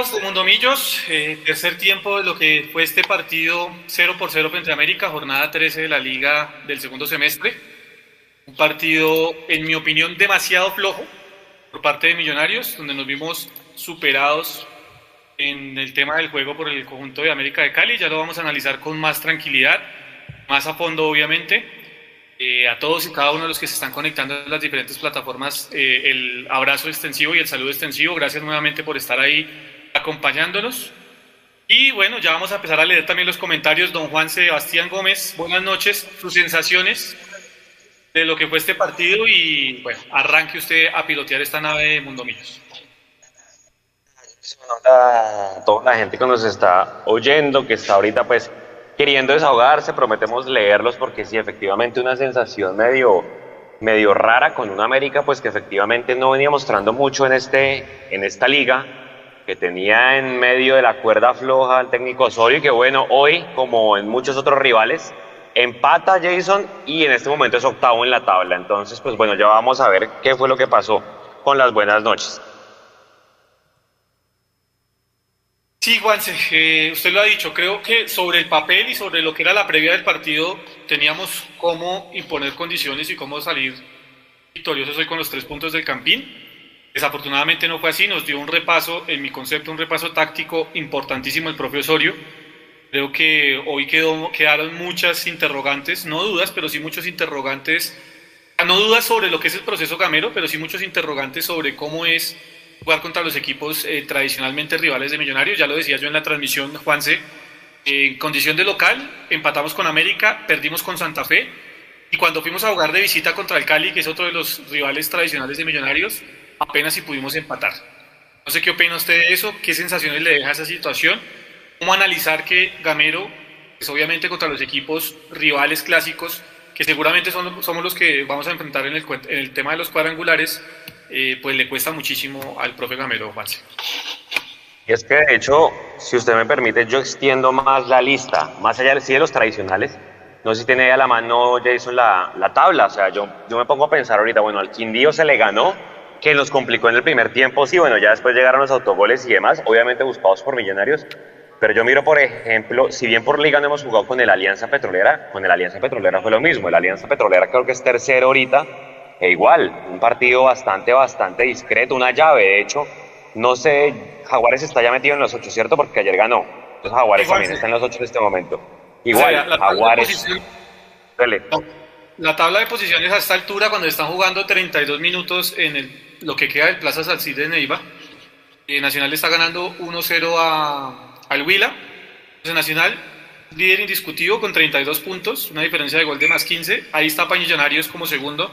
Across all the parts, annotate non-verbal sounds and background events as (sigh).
amigos de Mundomillos? Eh, tercer tiempo de lo que fue este partido 0 por 0 frente a América, jornada 13 de la liga del segundo semestre. Un partido, en mi opinión, demasiado flojo por parte de Millonarios, donde nos vimos superados en el tema del juego por el conjunto de América de Cali. Ya lo vamos a analizar con más tranquilidad, más a fondo, obviamente. Eh, a todos y cada uno de los que se están conectando en las diferentes plataformas, eh, el abrazo extensivo y el saludo extensivo. Gracias nuevamente por estar ahí acompañándonos. Y bueno, ya vamos a empezar a leer también los comentarios. Don Juan Sebastián Gómez, buenas noches, sus sensaciones de lo que fue este partido y bueno, arranque usted a pilotear esta nave de Mundo Millos. A toda la gente que nos está oyendo, que está ahorita pues queriendo desahogarse, prometemos leerlos porque sí, efectivamente una sensación medio, medio rara con una América pues que efectivamente no venía mostrando mucho en, este, en esta liga, que tenía en medio de la cuerda floja al técnico Osorio y que bueno, hoy como en muchos otros rivales, empata Jason y en este momento es octavo en la tabla. Entonces pues bueno, ya vamos a ver qué fue lo que pasó con las buenas noches. Sí, Juanse, eh, usted lo ha dicho, creo que sobre el papel y sobre lo que era la previa del partido teníamos cómo imponer condiciones y cómo salir victoriosos hoy con los tres puntos del Campín. Desafortunadamente no fue así, nos dio un repaso, en mi concepto, un repaso táctico importantísimo el propio Osorio. Creo que hoy quedaron muchas interrogantes, no dudas, pero sí muchos interrogantes, no dudas sobre lo que es el proceso gamero, pero sí muchos interrogantes sobre cómo es jugar contra los equipos eh, tradicionalmente rivales de Millonarios. Ya lo decía yo en la transmisión, Juanse. En condición de local, empatamos con América, perdimos con Santa Fe. Y cuando fuimos a jugar de visita contra el Cali, que es otro de los rivales tradicionales de Millonarios, apenas si pudimos empatar. No sé qué opina usted de eso, qué sensaciones le deja esa situación, cómo analizar que Gamero, pues obviamente contra los equipos rivales clásicos, que seguramente son, somos los que vamos a enfrentar en el, en el tema de los cuadrangulares, eh, pues le cuesta muchísimo al profe Gamero, Juanse. Y es que de hecho, si usted me permite, yo extiendo más la lista, más allá de, los tradicionales. No sé si tiene a la mano Jason la, la tabla, o sea, yo, yo me pongo a pensar ahorita, bueno, al Quindío se le ganó, que nos complicó en el primer tiempo, sí, bueno, ya después llegaron los autogoles y demás, obviamente buscados por millonarios, pero yo miro, por ejemplo, si bien por liga no hemos jugado con el Alianza Petrolera, con el Alianza Petrolera fue lo mismo, el Alianza Petrolera creo que es tercero ahorita, e igual, un partido bastante, bastante discreto, una llave. De hecho, no sé, Jaguares está ya metido en los ocho, ¿cierto? Porque ayer ganó. Entonces Jaguares también está en los ocho en este momento. Igual, Jaguares. La tabla de posiciones a esta altura, cuando están jugando 32 minutos en el, lo que queda del Plaza Salcid de Neiva, eh, Nacional está ganando 1-0 al Huila. Nacional, líder indiscutido con 32 puntos, una diferencia de gol de más 15. Ahí está Pañillonarios como segundo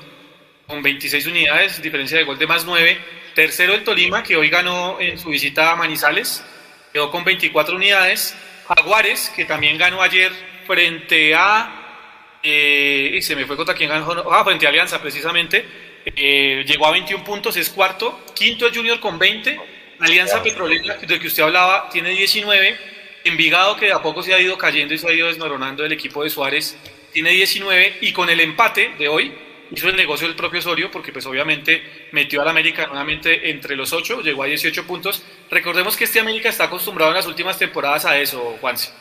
con 26 unidades, diferencia de gol de más 9. Tercero el Tolima, que hoy ganó en su visita a Manizales, quedó con 24 unidades. Jaguares, que también ganó ayer frente a... Eh, se me fue contra quién ganó, ah, frente a Alianza precisamente. Eh, llegó a 21 puntos, es cuarto. Quinto el Junior con 20. Alianza Petrolera, de que usted hablaba, tiene 19. Envigado, que de a poco se ha ido cayendo y se ha ido desmoronando el equipo de Suárez, tiene 19. Y con el empate de hoy, hizo el negocio del propio Osorio porque pues obviamente metió al América nuevamente entre los ocho, llegó a 18 puntos. Recordemos que este América está acostumbrado en las últimas temporadas a eso, Juanse,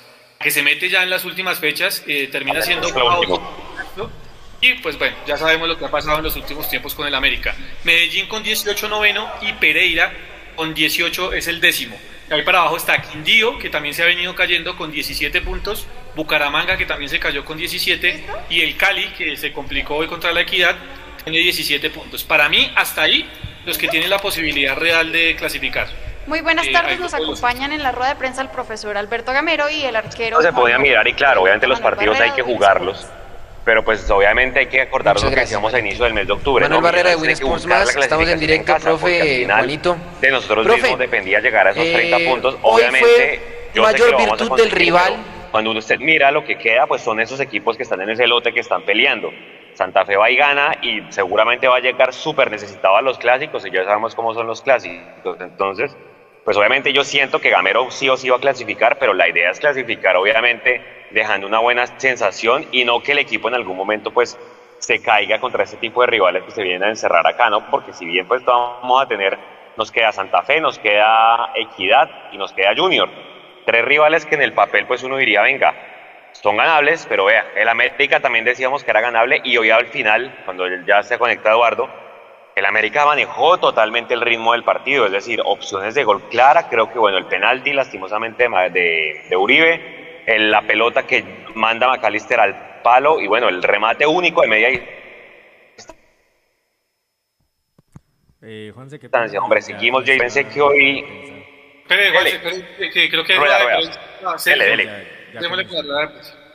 que se mete ya en las últimas fechas, eh, termina siendo... Y pues bueno, ya sabemos lo que ha pasado en los últimos tiempos con el América. Medellín con 18 noveno y Pereira con 18 es el décimo. Ahí para abajo está Quindío, que también se ha venido cayendo con 17 puntos, Bucaramanga, que también se cayó con 17, y el Cali, que se complicó hoy contra la Equidad, tiene 17 puntos. Para mí, hasta ahí, los que tienen la posibilidad real de clasificar. Muy buenas eh, tardes, nos acompañan en la rueda de prensa el profesor Alberto Gamero y el arquero. No se podía mirar y claro, obviamente los partidos hay que jugarlos pero pues obviamente hay que acordarnos lo que decíamos a inicio del mes de octubre. Manuel Barrera de Win Sports Más, estamos en directo, profe Juanito. De nosotros mismos dependía llegar a esos 30 eh, puntos. Obviamente, yo mayor virtud del rival. Cuando usted mira lo que queda, pues son esos equipos que están en ese lote que están peleando. Santa Fe va y gana y seguramente va a llegar súper necesitado a los clásicos y ya sabemos cómo son los clásicos. Entonces, pues obviamente yo siento que Gamero sí o sí va a clasificar, pero la idea es clasificar obviamente dejando una buena sensación y no que el equipo en algún momento pues se caiga contra ese tipo de rivales que se vienen a encerrar acá, ¿no? Porque si bien pues vamos a tener nos queda Santa Fe, nos queda Equidad y nos queda Junior. Tres rivales que en el papel pues uno diría, venga, son ganables, pero vea, el América también decíamos que era ganable y hoy al final, cuando ya se conecta Eduardo, el América manejó totalmente el ritmo del partido, es decir, opciones de gol clara, creo que bueno, el penalti lastimosamente de, de Uribe, la pelota que manda McAllister al palo y bueno, el remate único de media eh, Juanse, ¿qué distancia. Hombre, seguimos, yo pensé que hoy... Espere, Juanse, que creo que... Rueda, rueda. Dele, dele. Démosle para la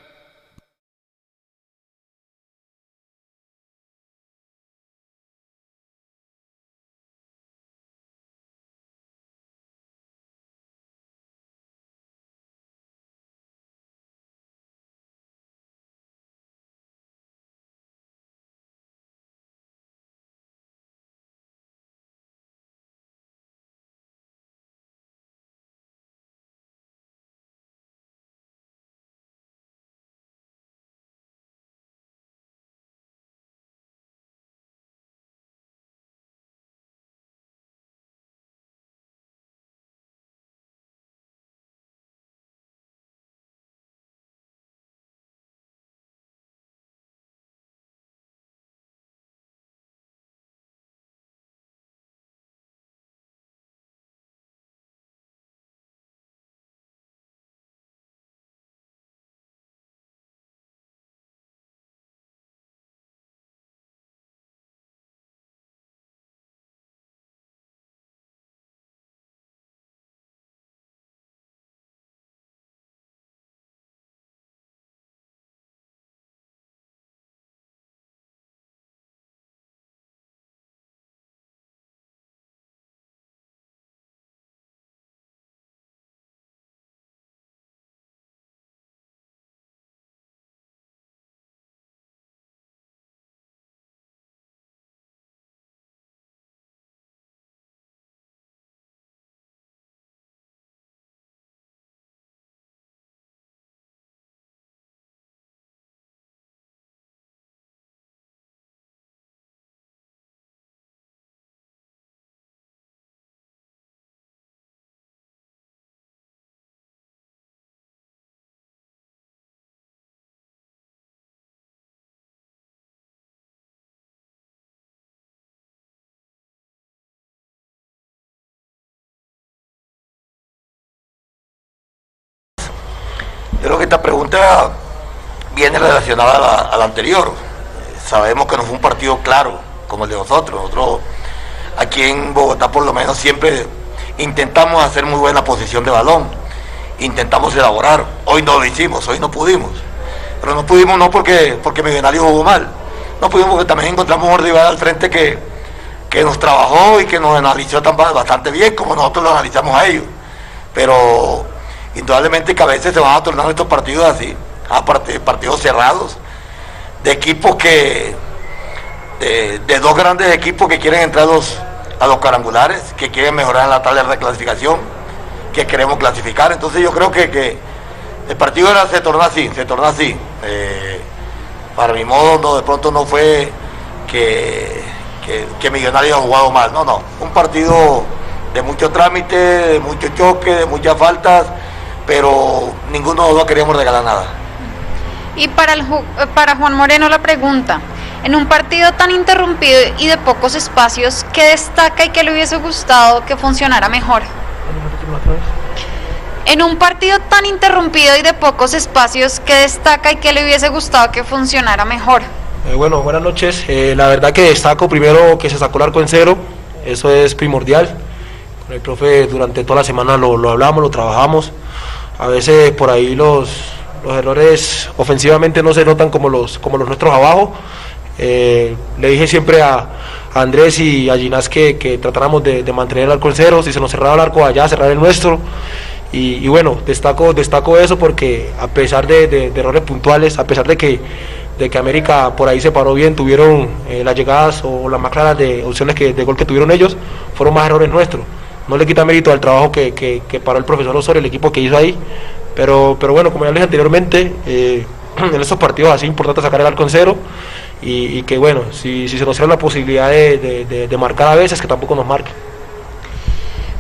Creo que esta pregunta viene relacionada a la, anterior. Sabemos que no fue un partido claro como el de nosotros. Nosotros aquí en Bogotá por lo menos siempre intentamos hacer muy buena posición de balón. Intentamos elaborar. Hoy no lo hicimos, hoy no pudimos. Pero no pudimos no porque, porque Millonario jugó mal. No pudimos porque también encontramos un rival al frente que, que nos trabajó y que nos analizó bastante bien como nosotros lo analizamos a ellos. Pero indudablemente que a veces se van a tornar estos partidos así, a partidos cerrados, de equipos que, de, dos grandes equipos que quieren entrar a los cuadrangulares, que quieren mejorar la tabla de clasificación, que queremos clasificar. Entonces yo creo que, el partido era, se tornó así, se tornó así. Eh, para mi modo, no, de pronto no fue que, que, que Millonarios ha jugado mal, no, no. Un partido de mucho trámite, de mucho choque, de muchas faltas pero ninguno de los dos queríamos regalar nada. Y para, el, para Juan Moreno la pregunta, en un partido tan interrumpido y de pocos espacios, ¿qué destaca y qué le hubiese gustado que funcionara mejor? En un partido tan interrumpido y de pocos espacios, ¿qué destaca y qué le hubiese gustado que funcionara mejor? Eh, bueno, buenas noches. Eh, la verdad que destaco primero que se sacó el arco en cero, eso es primordial. Con el profe durante toda la semana lo, lo hablamos, lo trabajamos a veces por ahí los, los errores ofensivamente no se notan como los, como los nuestros abajo. Eh, le dije siempre a, Andrés y a Ginás que, tratáramos de, mantener el arco en cero, si se nos cerraba el arco allá, cerrar el nuestro. Y, bueno, destaco, destaco eso porque a pesar de, errores puntuales, a pesar de que, de que América por ahí se paró bien, tuvieron eh, las llegadas o las más claras de opciones que, de gol que tuvieron ellos, fueron más errores nuestros no le quita mérito al trabajo que, que, paró el profesor Osorio, el equipo que hizo ahí, pero, pero bueno, como ya les dije anteriormente, eh, (clears throat) en esos partidos así importante sacar el arco en cero y, que bueno, si, si se nos da la posibilidad de, marcar a veces, que tampoco nos marque.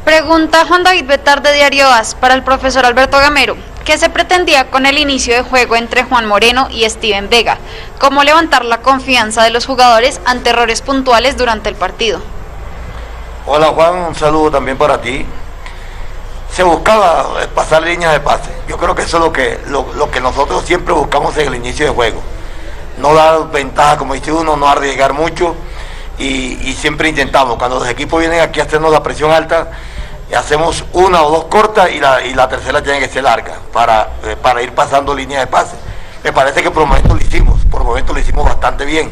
Pregunta Juan David Betar de Diario AS para el profesor Alberto Gamero. ¿Qué se pretendía con el inicio de juego entre Juan Moreno y Steven Vega? ¿Cómo levantar la confianza de los jugadores ante errores puntuales durante el partido? Hola Juan, un saludo también para ti. Se buscaba eh, pasar líneas de pase. Yo creo que eso es lo que, lo, que nosotros siempre buscamos en el inicio de juego. No dar ventaja, como dice uno, no arriesgar mucho y, siempre intentamos. Cuando los equipos vienen aquí a hacernos la presión alta, hacemos una o dos cortas y la, y la tercera tiene que ser larga para, eh, para ir pasando líneas de pase. Me parece que por momentos lo hicimos, por momentos lo hicimos bastante bien.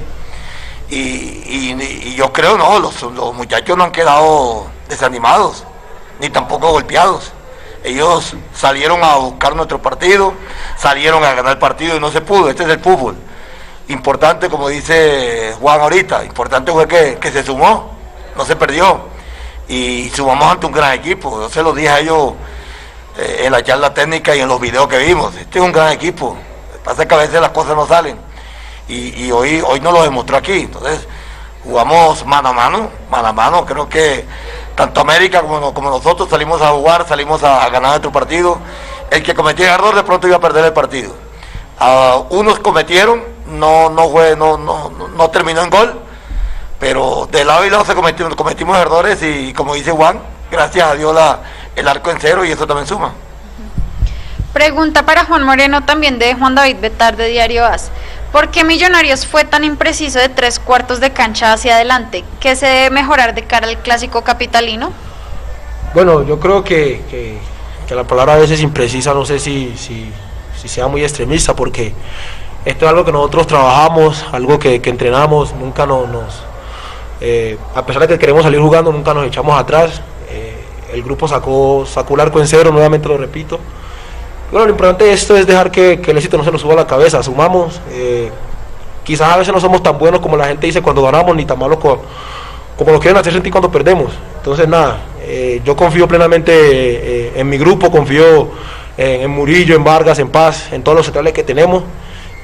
Y, yo creo, no, los, muchachos no han quedado desanimados, ni tampoco golpeados. Ellos salieron a buscar nuestro partido, salieron a ganar el partido y no se pudo. Este es el fútbol. Importante, como dice Juan ahorita, importante fue que, que se sumó, no se perdió. Y sumamos ante un gran equipo. Yo se lo dije a ellos eh, en la charla técnica y en los videos que vimos. Este es un gran equipo. Pasa que a veces las cosas no salen y, hoy, hoy no lo demostró aquí. Entonces, jugamos mano a mano, mano a mano. Creo que tanto América como, como nosotros salimos a jugar, salimos a, ganar nuestro partido. El que cometía error de pronto iba a perder el partido. Uh, unos cometieron, no, no, fue, no, no, no terminó en gol, pero de lado y lado se cometieron, cometimos errores y como dice Juan, gracias a Dios el arco en cero y eso también suma. Pregunta para Juan Moreno también de Juan David Betar de Diario AS. ¿Por qué Millonarios fue tan impreciso de tres cuartos de cancha hacia adelante? ¿Qué se debe mejorar de cara al clásico capitalino? Bueno, yo creo que, la palabra a veces imprecisa, no sé si, si, sea muy extremista, porque esto es algo que nosotros trabajamos, algo que, entrenamos, nunca nos... Eh, a pesar de que queremos salir jugando, nunca nos echamos atrás. Eh, el grupo sacó, sacó el arco en cero, nuevamente lo repito. Bueno, lo importante de esto es dejar que, el éxito no se nos suba a la cabeza, sumamos. Eh, quizás a veces no somos tan buenos como la gente dice cuando ganamos, ni tan malos como, como lo quieren hacer sentir cuando perdemos. Entonces, nada, eh, yo confío plenamente eh, en mi grupo, confío en, Murillo, en Vargas, en Paz, en todos los centrales que tenemos.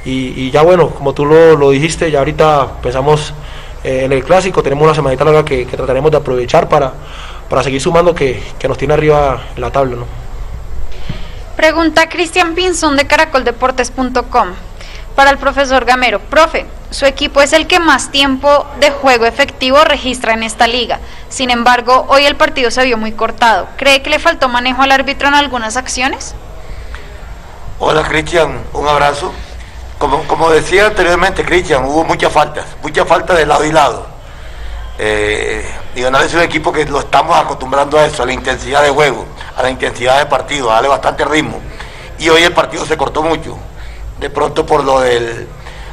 Y, ya bueno, como tú lo, dijiste, ya ahorita pensamos en el clásico, tenemos una semanita larga que, trataremos de aprovechar para, para seguir sumando que, nos tiene arriba la tabla. ¿no? Pregunta Cristian Pinzón de caracoldeportes.com. Para el profesor Gamero, profe, su equipo es el que más tiempo de juego efectivo registra en esta liga. Sin embargo, hoy el partido se vio muy cortado. ¿Cree que le faltó manejo al árbitro en algunas acciones? Hola Cristian, un abrazo. Como, como decía anteriormente, Cristian, hubo muchas faltas, muchas faltas de lado y lado. Eh, Nacional es un equipo que lo estamos acostumbrando a eso, a la intensidad de juego, a la intensidad de partido, a darle bastante ritmo. Y hoy el partido se cortó mucho. De pronto por lo del,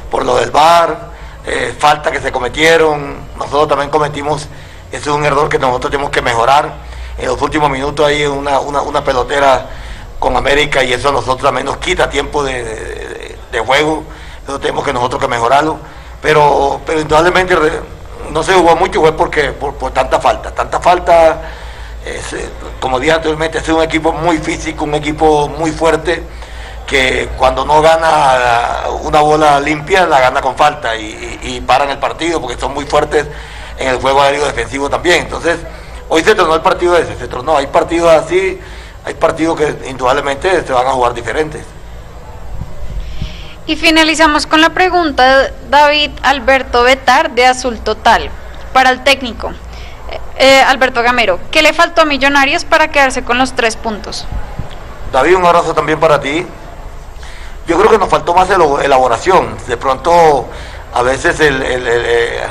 por lo del bar, eh, falta que se cometieron, nosotros también cometimos, ese es un error que nosotros tenemos que mejorar. En los últimos minutos hay una, una, pelotera con América y eso a nosotros también nos quita tiempo de, juego, eso tenemos que nosotros que mejorarlo. Pero, pero indudablemente no se jugó mucho fue porque por, tanta falta, tanta falta, eh, como dije anteriormente, es un equipo muy físico, un equipo muy fuerte, que cuando no gana una bola limpia, la gana con falta y, paran el partido porque son muy fuertes en el juego aéreo defensivo también. Entonces, hoy se tronó el partido ese, se tronó, hay partidos así, hay partidos que indudablemente se van a jugar diferentes. Y finalizamos con la pregunta de David Alberto Betar de Azul Total. Para el técnico, eh, eh, Alberto Gamero, ¿qué le faltó a Millonarios para quedarse con los tres puntos? David, un abrazo también para ti. Yo creo que nos faltó más elaboración. De pronto, a veces eh,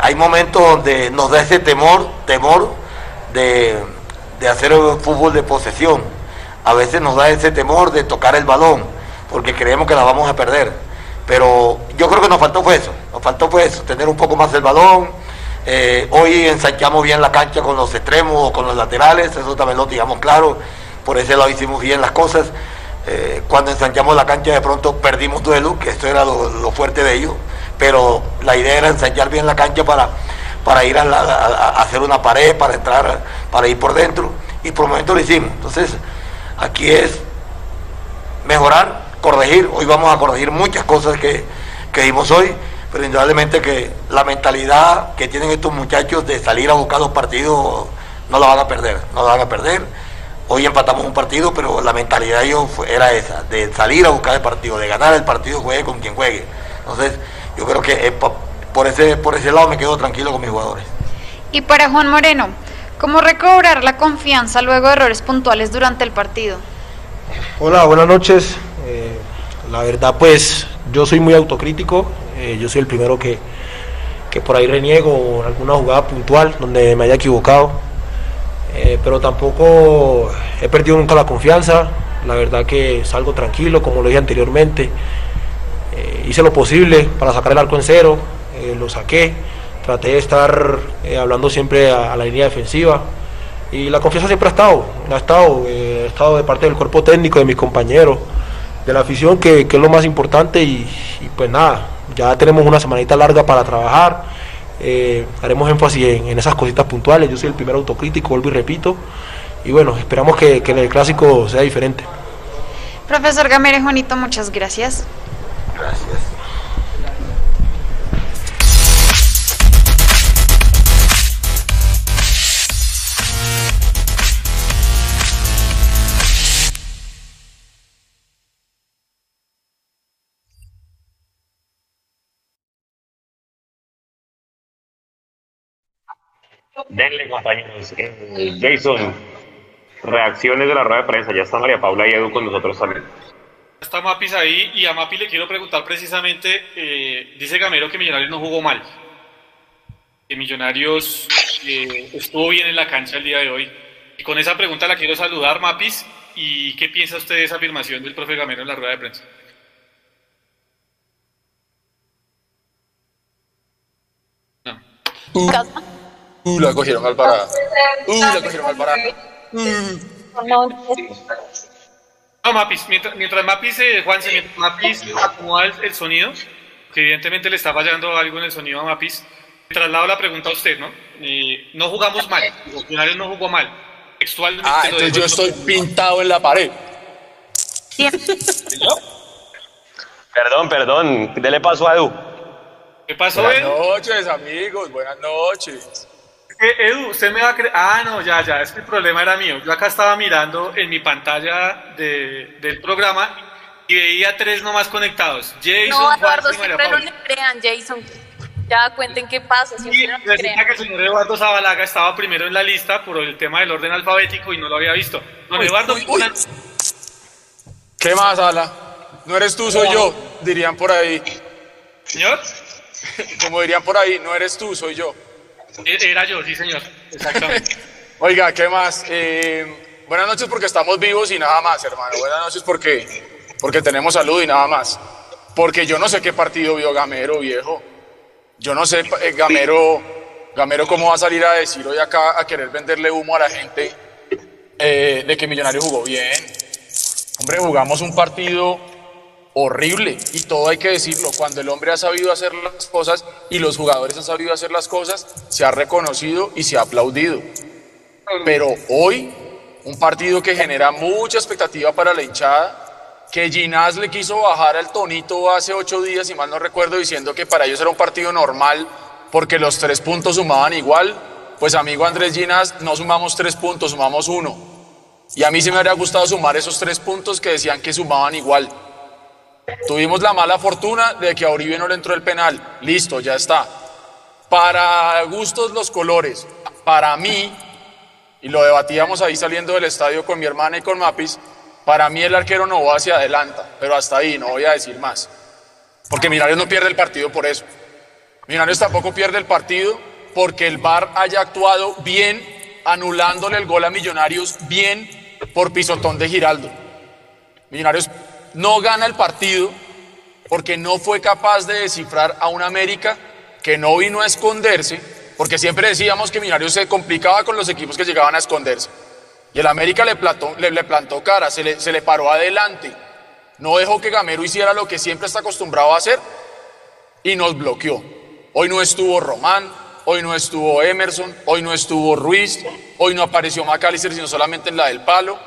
hay momentos donde nos da ese temor, temor de hacer fútbol de posesión. A veces nos da ese temor de tocar el balón porque creemos que la vamos a perder. Pero yo creo que nos faltó fue eso, nos faltó fue eso, tener un poco más el balón. Eh, hoy ensanchamos bien la cancha con los extremos o con los laterales, eso también lo digamos claro, por ese lado hicimos bien las cosas. Eh, cuando ensanchamos la cancha de pronto perdimos duelo, que esto era lo, fuerte de ellos, pero la idea era ensanchar bien la cancha para, para ir a, a, hacer una pared, para entrar, para ir por dentro, y por el momento lo hicimos. Entonces, aquí es mejorar, corregir. Hoy vamos a corregir muchas cosas que, que vimos hoy, pero indudablemente que la mentalidad que tienen estos muchachos de salir a buscar los partidos no la van a perder, no la van a perder. Hoy empatamos un partido, pero la mentalidad de ellos era esa, de salir a buscar el partido, de ganar el partido, juegue con quien juegue. Entonces, yo creo que por ese, por ese lado me quedo tranquilo con mis jugadores. Y para Juan Moreno, ¿cómo recobrar la confianza luego de errores puntuales durante el partido? Hola, buenas noches. Eh, la verdad, pues yo soy muy autocrítico. Eh, yo soy el primero que, que por ahí reniego en alguna jugada puntual donde me haya equivocado. Eh, pero tampoco he perdido nunca la confianza. La verdad que salgo tranquilo, como lo dije anteriormente. Eh, hice lo posible para sacar el arco en cero, lo saqué. Traté de estar hablando siempre a, la línea defensiva. Y la confianza siempre ha estado, ha estado, ha estado de parte del cuerpo técnico, de mis compañeros, de la afición, que, es lo más importante. y pues nada, ya tenemos una semanita larga para trabajar eh, haremos énfasis en, esas cositas puntuales. Yo soy el primer autocrítico, vuelvo y repito. Y bueno, esperamos que, que en el clásico sea diferente. Profesor Gamere Juanito, muchas gracias. Gracias. Denle, compañeros. Eh, Jason, reacciones de la rueda de prensa. Ya está María Paula y Edu con nosotros también. Está Mapis ahí y a Mapi le quiero preguntar precisamente, eh, dice Gamero que Millonarios no jugó mal, que Millonarios eh, estuvo bien en la cancha el día de hoy. Y con esa pregunta la quiero saludar, Mapis, y qué piensa usted de esa afirmación del profe Gamero en la rueda de prensa. No. Uh, la cogieron mal parada. Uh, la cogieron mal parada. No, Mapis, mientras, mientras Mapis, eh, Juan, mientras Mapis acomoda el, sonido, que evidentemente le está fallando algo en el sonido a Mapis, traslado la pregunta a usted, ¿no? Eh, no jugamos mal, los finales no jugó mal. Textualmente ah, entonces yo estoy pintado en la pared. Perdón, perdón, dele paso a Edu. ¿Qué pasó, Buenas noches, amigos, buenas noches. Edu, usted me va a creer. Ah, no, ya, ya, es que el problema era mío. Yo acá estaba mirando en mi pantalla de, del programa y veía tres nomás conectados. Jason, no, Eduardo, siempre no le crean, Jason. Ya cuenten qué pasa. Sí, no resulta que el señor Eduardo Zabalaga estaba primero en la lista por el tema del orden alfabético y no lo había visto. Don Eduardo, ¿qué más, Ala? No eres tú, soy yo, dirían por ahí. ¿Señor? Como dirían por ahí, no eres tú, soy yo. Eh, era yo, sí, señor. Exactamente. (laughs) Oiga, ¿qué más? Eh, buenas noches porque estamos vivos y nada más, hermano. Buenas noches porque, porque tenemos salud y nada más. Porque yo no sé qué partido vio Gamero, viejo. Yo no sé, eh, Gamero, Gamero, cómo va a salir a decir hoy acá a querer venderle humo a la gente de que Millonario jugó bien. Hombre, jugamos un partido horrible y todo hay que decirlo, cuando el hombre ha sabido hacer las cosas y los jugadores han sabido hacer las cosas, se ha reconocido y se ha aplaudido. Pero hoy, un partido que genera mucha expectativa para la hinchada, que Ginás le quiso bajar al tonito hace ocho días, y mal no recuerdo, diciendo que para ellos era un partido normal porque los tres puntos sumaban igual, pues amigo Andrés Ginás, no sumamos tres puntos, sumamos uno. Y a mí sí me habría gustado sumar esos tres puntos que decían que sumaban igual. Tuvimos la mala fortuna de que a Uribe no le entró el penal. Listo, ya está. Para gustos los colores. Para mí, y lo debatíamos ahí saliendo del estadio con mi hermana y con Mapis, para mí el arquero no va hacia adelanta, pero hasta ahí no voy a decir más. Porque Millonarios no pierde el partido por eso. Millonarios tampoco pierde el partido porque el VAR haya actuado bien, anulándole el gol a Millonarios bien por pisotón de Giraldo. Millonarios no gana el partido porque no fue capaz de descifrar a un América que no vino a esconderse, porque siempre decíamos que Millonarios se complicaba con los equipos que llegaban a esconderse. Y el América le, plantó cara, se le, se le paró adelante, no dejó que Gamero hiciera lo que siempre está acostumbrado a hacer y nos bloqueó. Hoy no estuvo Román, hoy no estuvo Emerson, hoy no estuvo Ruiz, hoy no apareció Macalister sino solamente en la del palo.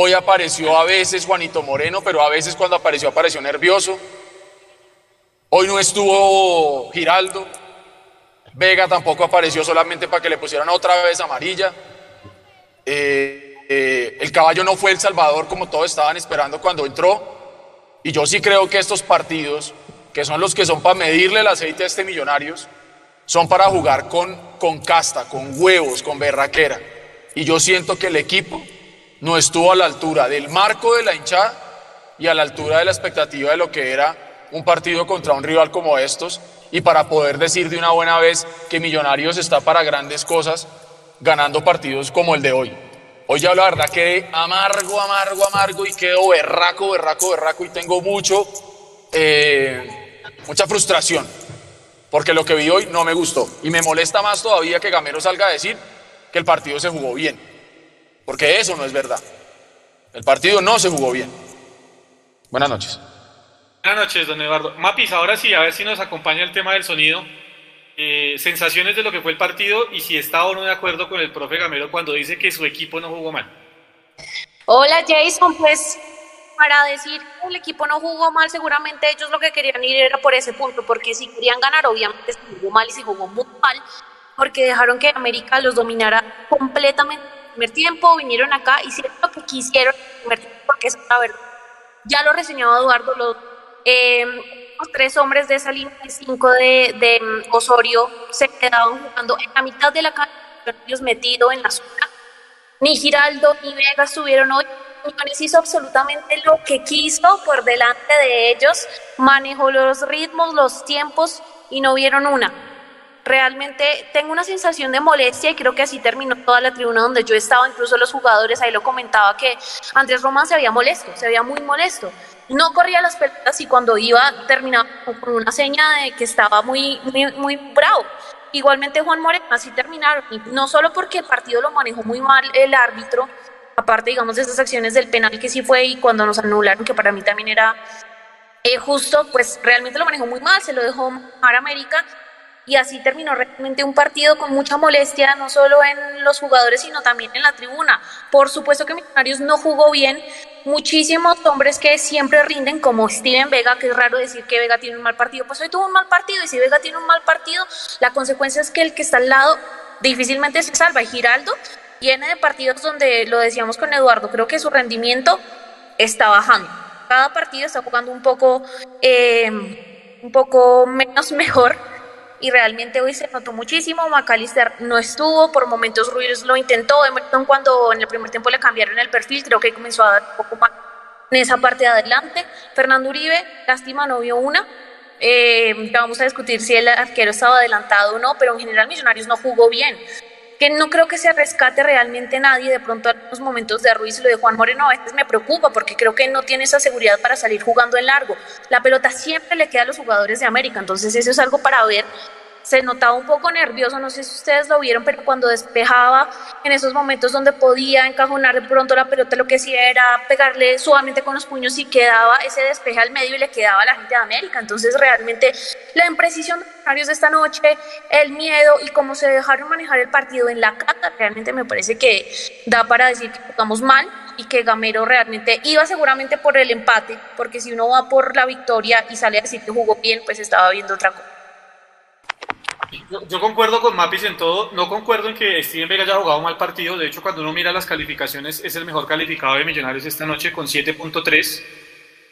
Hoy apareció a veces Juanito Moreno, pero a veces cuando apareció apareció nervioso. Hoy no estuvo Giraldo. Vega tampoco apareció solamente para que le pusieran otra vez amarilla. Eh, eh, el caballo no fue El Salvador como todos estaban esperando cuando entró. Y yo sí creo que estos partidos, que son los que son para medirle el aceite a este Millonarios, son para jugar con, con casta, con huevos, con berraquera. Y yo siento que el equipo no estuvo a la altura del marco de la hinchada y a la altura de la expectativa de lo que era un partido contra un rival como estos. Y para poder decir de una buena vez que Millonarios está para grandes cosas ganando partidos como el de hoy. Hoy ya la verdad quedé amargo, amargo, amargo y quedo berraco, berraco, berraco y tengo mucho, eh, mucha frustración. Porque lo que vi hoy no me gustó. Y me molesta más todavía que Gamero salga a decir que el partido se jugó bien, porque eso no es verdad. El partido no se jugó bien. Buenas noches. Buenas noches, don Eduardo. Mapis, ahora sí, a ver si nos acompaña el tema del sonido. Eh, sensaciones de lo que fue el partido y si está o no de acuerdo con el profe Gamero cuando dice que su equipo no jugó mal. Hola Jason, pues para decir que el equipo no jugó mal, seguramente ellos lo que querían ir era por ese punto, porque si querían ganar, obviamente se jugó mal y se jugó muy mal, porque dejaron que América los dominara completamente primer tiempo, vinieron acá, hicieron lo que quisieron en el primer tiempo, porque es la verdad. Ya lo reseñaba Eduardo, los, eh, los tres hombres de esa línea de cinco de, mm, Osorio se quedaban jugando en la mitad de la cancha, ellos metidos en la zona. Ni Giraldo ni Vega estuvieron hoy. Hizo absolutamente lo que quiso por delante de ellos, manejó los ritmos, los tiempos y no vieron una realmente tengo una sensación de molestia y creo que así terminó toda la tribuna donde yo estaba, incluso los jugadores, ahí lo comentaba que Andrés Román se había molesto, se había muy molesto. No corría las pelotas y cuando iba terminaba con una seña de que estaba muy, muy, muy bravo. Igualmente Juan Moreno, así terminaron, no solo porque el partido lo manejó muy mal el árbitro, aparte digamos de esas acciones del penal que sí fue y cuando nos anularon, que para mí también era eh, justo, pues realmente lo manejó muy mal, se lo dejó a América y así terminó realmente un partido con mucha molestia, no solo en los jugadores, sino también en la tribuna. Por supuesto que Millonarios no jugó bien, muchísimos hombres que siempre rinden, como Steven Vega, que es raro decir que Vega tiene un mal partido, pues hoy tuvo un mal partido, y si Vega tiene un mal partido, la consecuencia es que el que está al lado difícilmente se salva. Y Giraldo viene de partidos donde, lo decíamos con Eduardo, creo que su rendimiento está bajando. Cada partido está jugando un poco, eh, un poco menos (laughs) mejor y realmente hoy se notó muchísimo. McAllister no estuvo, por momentos Ruiz lo intentó. Emerson, cuando en el primer tiempo le cambiaron el perfil, creo que comenzó a dar un poco más en esa parte de adelante. Fernando Uribe, lástima, no vio una. Eh, vamos a discutir si el arquero estaba adelantado o no, pero en general Millonarios no jugó bien. Que no creo que se rescate realmente nadie. De pronto, los momentos de Ruiz y lo de Juan Moreno a veces me preocupa porque creo que no tiene esa seguridad para salir jugando en largo. La pelota siempre le queda a los jugadores de América, entonces eso es algo para ver se notaba un poco nervioso, no sé si ustedes lo vieron, pero cuando despejaba en esos momentos donde podía encajonar de pronto la pelota, lo que hacía era pegarle suavemente con los puños y quedaba ese despeje al medio y le quedaba a la gente de América. Entonces realmente la imprecisión de los de esta noche, el miedo y cómo se dejaron manejar el partido en la cata, realmente me parece que da para decir que jugamos mal y que Gamero realmente iba seguramente por el empate, porque si uno va por la victoria y sale a decir que jugó bien, pues estaba viendo otra cosa. Yo, concuerdo con Mapis en todo. No concuerdo en que Steven Vega haya jugado mal partido. De hecho, cuando uno mira las calificaciones, es el mejor calificado de Millonarios esta noche con 7.3.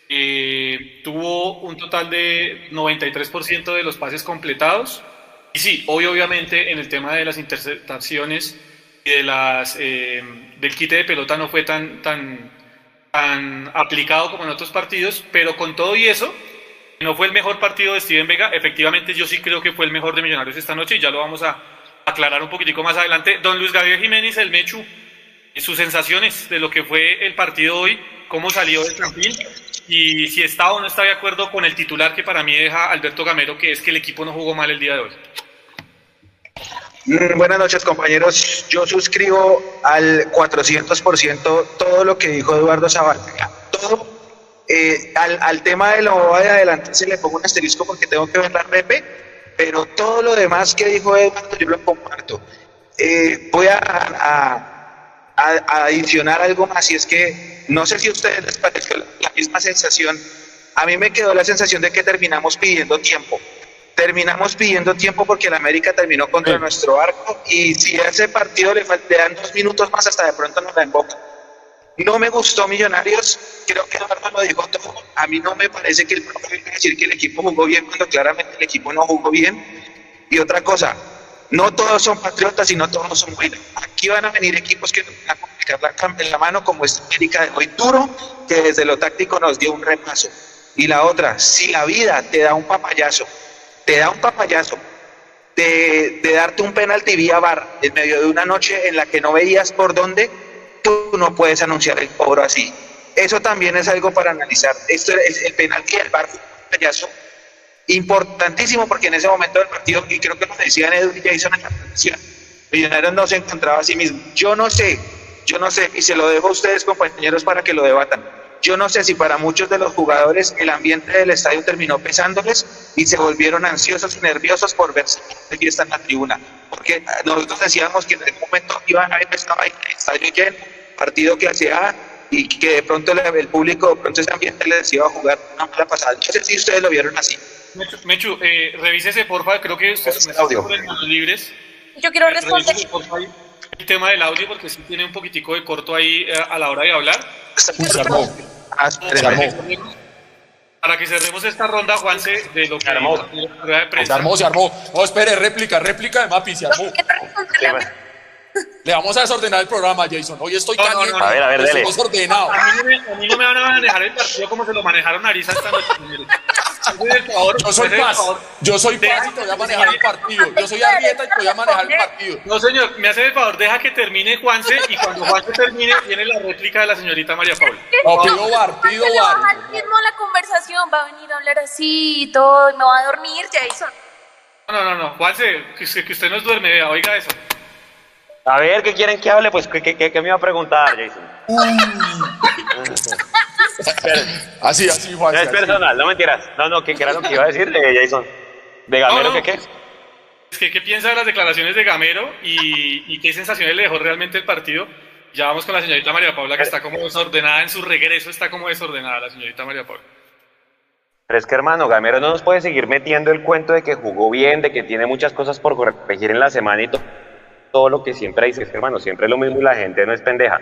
Eh, tuvo un total de 93% de los pases completados. Y sí, hoy obviamente en el tema de las interceptaciones y de las, eh, del quite de pelota no fue tan, tan, tan aplicado como en otros partidos, pero con todo y eso, no fue el mejor partido de Steven Vega, efectivamente yo sí creo que fue el mejor de Millonarios esta noche y ya lo vamos a aclarar un poquitico más adelante. Don Luis Gabriel Jiménez, el Mechu, sus sensaciones de lo que fue el partido hoy, cómo salió del campín y si está o no está de acuerdo con el titular que para mí deja Alberto Gamero, que es que el equipo no jugó mal el día de hoy. Mm, buenas noches compañeros, yo suscribo al 400% todo lo que dijo Eduardo Zavala, todo eh, al, al, tema de lo de adelante se le pongo un asterisco porque tengo que ver la repe, pero todo lo demás que dijo Eduardo yo lo comparto. Eh, voy a, a, a, adicionar algo más y es que no sé si a ustedes les parece la, misma sensación. A mí me quedó la sensación de que terminamos pidiendo tiempo. terminamos pidiendo tiempo porque el América terminó contra nuestro arco y si a ese partido le, dan dos minutos más hasta de pronto nos la boca. No me gustó Millonarios, creo que Eduardo lo dijo todo. A mí no me parece que el profe a decir que el equipo jugó bien cuando claramente el equipo no jugó bien. Y otra cosa, no todos son patriotas y no todos son buenos. Aquí van a venir equipos que nos van a complicar la, en la mano, como es América de hoy duro, que desde lo táctico nos dio un repaso. Y la otra, si la vida te da un papayazo, te da un papayazo de, de darte un penalti vía bar en medio de una noche en la que no veías por dónde, tú no puedes anunciar el cobro así. Eso también es algo para analizar. Esto es el penalti del bar payaso importantísimo porque en ese momento del partido, y creo que lo decían Edu y Jason en la transmisión, Millonarios no se encontraba a sí mismo. Yo no sé, yo no sé, y se lo dejo a ustedes compañeros para que lo debatan. Yo no sé si para muchos de los jugadores el ambiente del estadio terminó pesándoles y se volvieron ansiosos y nerviosos por ver si fiesta en la tribuna. Porque nosotros decíamos que en ese momento iban a ver estaba el estadio lleno, partido que hacía y que de pronto el público, de pronto ese ambiente les iba a jugar una mala pasada. No sé si ustedes lo vieron así. Mechu, eh, revísese porfa, creo que usted es audio. por manos libres. Yo quiero responder. el tema del audio porque sí tiene un poquitico de corto ahí eh, a la hora de hablar. se armó. Ah, Para que cerremos esta ronda, Juanse, de lo que se armó. Se armó, se armó. No, espere, réplica, réplica de Mapi, se armó. Le vamos a desordenar el programa, Jason. Hoy estoy caliente. a ver, a ver, dele. Desordenado. A mí, no me, a mí no me van a manejar el partido como se lo manejaron Arisa esta noche. yo soy paz. Yo soy paz y te voy a manejar el partido. Yo soy Arrieta y te voy a manejar el partido. No, señor, me hace el favor, deja que termine Juanse y cuando Juanse termine viene la réplica de la señorita María Paula. No, pido bar, pido bar. La conversación va a venir a hablar así y todo me va a dormir, Jason. No, no, no, Juanse, que, que usted nos duerme, oiga eso. A ver, ¿qué quieren que hable? Pues, ¿qué, qué, qué me iba a preguntar, Jason? así, así, Juan. No es personal, no mentiras. No, no, ¿qué, era lo que iba a decir, de Jason? ¿De Gamero qué qué? ¿Qué, ¿Qué piensa de las declaraciones de Gamero y, y qué sensaciones le dejó realmente el partido? Ya vamos con la señorita María Paula, que está como desordenada en su regreso, está como desordenada la señorita María Paula. Pero es que, hermano, Gamero no nos puede seguir metiendo el cuento de que jugó bien, de que tiene muchas cosas por corregir en la semana y todo todo lo que siempre dice, hermano, siempre es lo mismo y la gente no es pendeja.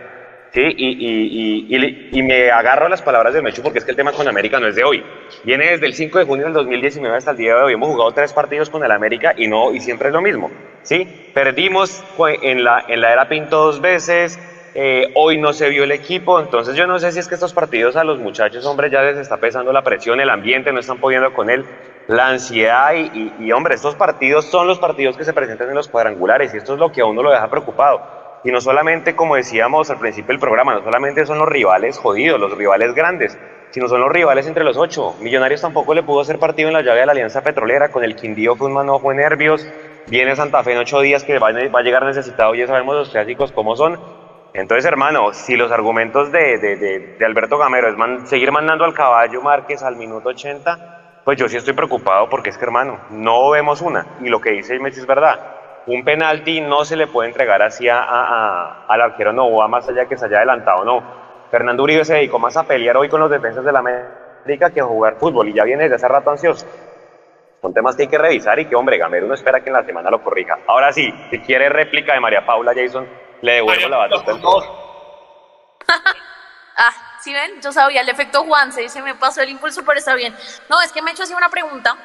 ¿sí? Y, y, y, y, me agarro a las palabras del Mechu porque es que el tema con América no es de hoy. Viene desde el 5 de junio del 2019 hasta el día de hoy. Hemos jugado tres partidos con el América y no y siempre es lo mismo. ¿sí? Perdimos en la, en la era Pinto dos veces. Eh, hoy no se vio el equipo, entonces yo no sé si es que estos partidos a los muchachos, hombre, ya les está pesando la presión, el ambiente, no están pudiendo con él la ansiedad y, hombre, estos partidos son los partidos que se presentan en los cuadrangulares y esto es lo que a uno lo deja preocupado. Y no solamente, como decíamos al principio del programa, no solamente son los rivales jodidos, los rivales grandes, sino son los rivales entre los ocho. Millonarios tampoco le pudo hacer partido en la llave de la Alianza Petrolera, con el Quindío fue un manojo de nervios, viene Santa Fe en ocho días que va, a llegar necesitado, ya sabemos los clásicos cómo son. Entonces, hermano, si los argumentos de, de, Alberto Gamero es seguir mandando al caballo Márquez al minuto 80, pues yo sí estoy preocupado porque es que, hermano, no vemos una. Y lo que dice Messi es verdad. Un penalti no se le puede entregar así a, al arquero Novoa más allá que se haya adelantado, no. Fernando Uribe se dedicó más a pelear hoy con los defensas de la América que a jugar fútbol y ya viene desde hace rato ansioso. Son temas que hay que revisar y que, hombre, Gamero no espera que en la semana lo corrija. Ahora sí, si quiere réplica de María Paula Jason, le devuelvo la batuta. (laughs) ah, ¿Sí ven? Yo sabía el efecto Juan, se me pasó el impulso, pero está bien. No, es que me he hecho así una pregunta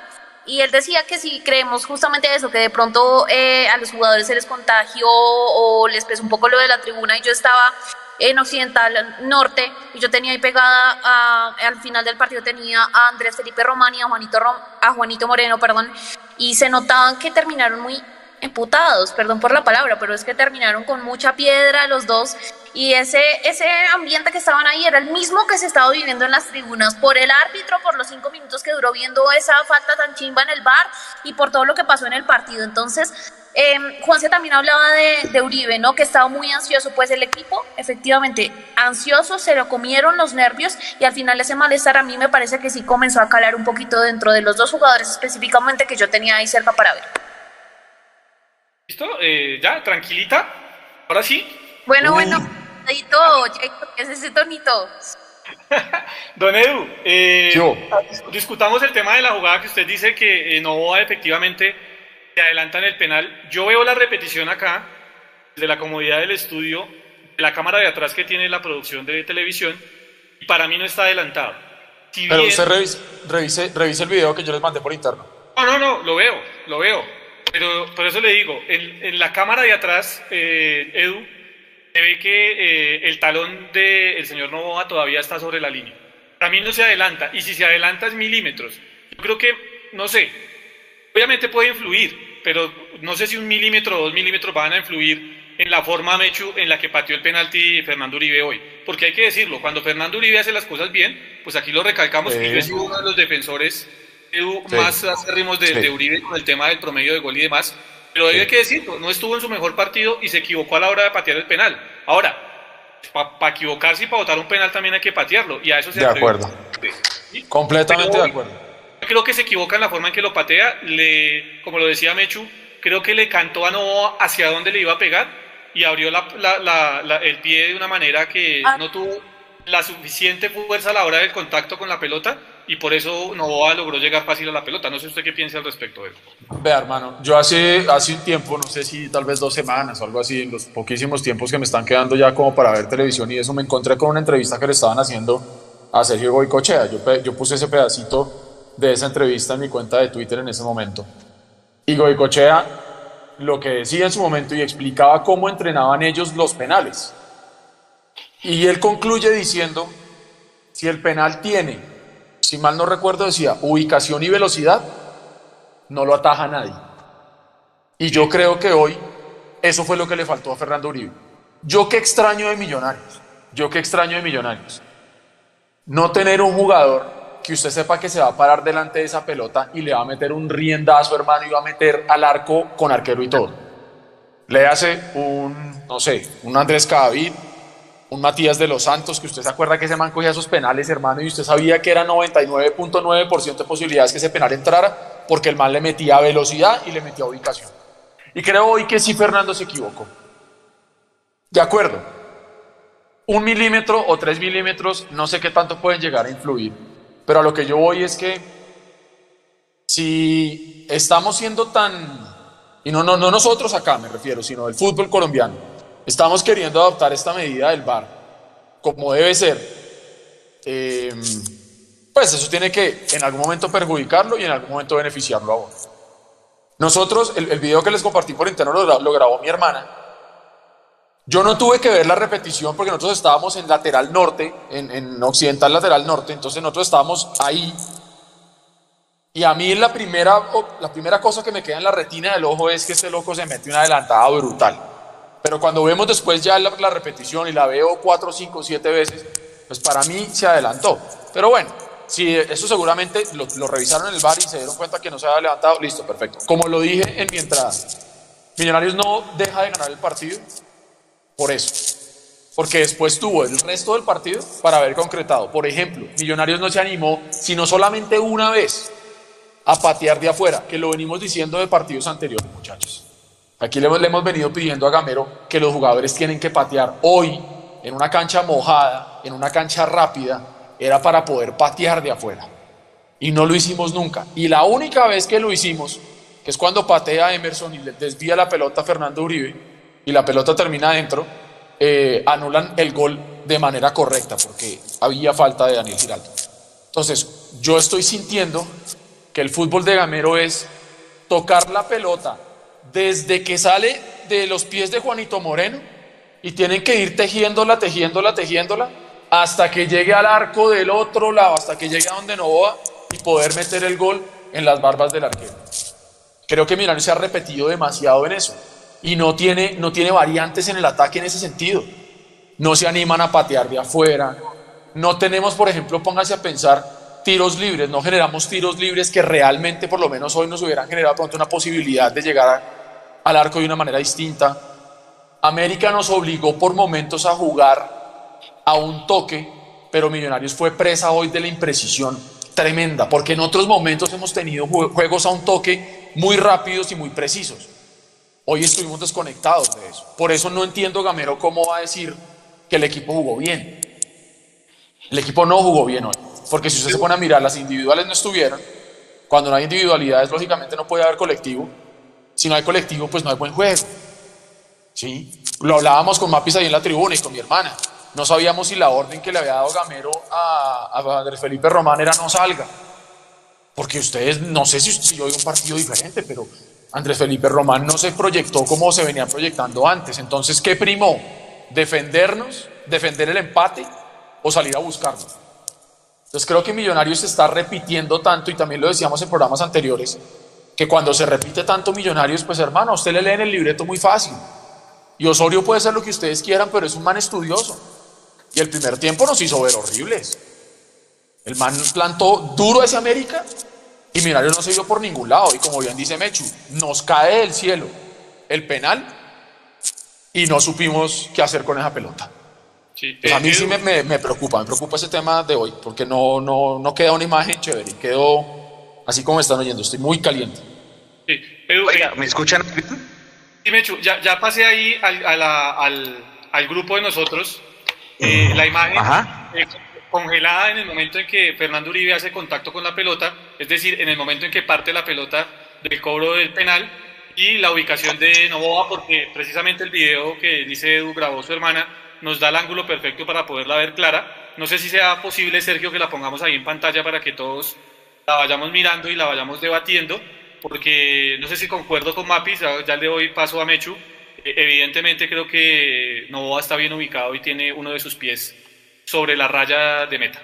y él decía que si creemos justamente eso, que de pronto eh, a los jugadores se les contagió o les pesó un poco lo de la tribuna y yo estaba en Occidental Norte y yo tenía ahí pegada al final del partido tenía a Andrés Felipe Román y a Juanito, a Juanito Moreno, perdón, y se notaban que terminaron muy emputados, perdón por la palabra, pero es que terminaron con mucha piedra los dos y ese, ese ambiente que estaban ahí era el mismo que se estaba viviendo en las tribunas por el árbitro, por los cinco minutos que duró viendo esa falta tan chimba en el bar y por todo lo que pasó en el partido. Entonces, eh, Juanse también hablaba de, de, Uribe, ¿no? Que estaba muy ansioso. Pues el equipo, efectivamente, ansioso, se lo comieron los nervios y al final ese malestar a mí me parece que sí comenzó a calar un poquito dentro de los dos jugadores específicamente que yo tenía ahí cerca para ver. ¿Listo? Eh, ¿Ya? ¿Tranquilita? ¿Ahora sí? Bueno, bueno, ¿qué es ese tonito? (laughs) Don Edu, eh, discutamos el tema de la jugada que usted dice que eh, Novoa efectivamente se adelanta en el penal. Yo veo la repetición acá, desde la comodidad del estudio, de la cámara de atrás que tiene la producción de televisión, y para mí no está adelantado. Pero usted revise, revise, el video que yo les mandé por interno. No, no, no, lo veo, lo veo. Pero por eso le digo, en, la cámara de atrás, eh, Edu, se ve que eh, el talón del señor Novoa todavía está sobre la línea. Para mí no se adelanta, y si se adelanta es milímetros. Yo creo que, no sé, obviamente puede influir, pero no sé si un milímetro o dos milímetros van a influir en la forma, Mechu, en la que pateó el penalti Fernando Uribe hoy. Porque hay que decirlo, cuando Fernando Uribe hace las cosas bien, pues aquí lo recalcamos, y yo he sido uno de los defensores más acérrimos de, de, Uribe con el tema del promedio de gol y demás. Pero hay que decirlo, no estuvo en su mejor partido y se equivocó a la hora de patear el penal. Ahora, para equivocarse y para votar un penal también hay que patearlo. Y a eso se De acuerdo. Completamente de acuerdo. Creo que se equivoca en la forma en que lo patea. Le, como lo decía Mechu, creo que le cantó a Novoa hacia dónde le iba a pegar y abrió el pie de una manera que ah. no tuvo la suficiente fuerza a la hora del contacto con la pelota y por eso Novoa logró llegar fácil a la pelota. No sé usted qué piensa al respecto de eso. Vea, hermano, yo hace, hace un tiempo, no sé si tal vez dos semanas o algo así, en los poquísimos tiempos que me están quedando ya como para ver televisión y eso, me encontré con una entrevista que le estaban haciendo a Sergio Goicochea. Yo, yo puse ese pedacito de esa entrevista en mi cuenta de Twitter en ese momento. Y Goicochea lo que decía en su momento y explicaba cómo entrenaban ellos los penales. Y él concluye diciendo, si el penal tiene si mal no recuerdo, decía ubicación y velocidad, no lo ataja nadie. Y yo creo que hoy eso fue lo que le faltó a Fernando Uribe. Yo qué extraño de Millonarios, yo qué extraño de Millonarios. No tener un jugador que usted sepa que se va a parar delante de esa pelota y le va a meter un riendazo, hermano, y va a meter al arco con arquero y todo. Le hace un, no sé, un Andrés Cadavid, un Matías de los Santos, que usted se acuerda que ese man cogía esos penales, hermano, y usted sabía que era 99.9% de posibilidades que ese penal entrara, porque el man le metía velocidad y le metía ubicación. Y creo hoy que sí Fernando se equivocó. De acuerdo, un milímetro o tres milímetros, no sé qué tanto pueden llegar a influir, pero a lo que yo voy es que si estamos siendo tan, y no, no, no nosotros acá me refiero, sino el fútbol colombiano, Estamos queriendo adoptar esta medida del VAR como debe ser. Eh, pues eso tiene que en algún momento perjudicarlo y en algún momento beneficiarlo a vos. Nosotros, el, video que les compartí por interno lo, grabó mi hermana. Yo no tuve que ver la repetición porque nosotros estábamos en lateral norte, en, en occidental lateral norte, entonces nosotros estábamos ahí. Y a mí la primera, la primera cosa que me queda en la retina del ojo es que este loco se mete una adelantada brutal. Pero cuando vemos después ya la, repetición y la veo cuatro, cinco, siete veces, pues para mí se adelantó. Pero bueno, si eso seguramente lo, revisaron en el bar y se dieron cuenta que no se había levantado, listo, perfecto. Como lo dije en mi entrada, Millonarios no deja de ganar el partido por eso. Porque después tuvo el resto del partido para haber concretado. Por ejemplo, Millonarios no se animó, sino solamente una vez, a patear de afuera, que lo venimos diciendo de partidos anteriores, muchachos. Aquí le hemos, venido pidiendo a Gamero que los jugadores tienen que patear. Hoy, en una cancha mojada, en una cancha rápida, era para poder patear de afuera. Y no lo hicimos nunca. Y la única vez que lo hicimos, que es cuando patea Emerson y le desvía la pelota a Fernando Uribe y la pelota termina adentro, eh, anulan el gol de manera correcta porque había falta de Daniel Giraldo. Entonces, yo estoy sintiendo que el fútbol de Gamero es tocar la pelota desde que sale de los pies de Juanito Moreno y tienen que ir tejiéndola, tejiéndola, tejiéndola, hasta que llegue al arco del otro lado, hasta que llegue a donde no va y poder meter el gol en las barbas del arquero. Creo que Milano se ha repetido demasiado en eso y no tiene, no tiene variantes en el ataque en ese sentido. No se animan a patear de afuera. No tenemos, por ejemplo, póngase a pensar tiros libres, no generamos tiros libres que realmente por lo menos hoy nos hubieran generado pronto una posibilidad de llegar al arco de una manera distinta. América nos obligó por momentos a jugar a un toque, pero Millonarios fue presa hoy de la imprecisión tremenda, porque en otros momentos hemos tenido juegos a un toque muy rápidos y muy precisos. Hoy estuvimos desconectados de eso. Por eso no entiendo Gamero cómo va a decir que el equipo jugó bien. El equipo no jugó bien hoy. Porque si usted se pone a mirar, las individuales no estuvieron. Cuando no hay individualidades, lógicamente no puede haber colectivo. Si no hay colectivo, pues no hay buen juego. ¿Sí? Lo hablábamos con Mapis ahí en la tribuna y con mi hermana. No sabíamos si la orden que le había dado Gamero a, a Andrés Felipe Román era no salga. Porque ustedes, no sé si, si hoy un partido diferente, pero Andrés Felipe Román no se proyectó como se venía proyectando antes. Entonces, ¿qué primó? ¿Defendernos? ¿Defender el empate? ¿O salir a buscarlo? Entonces creo que Millonarios se está repitiendo tanto, y también lo decíamos en programas anteriores, que cuando se repite tanto Millonarios, pues hermano, usted le lee en el libreto muy fácil. Y Osorio puede ser lo que ustedes quieran, pero es un man estudioso. Y el primer tiempo nos hizo ver horribles. El man plantó duro a ese América y Millonarios no se vio por ningún lado. Y como bien dice Mechu, nos cae del cielo el penal y no supimos qué hacer con esa pelota. Pues a mí sí me, me, preocupa, me preocupa ese tema de hoy, porque no, no, no queda una imagen chévere, quedó así como están oyendo, estoy muy caliente. Sí, Oiga, ¿me escuchan? Sí, Mechu, ya, ya pasé ahí al, al, al grupo de nosotros eh, la imagen eh, congelada en el momento en que Fernando Uribe hace contacto con la pelota, es decir, en el momento en que parte la pelota del cobro del penal y la ubicación de Novoa, porque precisamente el video que dice Edu grabó su hermana nos da el ángulo perfecto para poderla ver clara. No sé si sea posible, Sergio, que la pongamos ahí en pantalla para que todos la vayamos mirando y la vayamos debatiendo, porque no sé si concuerdo con Mapis, ya le doy paso a Mechu. E, evidentemente creo que Novoa está bien ubicado y tiene uno de sus pies sobre la raya de meta.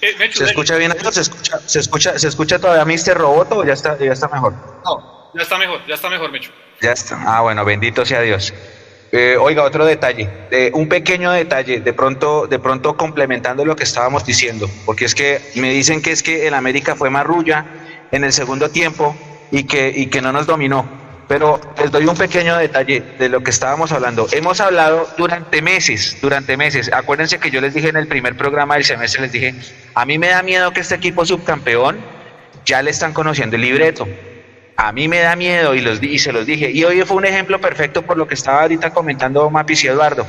Eh, eh, ¿Se escucha bien ¿Se escucha, se escucha, se escucha todavía Mr. Roboto o ya está, ya está mejor? No, ya está mejor, ya está mejor, Mechu. Ya está. Ah, bueno, bendito sea Dios. Eh, oiga, otro detalle, un pequeño detalle, de pronto, de pronto complementando lo que estábamos diciendo, porque es que me dicen que es que el América fue marrulla en el segundo tiempo y que, y que no nos dominó. Pero les doy un pequeño detalle de lo que estábamos hablando. Hemos hablado durante meses, durante meses. Acuérdense que yo les dije en el primer programa del semestre, les dije, a mí me da miedo que este equipo subcampeón ya le están conociendo el libreto a mí me da miedo y, los, y se los dije. Y hoy fue un ejemplo perfecto por lo que estaba ahorita comentando Mapis y Eduardo.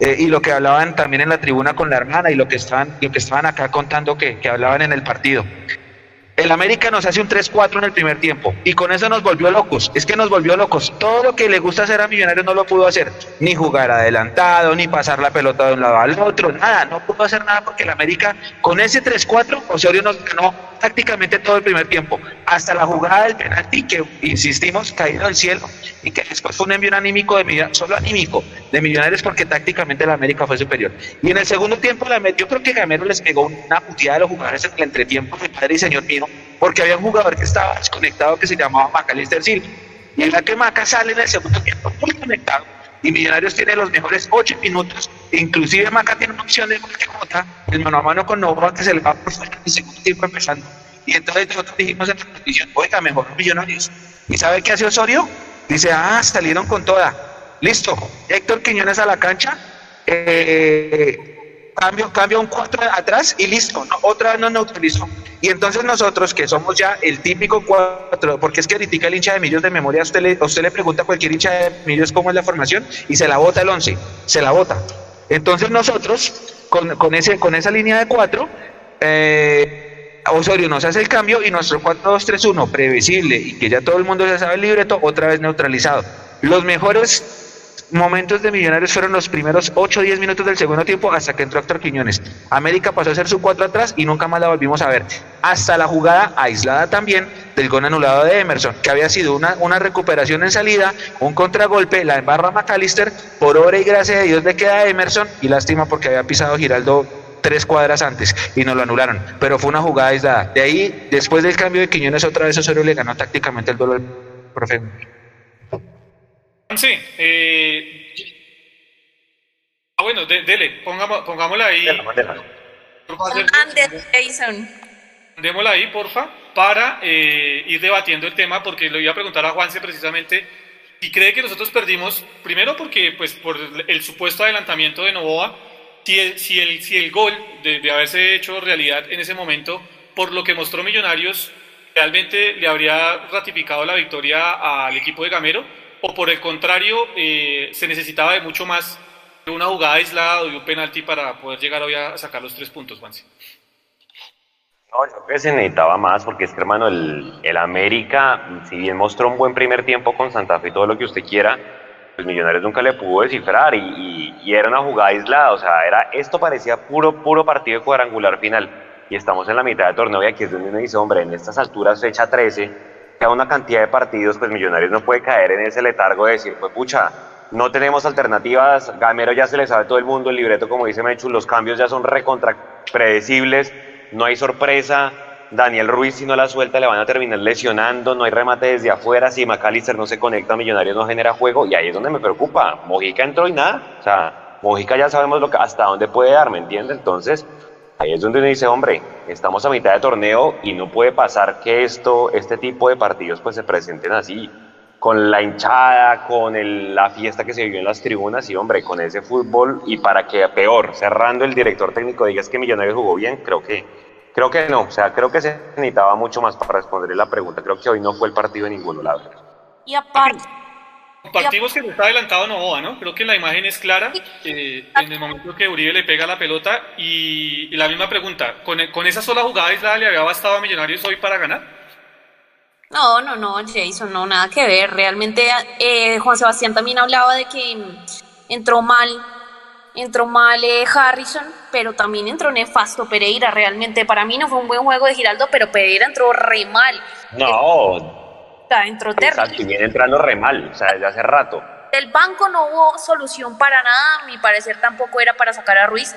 Eh, y lo que hablaban también en la tribuna con la hermana y lo que estaban, lo que estaban acá contando que, que hablaban en el partido. El América nos hace un 3-4 en el primer tiempo y con eso nos volvió locos. Es que nos volvió locos. Todo lo que le gusta hacer a Millonarios no lo pudo hacer. Ni jugar adelantado, ni pasar la pelota de un lado al otro, nada. No pudo hacer nada porque el América con ese 3-4, Osorio nos ganó prácticamente todo el primer tiempo. Hasta la jugada del penalti que, insistimos, caído al cielo y que después fue un envío anímico de Millonarios, solo anímico de Millonarios porque tácticamente el América fue superior. Y en el segundo tiempo, la, yo creo que Gamero les pegó una puteada a los jugadores en el entretiempo, mi padre y señor mío porque había un jugador que estaba desconectado que se llamaba Macalister Silva. Y en la que Maca sale en el segundo tiempo muy conectado. Y Millonarios tiene los mejores ocho minutos. Inclusive Maca tiene una opción de otra, el mano a mano con Nova que se le va por fuera en el segundo tiempo empezando. Y entonces nosotros dijimos en la transmisión, oiga, mejor los Millonarios. ¿Y sabe qué hace Osorio? Dice, ah, salieron con toda. Listo. Héctor Quiñones a la cancha. Eh, cambio, cambio un 4 atrás y listo, otra vez nos neutralizó. Y entonces nosotros, que somos ya el típico 4, porque es que critica el hincha de Millos de memoria, usted le, usted le pregunta a cualquier hincha de Millos cómo es la formación y se la bota el 11, se la bota. Entonces nosotros, con, con, ese, con esa línea de 4, eh, Osorio nos hace el cambio y nuestro 4-2-3-1 previsible y que ya todo el mundo ya sabe el libreto, otra vez neutralizado. Los mejores momentos de Millonarios fueron los primeros 8 o 10 minutos del segundo tiempo hasta que entró Héctor Quiñones. América pasó a ser su 4 atrás y nunca más la volvimos a ver. Hasta la jugada aislada también del gol anulado de Emerson, que había sido una, una recuperación en salida, un contragolpe, la embarra McAllister, por obra y gracia de Dios le queda a Emerson y lástima porque había pisado Giraldo tres cuadras antes y nos lo anularon, pero fue una jugada aislada. De ahí, después del cambio de Quiñones, otra vez Osorio le ganó tácticamente el al profe. Sí. Eh, ah, bueno, dele, pongámosla ahí. Démosla ahí, porfa, para eh, ir debatiendo el tema, porque le iba a preguntar a Juanse precisamente y cree que nosotros perdimos, primero porque, pues, por el supuesto adelantamiento de Novoa, si el, si el, si el gol de, de haberse hecho realidad en ese momento, por lo que mostró Millonarios, realmente le habría ratificado la victoria al equipo de Gamero o por el contrario, eh, se necesitaba de mucho más una jugada aislada y un penalti para poder llegar hoy a sacar los tres puntos, Juanse. No, yo creo que se necesitaba más, porque es que, hermano, el, el, América, si bien mostró un buen primer tiempo con Santa Fe y todo lo que usted quiera, pues Millonarios nunca le pudo descifrar y, y, era una jugada aislada, o sea, era, esto parecía puro, puro partido de cuadrangular final. Y estamos en la mitad de torneo y aquí es donde uno dice, hombre, en estas alturas, fecha 13, queda una cantidad de partidos, pues Millonarios no puede caer en ese letargo de decir, pues pucha, no tenemos alternativas, Gamero ya se le sabe todo el mundo, el libreto, como dice Mechu, los cambios ya son recontra predecibles no hay sorpresa. Daniel Ruiz, si no la suelta, le van a terminar lesionando. No hay remate desde afuera. Si McAllister no se conecta, Millonarios no genera juego. Y ahí es donde me preocupa. Mojica entró y nada. O sea, Mojica ya sabemos lo que, hasta dónde puede dar, ¿me entiende? Entonces, ahí es donde uno dice, hombre, estamos a mitad de torneo y no puede pasar que esto, este tipo de partidos pues se presenten así. Con la hinchada, con la fiesta que se vivió en las tribunas y, hombre, con ese fútbol. Y para que, peor, cerrando el director técnico diga que Millonarios jugó bien, creo que Creo que no, o sea, creo que se necesitaba mucho más para responderle la pregunta. Creo que hoy no fue el partido de ninguno, la verdad. Y aparte. Compartimos que no está adelantado Novoa, ¿no? Creo que la imagen es clara eh, en el momento que Uribe le pega la pelota y, la misma pregunta, ¿con, ¿con, esa sola jugada aislada le había bastado a Millonarios hoy para ganar? No, no, no, Jason, no, nada que ver. Realmente eh, Juan Sebastián también hablaba de que entró mal entró mal eh, Harrison, pero también entró nefasto Pereira. Realmente para mí no fue un buen juego de Giraldo, pero Pereira entró re mal. No. Entró terrible. Exacto, viene entrando re mal, o sea, desde hace rato. Del banco no hubo solución para nada, a mi parecer tampoco era para sacar a Ruiz.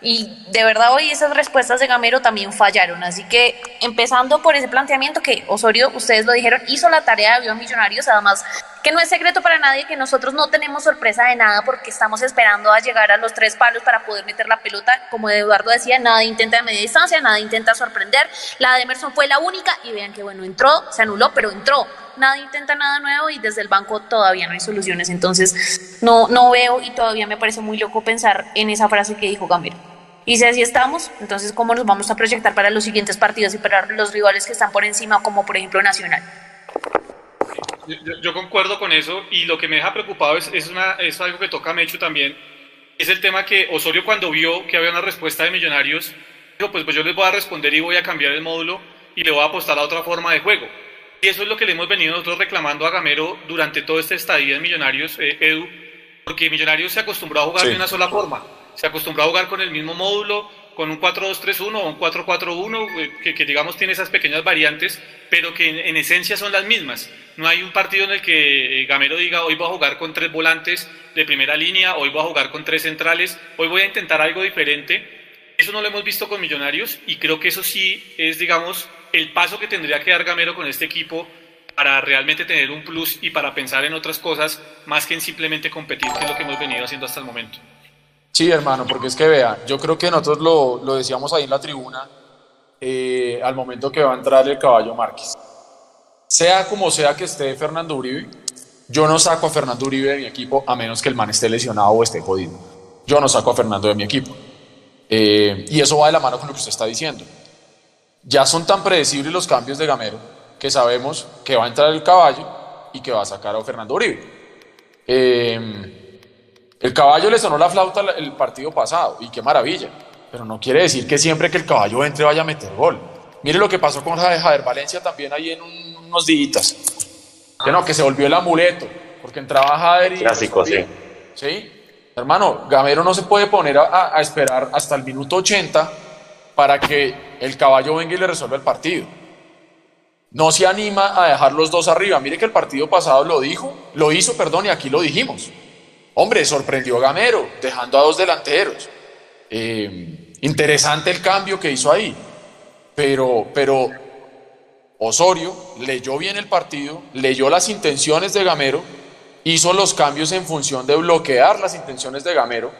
Y de verdad hoy esas respuestas de Gamero también fallaron. Así que empezando por ese planteamiento que Osorio, ustedes lo dijeron, hizo la tarea de Millonarios, además que no es secreto para nadie que nosotros no tenemos sorpresa de nada porque estamos esperando a llegar a los tres palos para poder meter la pelota. Como Eduardo decía, nada intenta de media distancia, nada intenta sorprender. La de Emerson fue la única y vean que bueno, entró, se anuló, pero entró. Nada intenta nada nuevo y desde el banco todavía no hay soluciones. Entonces no, no veo y todavía me parece muy loco pensar en esa frase que dijo Gamero. Y si así estamos, entonces ¿cómo nos vamos a proyectar para los siguientes partidos y para los rivales que están por encima, como por ejemplo Nacional? Yo, concuerdo con eso y lo que me deja preocupado es, es, una, es algo que toca Mecho también. Es el tema que Osorio cuando vio que había una respuesta de Millonarios, dijo, pues, pues yo les voy a responder y voy a cambiar el módulo y le voy a apostar a otra forma de juego. Y eso es lo que le hemos venido nosotros reclamando a Gamero durante todo este estadía en Millonarios, eh, Edu, porque Millonarios se acostumbró a jugar de una sola forma. Se acostumbró a jugar con el mismo módulo, con un 4-2-3-1 o un 4-4-1, eh, que, digamos tiene esas pequeñas variantes, pero que en, en esencia son las mismas. No hay un partido en el que eh, Gamero diga hoy voy a jugar con tres volantes de primera línea, hoy voy a jugar con tres centrales, hoy voy a intentar algo diferente. Eso no lo hemos visto con Millonarios y creo que eso sí es, digamos, el paso que tendría que dar Gamero con este equipo para realmente tener un plus y para pensar en otras cosas más que en simplemente competir, que es lo que hemos venido haciendo hasta el momento. Sí, hermano, porque es que vea, yo creo que nosotros lo, lo decíamos ahí en la tribuna eh, al momento que va a entrar el caballo Márquez sea como sea que esté Fernando Uribe, yo no saco a Fernando Uribe de mi equipo a menos que el man esté lesionado o esté jodido. Yo no saco a Fernando de mi equipo. Eh, y eso va de la mano con lo que usted está diciendo. Ya son tan predecibles los cambios de Gamero que sabemos que va a entrar el caballo y que va a sacar a Fernando Uribe. Eh, el caballo le sonó la flauta el partido pasado y qué maravilla, pero no quiere decir que siempre que el caballo entre vaya a meter gol. Mire lo que pasó con Javier Valencia también ahí en unos días. Que no, que se volvió el amuleto, porque entraba Jader y... Clásico, sí. Sí. Hermano, Gamero no se puede poner a, esperar hasta el minuto 80 para que el caballo venga y le resuelva el partido. No se anima a dejar los dos arriba. Mire que el partido pasado lo dijo, lo hizo, perdón, y aquí lo dijimos. Hombre, sorprendió Gamero, dejando a dos delanteros. Eh, interesante el cambio que hizo ahí. Pero, pero Osorio leyó bien el partido, leyó las intenciones de Gamero, hizo los cambios en función de bloquear las intenciones de Gamero.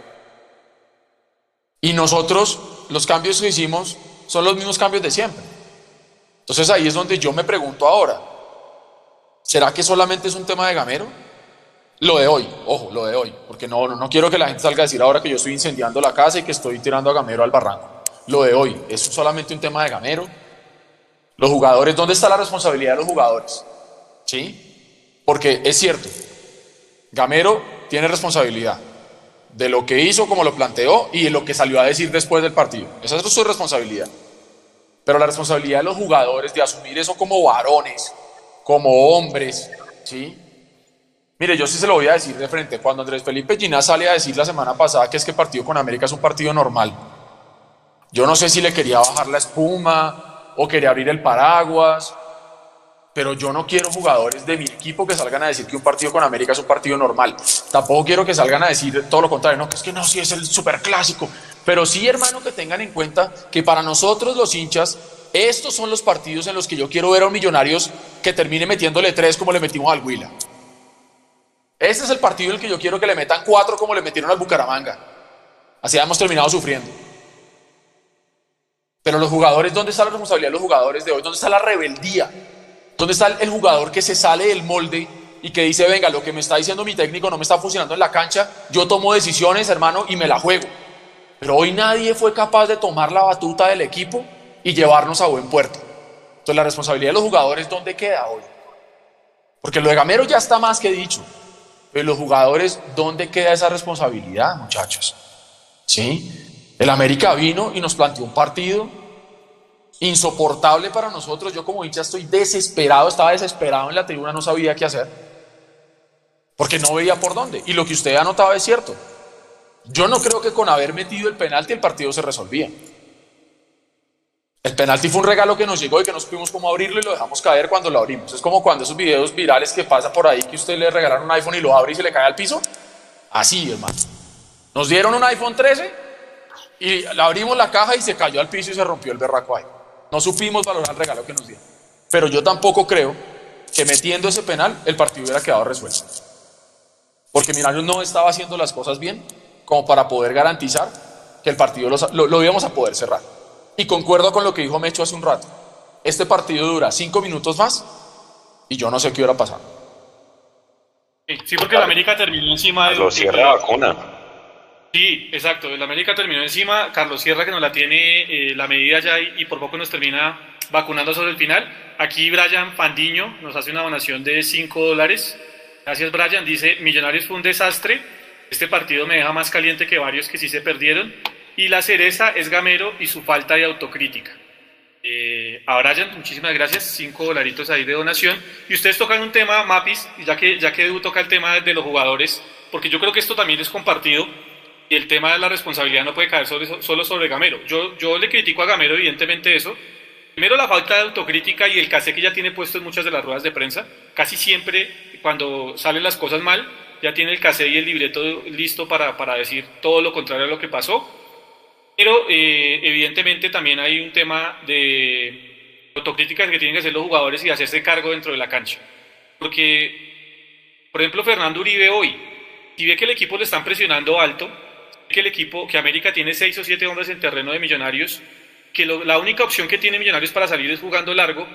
Y nosotros, los cambios que hicimos son los mismos cambios de siempre. Entonces ahí es donde yo me pregunto ahora, ¿será que solamente es un tema de Gamero? Lo de hoy, ojo, lo de hoy, porque no, no, quiero que la gente salga a decir ahora que yo estoy incendiando la casa y que estoy tirando a Gamero al barranco lo de hoy. ¿Es solamente un tema de Gamero? Los jugadores, ¿dónde está la responsabilidad de los jugadores? ¿Sí? Porque es cierto, Gamero tiene responsabilidad. de lo que hizo, como lo planteó y de lo que salió a decir después del partido. Esa es su responsabilidad. Pero la responsabilidad de los jugadores de asumir eso como varones, como hombres, ¿sí? Mire, yo sí se lo voy a decir de frente. Cuando Andrés Felipe Gina sale a decir la semana pasada que es que el partido con América es un partido normal, yo no sé si le quería bajar la espuma o quería abrir el paraguas pero yo no quiero jugadores de mi equipo que salgan a decir que un partido con América es un partido normal. Tampoco quiero que salgan a decir todo lo contrario, no, que es que no, sí es el superclásico. Pero sí, hermano, que tengan en cuenta que para nosotros los hinchas, estos son los partidos en los que yo quiero ver a un Millonarios que termine metiéndole tres como le metimos al Huila. Este es el partido en el que yo quiero que le metan cuatro como le metieron al Bucaramanga. Así hemos terminado sufriendo. Pero los jugadores, ¿dónde está la responsabilidad de los jugadores de hoy? ¿Dónde está la rebeldía? ¿Dónde está el jugador que se sale del molde y que dice, venga, lo que me está diciendo mi técnico no me está funcionando en la cancha, yo tomo decisiones, hermano, y me la juego? Pero hoy nadie fue capaz de tomar la batuta del equipo y llevarnos a buen puerto. Entonces la responsabilidad de los jugadores, ¿dónde queda hoy? Porque lo de Gamero ya está más que dicho. Pero los jugadores, ¿dónde queda esa responsabilidad, muchachos? ¿Sí? El América vino y nos planteó un partido insoportable para nosotros. Yo como hincha estoy desesperado, estaba desesperado en la tribuna, no sabía qué hacer. Porque no veía por dónde. Y lo que usted ha notado es cierto. Yo no creo que con haber metido el penalti el partido se resolvía. El penalti fue un regalo que nos llegó y que no supimos cómo abrirlo y lo dejamos caer cuando lo abrimos. Es como cuando esos videos virales que pasa por ahí que usted le regalaron un iPhone y lo abre y se le cae al piso. Así, hermano. Nos dieron un iPhone 13 y le abrimos la caja y se cayó al piso y se rompió el berraco ahí. No supimos valorar el regalo que nos dieron. Pero yo tampoco creo que metiendo ese penal el partido hubiera quedado resuelto. Porque Millonarios no estaba haciendo las cosas bien como para poder garantizar que el partido lo, íbamos a poder cerrar. Y concuerdo con lo que dijo Mecho hace un rato. Este partido dura cinco minutos más y yo no sé qué hubiera pasado. Sí, porque el América terminó encima de... Lo cierra vacuna. Sí, exacto. El América terminó encima. Carlos Sierra, que nos la tiene eh, la medida ya y, por poco nos termina vacunando sobre el final. Aquí Brian Fandiño nos hace una donación de 5 dólares. Gracias, Brian. Dice: Millonarios fue un desastre. Este partido me deja más caliente que varios que sí se perdieron. Y la cereza es Gamero y su falta de autocrítica. Eh, a muchísimas gracias. 5 dolaritos ahí de donación. Y ustedes tocan un tema, Mapis, ya que, ya que Edu toca el tema de los jugadores, porque yo creo que esto también es compartido y el tema de la responsabilidad no puede caer solo sobre Gamero. Yo, le critico a Gamero evidentemente eso. Primero la falta de autocrítica y el cassé que ya tiene puesto en muchas de las ruedas de prensa. Casi siempre cuando salen las cosas mal, ya tiene el cassé y el libreto listo para, para decir todo lo contrario a lo que pasó. Pero eh, evidentemente también hay un tema de autocrítica que tienen que hacer los jugadores y hacerse cargo dentro de la cancha. Porque, por ejemplo, Fernando Uribe hoy, si ve que el equipo le están presionando alto, que el equipo, que América tiene seis o siete hombres en terreno de Millonarios, que la única opción que tiene Millonarios para salir es jugando largo,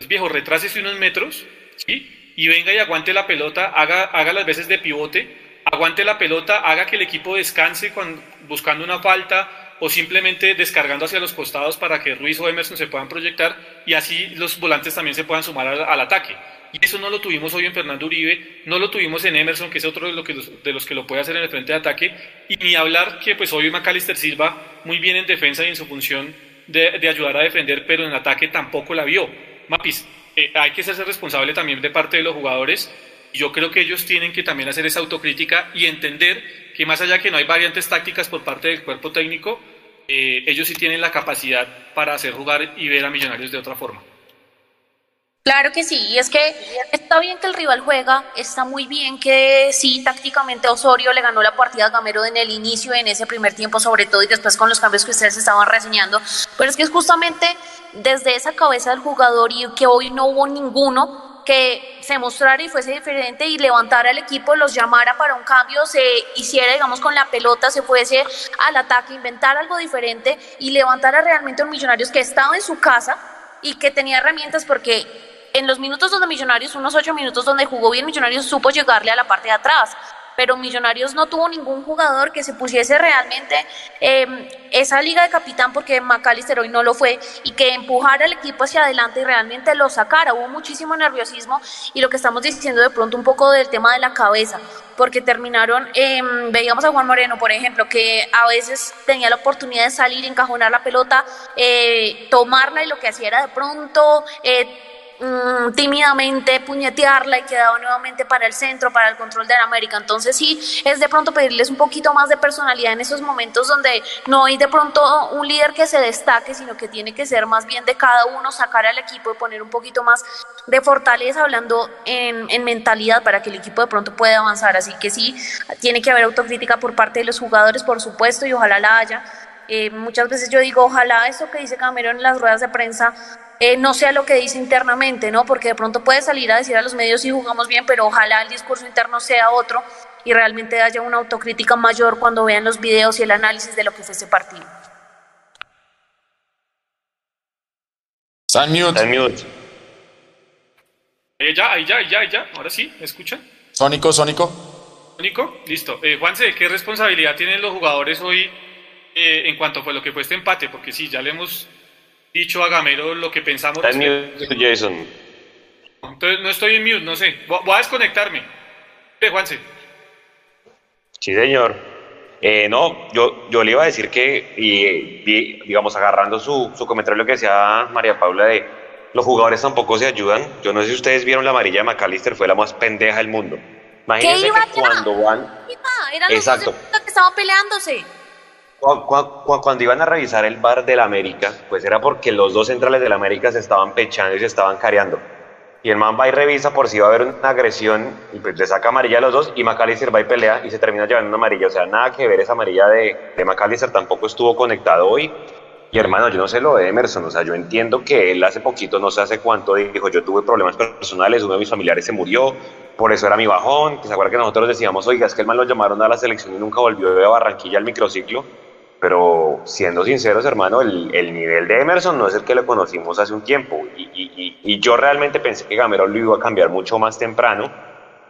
es viejo, retrásese unos metros, ¿sí? Y venga y aguante la pelota, haga, haga las veces de pivote, aguante la pelota, haga que el equipo descanse buscando una falta o simplemente descargando hacia los costados para que Ruiz o Emerson se puedan proyectar y así los volantes también se puedan sumar al ataque. Y eso no lo tuvimos hoy en Fernando Uribe, no lo tuvimos en Emerson, que es otro de, los que lo puede hacer en el frente de ataque, y ni hablar que pues hoy Macalister Silva muy bien en defensa y en su función de, ayudar a defender, pero en ataque tampoco la vio. Mapis, eh, hay que ser responsable también de parte de los jugadores, yo creo que ellos tienen que también hacer esa autocrítica y entender que más allá que no hay variantes tácticas por parte del cuerpo técnico, eh, ellos sí tienen la capacidad para hacer jugar y ver a Millonarios de otra forma. Claro que sí, y es que está bien que el rival juega, está muy bien que sí, tácticamente Osorio le ganó la partida a Gamero en el inicio, en ese primer tiempo sobre todo, y después con los cambios que ustedes estaban reseñando, pero es que es justamente desde esa cabeza del jugador y que hoy no hubo ninguno que se mostrara y fuese diferente y levantara al equipo, los llamara para un cambio, se hiciera, digamos, con la pelota, se fuese al ataque, inventar algo diferente y levantara realmente a un Millonarios que estaba en su casa y que tenía herramientas porque en los minutos donde Millonarios, unos ocho minutos donde jugó bien Millonarios, supo llegarle a la parte de atrás. Pero Millonarios no tuvo ningún jugador que se pusiese realmente em, esa liga de capitán porque McAllister hoy no lo fue y que empujara al equipo hacia adelante y realmente lo sacara. Hubo muchísimo nerviosismo y lo que estamos diciendo de pronto un poco del tema de la cabeza, porque terminaron, em, veíamos a Juan Moreno, por ejemplo, que a veces tenía la oportunidad de salir, encajonar la pelota, eh, tomarla y lo que hacía era de pronto... Eh, Mm, tímidamente puñetearla y quedaba nuevamente para el centro, para el control de la América. Entonces sí, es de pronto pedirles un poquito más de personalidad en esos momentos donde no hay de pronto un líder que se destaque, sino que tiene que ser más bien de cada uno, sacar al equipo y poner un poquito más de fortaleza, hablando en, en mentalidad para que el equipo de pronto pueda avanzar. Así que sí, tiene que haber autocrítica por parte de los jugadores, por supuesto, y ojalá la haya. Eh, muchas veces yo digo, ojalá eso que dice Cameron en las ruedas de prensa eh, no sea lo que dice internamente, ¿no? Porque de pronto puede salir a decir a los medios si jugamos bien, pero ojalá el discurso interno sea otro y realmente haya una autocrítica mayor cuando vean los videos y el análisis de lo que fue ese partido. San mute. Eh, ya, ahí ya, ya, ya. Ahora sí, ¿me escuchan? Sónico, Sónico. Sónico, listo. Eh, Juanse, ¿qué responsabilidad tienen los jugadores hoy eh, en cuanto a lo que fue este empate? Porque sí, ya le hemos dicho a Gamero lo que pensamos. Está en mute, Jason. Entonces, no estoy en mute, no sé. Voy a desconectarme. ¿Qué, Juanse? Sí, señor. Eh, no, yo, yo le iba a decir que, y, digamos, agarrando su, su comentario, lo que decía María Paula de los jugadores tampoco se ayudan. Yo no sé si ustedes vieron la amarilla de McAllister, fue la más pendeja del mundo. Imagínense que cuando van. Eran Exacto. los que estaban peleándose. Cuando, iban a revisar el bar del América, pues era porque los dos centrales del América se estaban pechando y se estaban careando. Y el man va y revisa por si va a haber una agresión y pues le saca amarilla a los dos y McAllister va y pelea y se termina llevando una amarilla. O sea, nada que ver esa amarilla de, de McAllister tampoco estuvo conectado hoy. Y hermano, yo no sé lo de Emerson, o sea, yo entiendo que él hace poquito, no sé hace cuánto, dijo, yo tuve problemas personales, uno de mis familiares se murió, por eso era mi bajón, que se acuerda que nosotros decíamos, oiga, es que el man lo llamaron a la selección y nunca volvió de Barranquilla al microciclo, pero siendo sinceros, hermano, el, nivel de Emerson no es el que lo conocimos hace un tiempo. Y, yo realmente pensé que Gamero lo iba a cambiar mucho más temprano.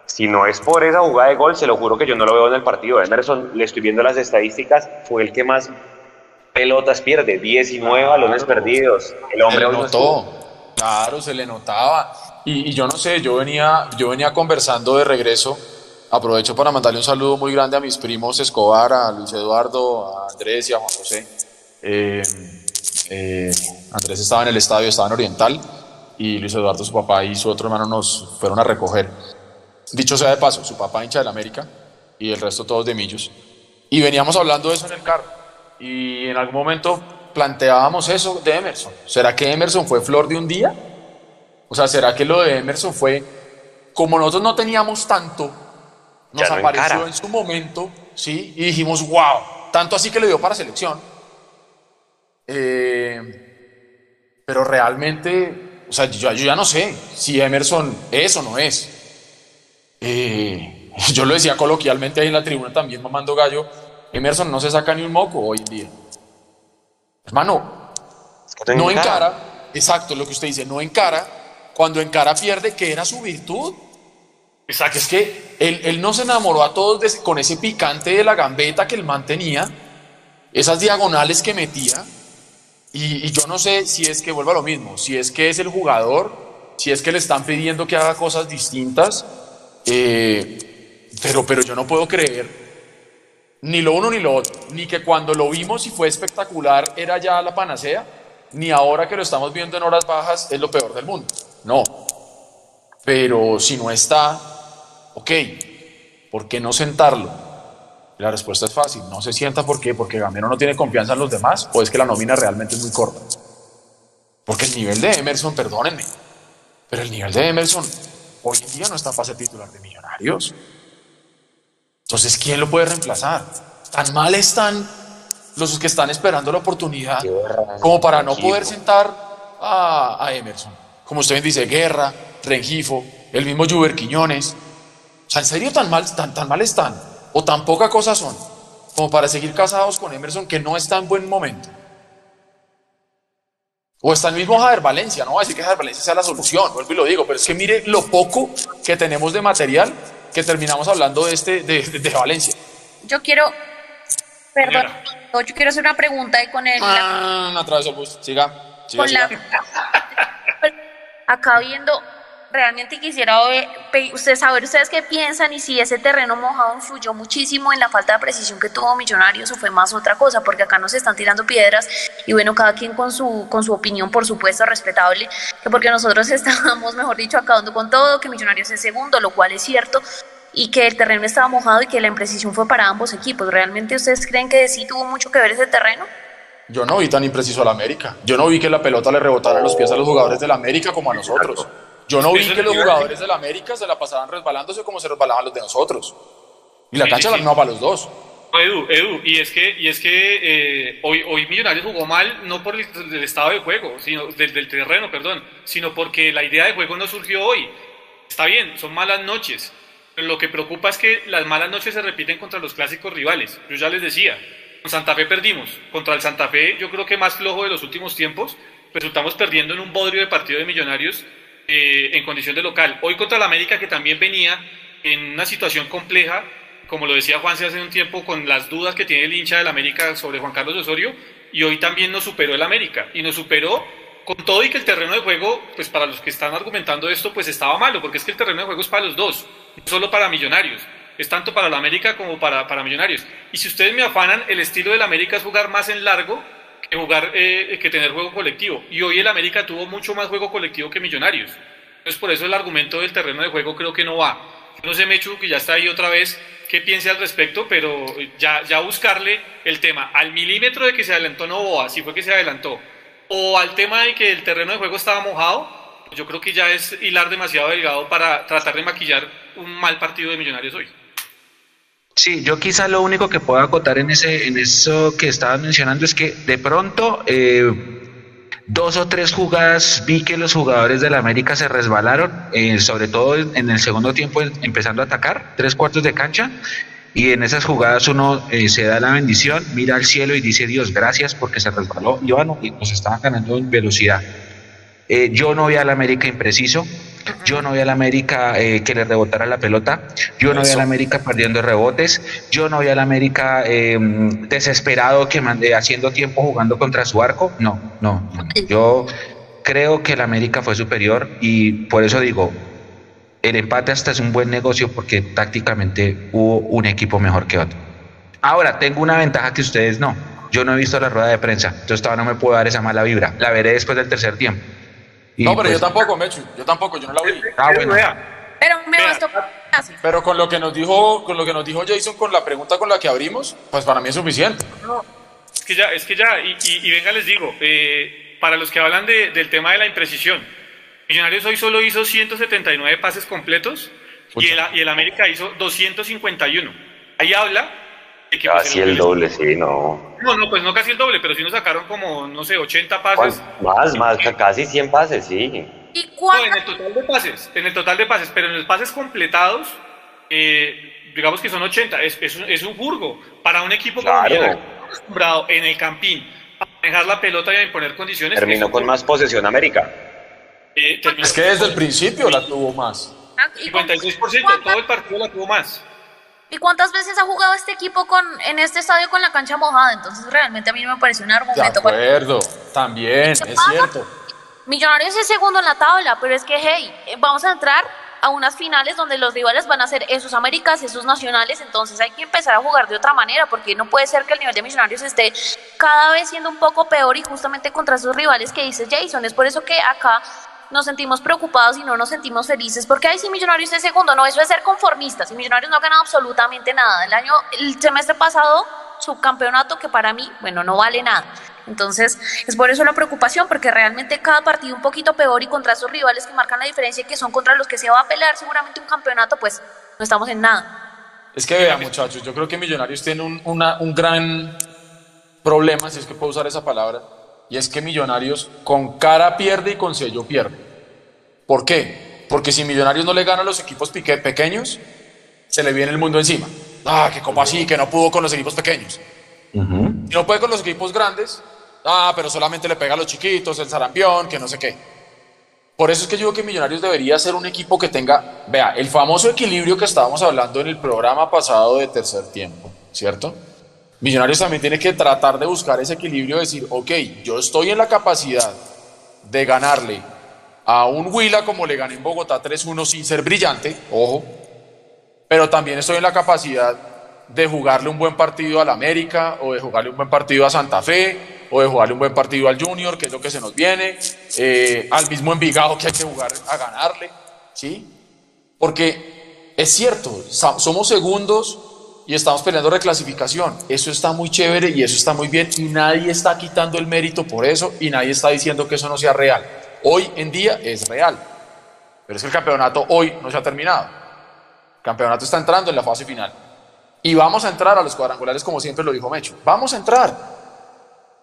Si no es por esa jugada de gol, se lo juro que yo no lo veo en el partido. Emerson, le estoy viendo las estadísticas, fue el que más pelotas pierde, 19 balones perdidos. El hombre se le notó, claro, se le notaba. Y, y, yo no sé, yo venía, yo venía conversando de regreso Aprovecho para mandarle un saludo muy grande a mis primos Escobar, a Luis Eduardo, a Andrés y a Juan José. Eh, eh, Andrés estaba en el estadio, estaba en Oriental, y Luis Eduardo, su papá y su otro hermano nos fueron a recoger. Dicho sea de paso, su papá hincha del América y el resto todos de Millos. Y veníamos hablando de eso en el carro. Y en algún momento planteábamos eso de Emerson. ¿Será que Emerson fue flor de un día? O sea, ¿será que lo de Emerson fue, como nosotros no teníamos tanto, nos apareció en su momento, ¿sí? Y dijimos, wow, tanto así que le dio para selección. Eh, pero realmente, o sea, yo, ya no sé si Emerson es o no es. Eh, (laughs) yo lo decía coloquialmente ahí en la tribuna también, mamando gallo, Emerson no se saca ni un moco hoy en día. Hermano, no encara, exacto lo que usted dice, no encara, cuando encara pierde, que era su virtud. Exacto. Es que él, no se enamoró a todos con ese picante de la gambeta que él mantenía, esas diagonales que metía. Y, yo no sé si es que vuelva a lo mismo, si es que es el jugador, si es que le están pidiendo que haga cosas distintas. Eh, pero, pero yo no puedo creer ni lo uno ni lo otro, ni que cuando lo vimos y fue espectacular era ya la panacea, ni ahora que lo estamos viendo en horas bajas es lo peor del mundo. No. Pero si no está, ok, ¿por qué no sentarlo? La respuesta es fácil, no se sienta ¿por qué? Porque Gamero no tiene confianza en los demás o es que la nómina realmente es muy corta. Porque el nivel de Emerson, perdónenme, pero el nivel de Emerson hoy en día no está para ser titular de Millonarios. Entonces, ¿quién lo puede reemplazar? Tan mal están los que están esperando la oportunidad como para no poder sentar a, Emerson. Como usted dice, Guerra, Rengifo, el mismo Juber Quiñones. Sea, ¿en serio tan mal, tan, tan mal están? ¿O tan poca cosa son? Como para seguir casados con Emerson que no está en buen momento. O está el mismo Javier Valencia, no voy a decir que Javier Valencia sea la solución, vuelvo y lo digo, pero es que mire lo poco que tenemos de material que terminamos hablando de este de, de, Valencia. Yo quiero, perdón, yo quiero hacer una pregunta y con el... Ah, no el bus, siga. siga con la... Acá viendo realmente quisiera usted saber ustedes qué piensan y si ese terreno mojado influyó muchísimo en la falta de precisión que tuvo Millonarios o fue más otra cosa, porque acá nos están tirando piedras y bueno, cada quien con su, con su opinión, por supuesto, respetable, que porque nosotros (laughs) estábamos, mejor dicho, acabando con todo, que Millonarios es segundo, lo cual es cierto, y que el terreno estaba mojado y que la imprecisión fue para ambos equipos. ¿Realmente ustedes creen que sí tuvo mucho que ver ese terreno? Yo no vi tan impreciso al América. Yo no vi que la pelota le rebotara a los pies a los jugadores del América como a nosotros. Yo no vi que los jugadores del América se la pasaban resbalándose como se resbalaban los de nosotros. Y la cancha la misma para los dos. Edu, Edu, y es que, y es que eh, hoy, hoy Millonarios jugó mal no por el, estado de juego, sino del, del, terreno, perdón, sino porque la idea de juego no surgió hoy. Está bien, son malas noches, pero lo que preocupa es que las malas noches se repiten contra los clásicos rivales. Yo ya les decía, con Santa Fe perdimos, contra el Santa Fe yo creo que más flojo de los últimos tiempos, resultamos perdiendo en un bodrio de partido de Millonarios eh, en condición de local. Hoy contra el América, que también venía en una situación compleja, como lo decía Juan hace un tiempo, con las dudas que tiene el hincha del América sobre Juan Carlos Osorio, y hoy también nos superó el América, y nos superó con todo y que el terreno de juego, pues para los que están argumentando esto, pues estaba malo, porque es que el terreno de juego es para los dos, no solo para Millonarios, es tanto para el América como para, para Millonarios. Y si ustedes me afanan, el estilo del América es jugar más en largo, jugar, eh, que tener juego colectivo. Y hoy el América tuvo mucho más juego colectivo que Millonarios. Entonces por eso el argumento del terreno de juego creo que no va. No sé, Mechu, que ya está ahí otra vez, qué piense al respecto, pero ya, ya buscarle el tema al milímetro de que se adelantó Novoa, si fue que se adelantó, o al tema de que el terreno de juego estaba mojado, yo creo que ya es hilar demasiado delgado para tratar de maquillar un mal partido de Millonarios hoy. Sí, yo quizá lo único que puedo acotar en, ese, en eso que estaban mencionando es que de pronto eh, dos o tres jugadas vi que los jugadores de la América se resbalaron, eh, sobre todo en el segundo tiempo empezando a atacar, tres cuartos de cancha, y en esas jugadas uno eh, se da la bendición, mira al cielo y dice Dios, gracias porque se resbaló bueno, y nos estaban ganando en velocidad. yo no vi al América impreciso, yo no vi a la América eh, que le rebotara la pelota. Yo no vi a la América perdiendo rebotes. Yo no vi a la América eh, desesperado que mande, haciendo tiempo jugando contra su arco. No, no. Yo creo que la América fue superior y por eso digo, el empate hasta es un buen negocio porque tácticamente hubo un equipo mejor que otro. Ahora, tengo una ventaja que ustedes no. Yo no he visto la rueda de prensa, entonces todavía no me puedo dar esa mala vibra. La veré después del tercer tiempo no, pero yo pues, tampoco, Mechu, yo tampoco, yo no la vi. Ah, bueno. Pero me bastó. Pero con lo que nos dijo, con lo que nos dijo Jason con la pregunta con la que abrimos, pues para mí es suficiente. Es que ya, es que ya, y, venga les digo, eh, para los que hablan del tema de la imprecisión, Millonarios hoy solo hizo 179 pases completos y el, y el América hizo 251. Ahí habla Casi el doble, sí, no. No, no, pues no casi el doble, pero sí nos sacaron como, no sé, 80 pases. Más, más, casi 100 pases, sí. ¿Y No, en el total de pases, en el total de pases, pero en los pases completados, eh, digamos que son 80, es, es, es un burgo para un equipo claro. acostumbrado en el campín a manejar la pelota y a imponer condiciones. Terminó con más posesión América. Eh, es que desde el principio la tuvo más. 56%, ah, todo el partido la tuvo más. ¿Y cuántas veces ha jugado este equipo con en este estadio con la cancha mojada? Entonces realmente a mí me parece un argumento. De acuerdo, también, es cierto. Millonarios es segundo en la tabla, pero es que, hey, eh, vamos a entrar a unas finales donde los rivales van a ser esos Américas, esos nacionales, entonces hay que empezar a jugar de otra manera, porque no puede ser que el nivel de Millonarios esté cada vez siendo un poco peor y justamente contra esos rivales que dice Jason. Es por eso que acá nos sentimos preocupados y no nos sentimos felices porque ahí sí Millonarios es segundo, no, eso es ser conformistas y Millonarios no ha ganado absolutamente nada. El año, el semestre pasado, subcampeonato que para mí, bueno, no vale nada. Entonces, es por eso la preocupación, porque realmente cada partido un poquito peor y contra esos rivales que marcan la diferencia y que son contra los que se va a pelear seguramente un campeonato, pues no estamos en nada. Es que vean, muchachos, yo creo que Millonarios tiene un, un gran problema, si es que puedo usar esa palabra, y es que Millonarios con cara pierde y con sello pierde. ¿Por qué? Porque si Millonarios no le gana a los equipos pequeños, se le viene el mundo encima. Ah, que como así, que no pudo con los equipos pequeños. Y no puede con los equipos grandes. Ah, pero solamente le pega a los chiquitos, el sarampión, que no sé qué. Por eso es que yo digo que Millonarios debería ser un equipo que tenga, vea, el famoso equilibrio que estábamos hablando en el programa pasado de tercer tiempo, ¿cierto? Millonarios también tiene que tratar de buscar ese equilibrio, decir, ok, yo estoy en la capacidad de ganarle a un Huila como le gané en Bogotá 3-1 sin ser brillante, ojo, pero también estoy en la capacidad de jugarle un buen partido al América o de jugarle un buen partido a Santa Fe o de jugarle un buen partido al Junior, que es lo que se nos viene, eh, al mismo Envigado que hay que jugar a ganarle, ¿sí? Porque es cierto, somos segundos y estamos peleando reclasificación. Eso está muy chévere y eso está muy bien y nadie está quitando el mérito por eso y nadie está diciendo que eso no sea real. Hoy en día es real, pero es que el campeonato hoy no se ha terminado. El campeonato está entrando en la fase final. Y vamos a entrar a los cuadrangulares como siempre lo dijo Mecho. Vamos a entrar.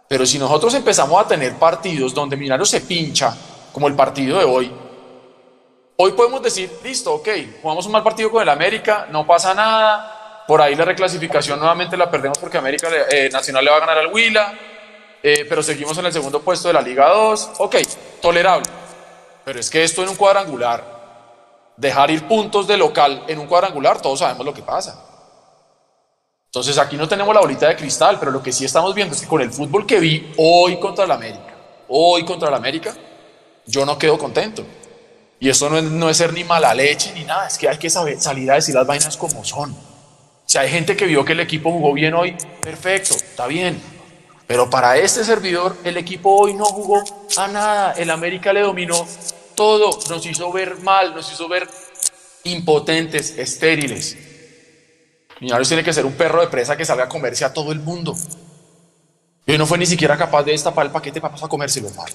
Pero si nosotros empezamos a tener partidos donde Millonarios se pincha, como el partido de hoy, hoy podemos decir, listo, ok, jugamos un mal partido con el América, no pasa nada, por ahí la reclasificación nuevamente la perdemos porque América eh, Nacional le va a ganar al Huila, eh, pero seguimos en el segundo puesto de la Liga 2. Ok, tolerable. Pero es que esto en un cuadrangular, dejar ir puntos de local en un cuadrangular, todos sabemos lo que pasa. Entonces aquí no tenemos la bolita de cristal, pero lo que sí estamos viendo es que con el fútbol que vi hoy contra el América, hoy contra el América, yo no quedo contento. Y esto no es, no es ser ni mala leche ni nada, es que hay que saber, salir a decir las vainas como son. Si hay gente que vio que el equipo jugó bien hoy, perfecto, está bien. Pero para este servidor, el equipo hoy no jugó a nada. El América le dominó todo, nos hizo ver mal, nos hizo ver impotentes, estériles. Millonarios tiene que ser un perro de presa que salga a comerse a todo el mundo. Y no fue ni siquiera capaz de destapar el paquete para, a comérselo mal.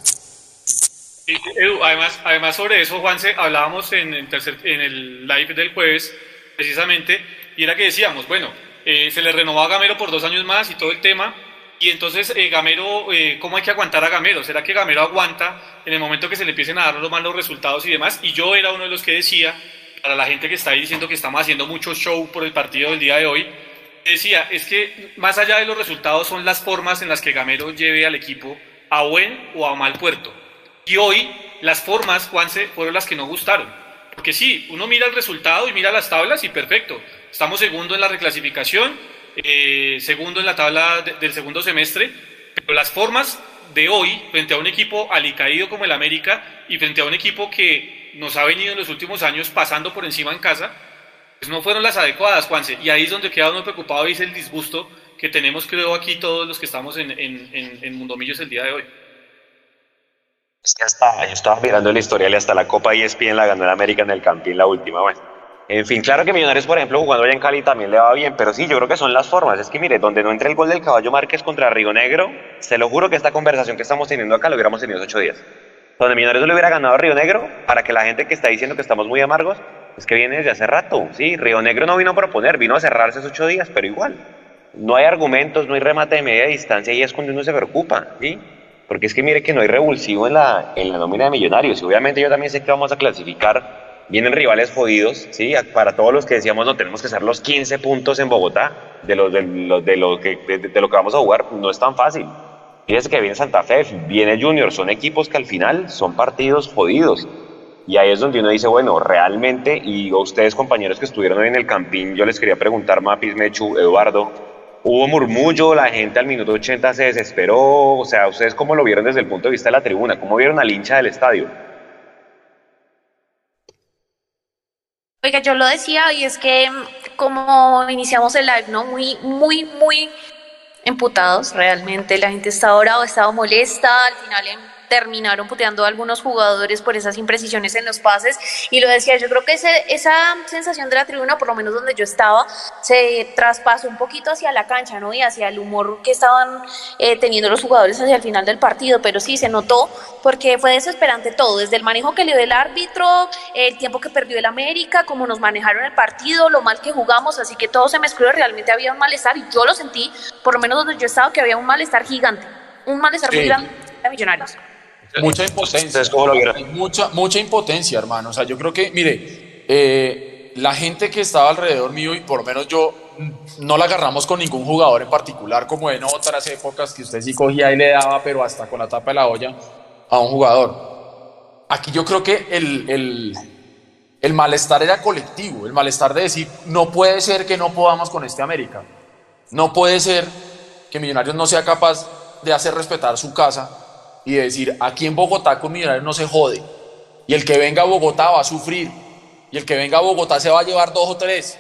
además, además sobre eso, Juanse, hablábamos en el, en el live del jueves, precisamente, y era que decíamos, bueno, eh, se le renovó a Gamero por dos años más y todo el tema, y entonces eh, Gamero, eh, ¿cómo hay que aguantar a Gamero? ¿Será que Gamero aguanta en el momento que se le empiecen a dar los malos resultados y demás? Y yo era uno de los que decía, para la gente que está ahí diciendo que estamos haciendo mucho show por el partido del día de hoy, decía, es que más allá de los resultados son las formas en las que Gamero lleve al equipo a buen o a mal puerto. Y hoy las formas, Juanse, fueron las que no gustaron. Porque sí, uno mira el resultado y mira las tablas y perfecto. Estamos segundo en la reclasificación, eh, segundo en la tabla del segundo semestre, pero las formas de hoy frente a un equipo alicaído como el América y frente a un equipo que nos ha venido en los últimos años pasando por encima en casa, pues no fueron las adecuadas, Juanse. Y ahí es donde queda uno preocupado y es el disgusto que tenemos, creo, aquí todos los que estamos en, en, en, en Mundomillos el día de hoy. Es que hasta, yo estaba mirando la historia y hasta la Copa ESPN la ganó el América en el Campín la última, vez. En fin, claro que Millonarios, por ejemplo, jugando allá en Cali también le va bien, pero sí, yo creo que son las formas. Es que mire, donde no entra el gol del Caballo Márquez contra Río Negro, se lo juro que esta conversación que estamos teniendo acá lo hubiéramos tenido hace ocho días. Donde Millonarios le hubiera ganado a Río Negro, para que la gente que está diciendo que estamos muy amargos, es que viene desde hace rato. Sí, Río Negro no vino a proponer, vino a cerrarse esos ocho días, pero igual. No hay argumentos, no hay remate de media distancia y es cuando uno se preocupa, ¿sí? Porque es que mire que no hay revulsivo en la, en la nómina de Millonarios. Y obviamente yo también sé que vamos a clasificar. Vienen rivales jodidos, ¿sí? Para todos los que decíamos, no, tenemos que hacer los 15 puntos en Bogotá de lo, de, lo, de lo, que, de, lo que vamos a jugar. No es tan fácil. Fíjese que viene Santa Fe, viene Junior. Son equipos que al final son partidos jodidos. Y ahí es donde uno dice, bueno, realmente, y ustedes compañeros que estuvieron hoy en el campín, yo les quería preguntar, Mapis, Mechu, Eduardo, Hubo murmullo, la gente al minuto 80 se desesperó. O sea, ¿ustedes cómo lo vieron desde el punto de vista de la tribuna? ¿Cómo vieron al hincha del estadio? Oiga, yo lo decía y es que mm, como iniciamos el live, ¿no? Muy, muy, muy emputados realmente. La gente estaba brava, estaba molesta. Al final em, terminaron puteando a algunos jugadores por esas imprecisiones en los pases. Y lo decía, yo creo que ese, esa sensación de la tribuna, por lo menos donde yo estaba, se traspasó un poquito hacia la cancha, ¿no? Y hacia el humor que estaban eh, teniendo los jugadores hacia el final del partido. Pero sí, se notó porque fue desesperante todo, desde el manejo que le dio el árbitro, el tiempo que perdió el América, cómo nos manejaron el partido, lo mal que jugamos, así que todo se mezcló, realmente había un malestar y yo lo sentí, por lo menos donde yo estaba, que había un malestar gigante, un malestar muy grande de Millonarios. Mucha impotencia. Mucha, mucha impotencia, hermano. O sea, yo creo que, mire, eh, la gente que estaba alrededor mío, y por lo menos yo, no la agarramos con ningún jugador en particular, como en otras épocas que usted sí cogía y le daba, pero hasta con la tapa de la olla, a un jugador. aquí yo creo que el, el, el malestar era colectivo, el malestar de decir, no puede ser que no podamos con este América, no puede ser que Millonarios no sea capaz de hacer respetar su casa y de decir, aquí en Bogotá con Millonarios no se jode, y el que venga a Bogotá va a sufrir, y el que venga a Bogotá se va a llevar dos o tres,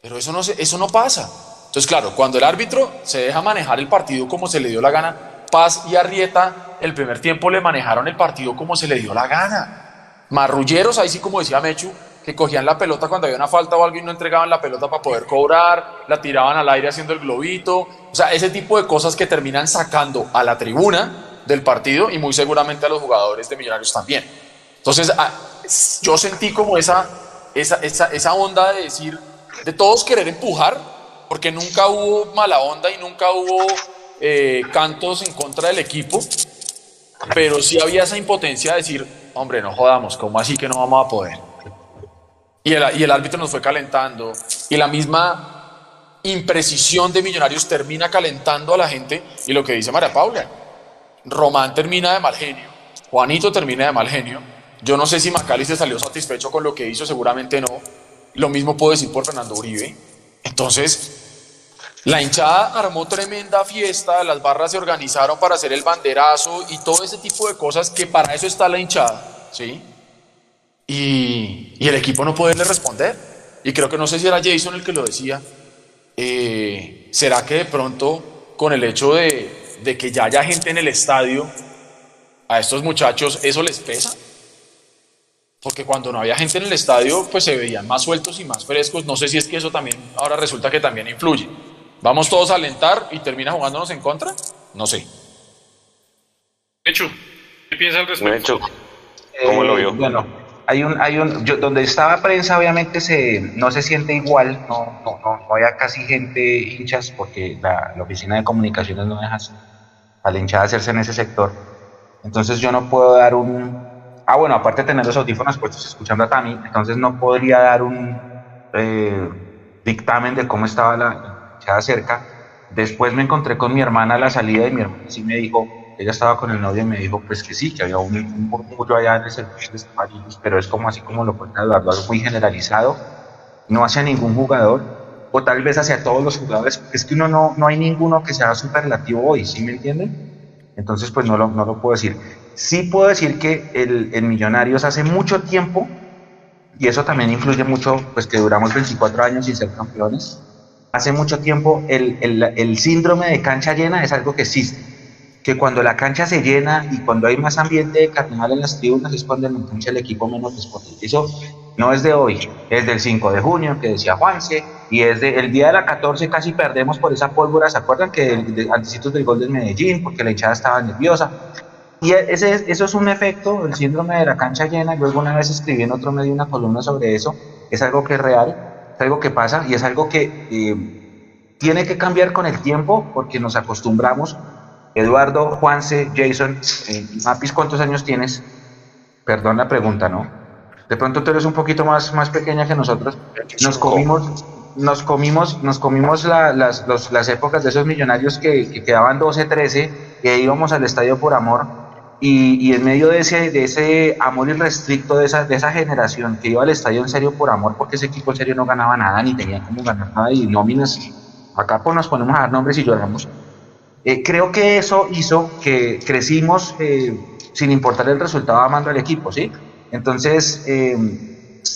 pero eso no, eso no pasa. Entonces, claro, cuando el árbitro se deja manejar el partido como se le dio la gana, Paz y Arrieta el primer tiempo le manejaron el partido como se le dio la gana. Marrulleros, ahí sí como decía Mechu, que cogían la pelota cuando había una falta o algo y no entregaban la pelota para poder cobrar, la tiraban al aire haciendo el globito. O sea, ese tipo de cosas que terminan sacando a la tribuna del partido y muy seguramente a los jugadores de Millonarios también. Entonces, ah, yo sentí como esa, esa, esa, esa onda de decir, de todos querer empujar, porque nunca hubo mala onda y nunca hubo eh, cantos en contra del equipo, pero sí había esa impotencia de decir, hombre, no jodamos, ¿cómo así que no vamos a poder? Y el, y el árbitro nos fue calentando, y la misma imprecisión de Millonarios termina calentando a la gente, y lo que dice María Paula, Román termina de mal genio, Juanito termina de mal genio, yo no sé si Macali se salió satisfecho con lo que hizo, seguramente no, lo mismo puedo decir por Fernando Uribe, entonces la hinchada armó tremenda fiesta, las barras se organizaron para hacer el banderazo y todo ese tipo de cosas que para eso está la hinchada, ¿sí? Y, el equipo no puede responder. Y creo que no sé si era Jason el que lo decía. Eh, ¿Será que de pronto con el hecho de, de que ya haya gente en el estadio, a estos muchachos eso les pesa? porque cuando no había gente en el estadio, pues se veían más sueltos y más frescos. No sé si es que eso también, ahora resulta que también influye. ¿Vamos todos a alentar y termina jugándonos en contra? No sé. Hecho, ¿qué piensa al respecto? ¿cómo lo vio? Eh, bueno, hay un, hay un, donde estaba prensa obviamente se, no se siente igual, no, no, no, no había casi gente hinchas porque la, la oficina de comunicaciones no deja a la hinchada hacerse en ese sector. Entonces yo no puedo dar un, ah bueno, aparte de tener los audífonos puestos escuchando a Tami, entonces no podría dar un eh, dictamen de cómo estaba la, queda cerca. Después me encontré con mi hermana a la salida y mi hermana sí me dijo, ella estaba con el novio y me dijo pues que sí, que había un, murmullo allá en ese de pero es como así como lo cuenta Eduardo, algo muy generalizado, no hacia ningún jugador, o tal vez hacia todos los jugadores, es que uno no, no hay ninguno que sea superlativo hoy, ¿sí me entienden? Entonces pues no lo, no lo puedo decir. Sí puedo decir que el, el Millonarios hace mucho tiempo, y eso también influye mucho, pues que duramos 24 años sin ser campeones, hace mucho tiempo el, el, el, síndrome de cancha llena es algo que existe. Que cuando la cancha se llena y cuando hay más ambiente de carnaval en las tribunas es cuando en cancha el equipo menos responde. Eso no es de hoy, es del 5 de junio que decía Juanse y es del día de la 14 casi perdemos por esa pólvora. ¿Se acuerdan que antecitos del gol de Medellín porque la hinchada estaba nerviosa? Y ese, eso es un efecto, el síndrome de la cancha llena. Luego una vez escribí en otro medio una columna sobre eso. Es algo que es real algo que pasa y es algo que eh, tiene que cambiar con el tiempo porque nos acostumbramos. Eduardo, Juanse, Jason, eh, Mapis, ¿cuántos años tienes? Perdón la pregunta, ¿no? De pronto tú eres un poquito más, más pequeña que nosotros. Nos comimos, nos comimos, nos comimos las, las épocas de esos millonarios que, que quedaban 12, 13, que íbamos al estadio por amor y, en medio de ese, de ese amor irrestricto de esa, de esa generación que iba al estadio en serio por amor, porque ese equipo en serio no ganaba nada, ni tenía cómo ganar nada, y nóminas, acá pues nos ponemos a dar nombres y lloramos. Eh, creo que eso hizo que crecimos eh, sin importar el resultado amando al equipo, ¿sí? Entonces eh,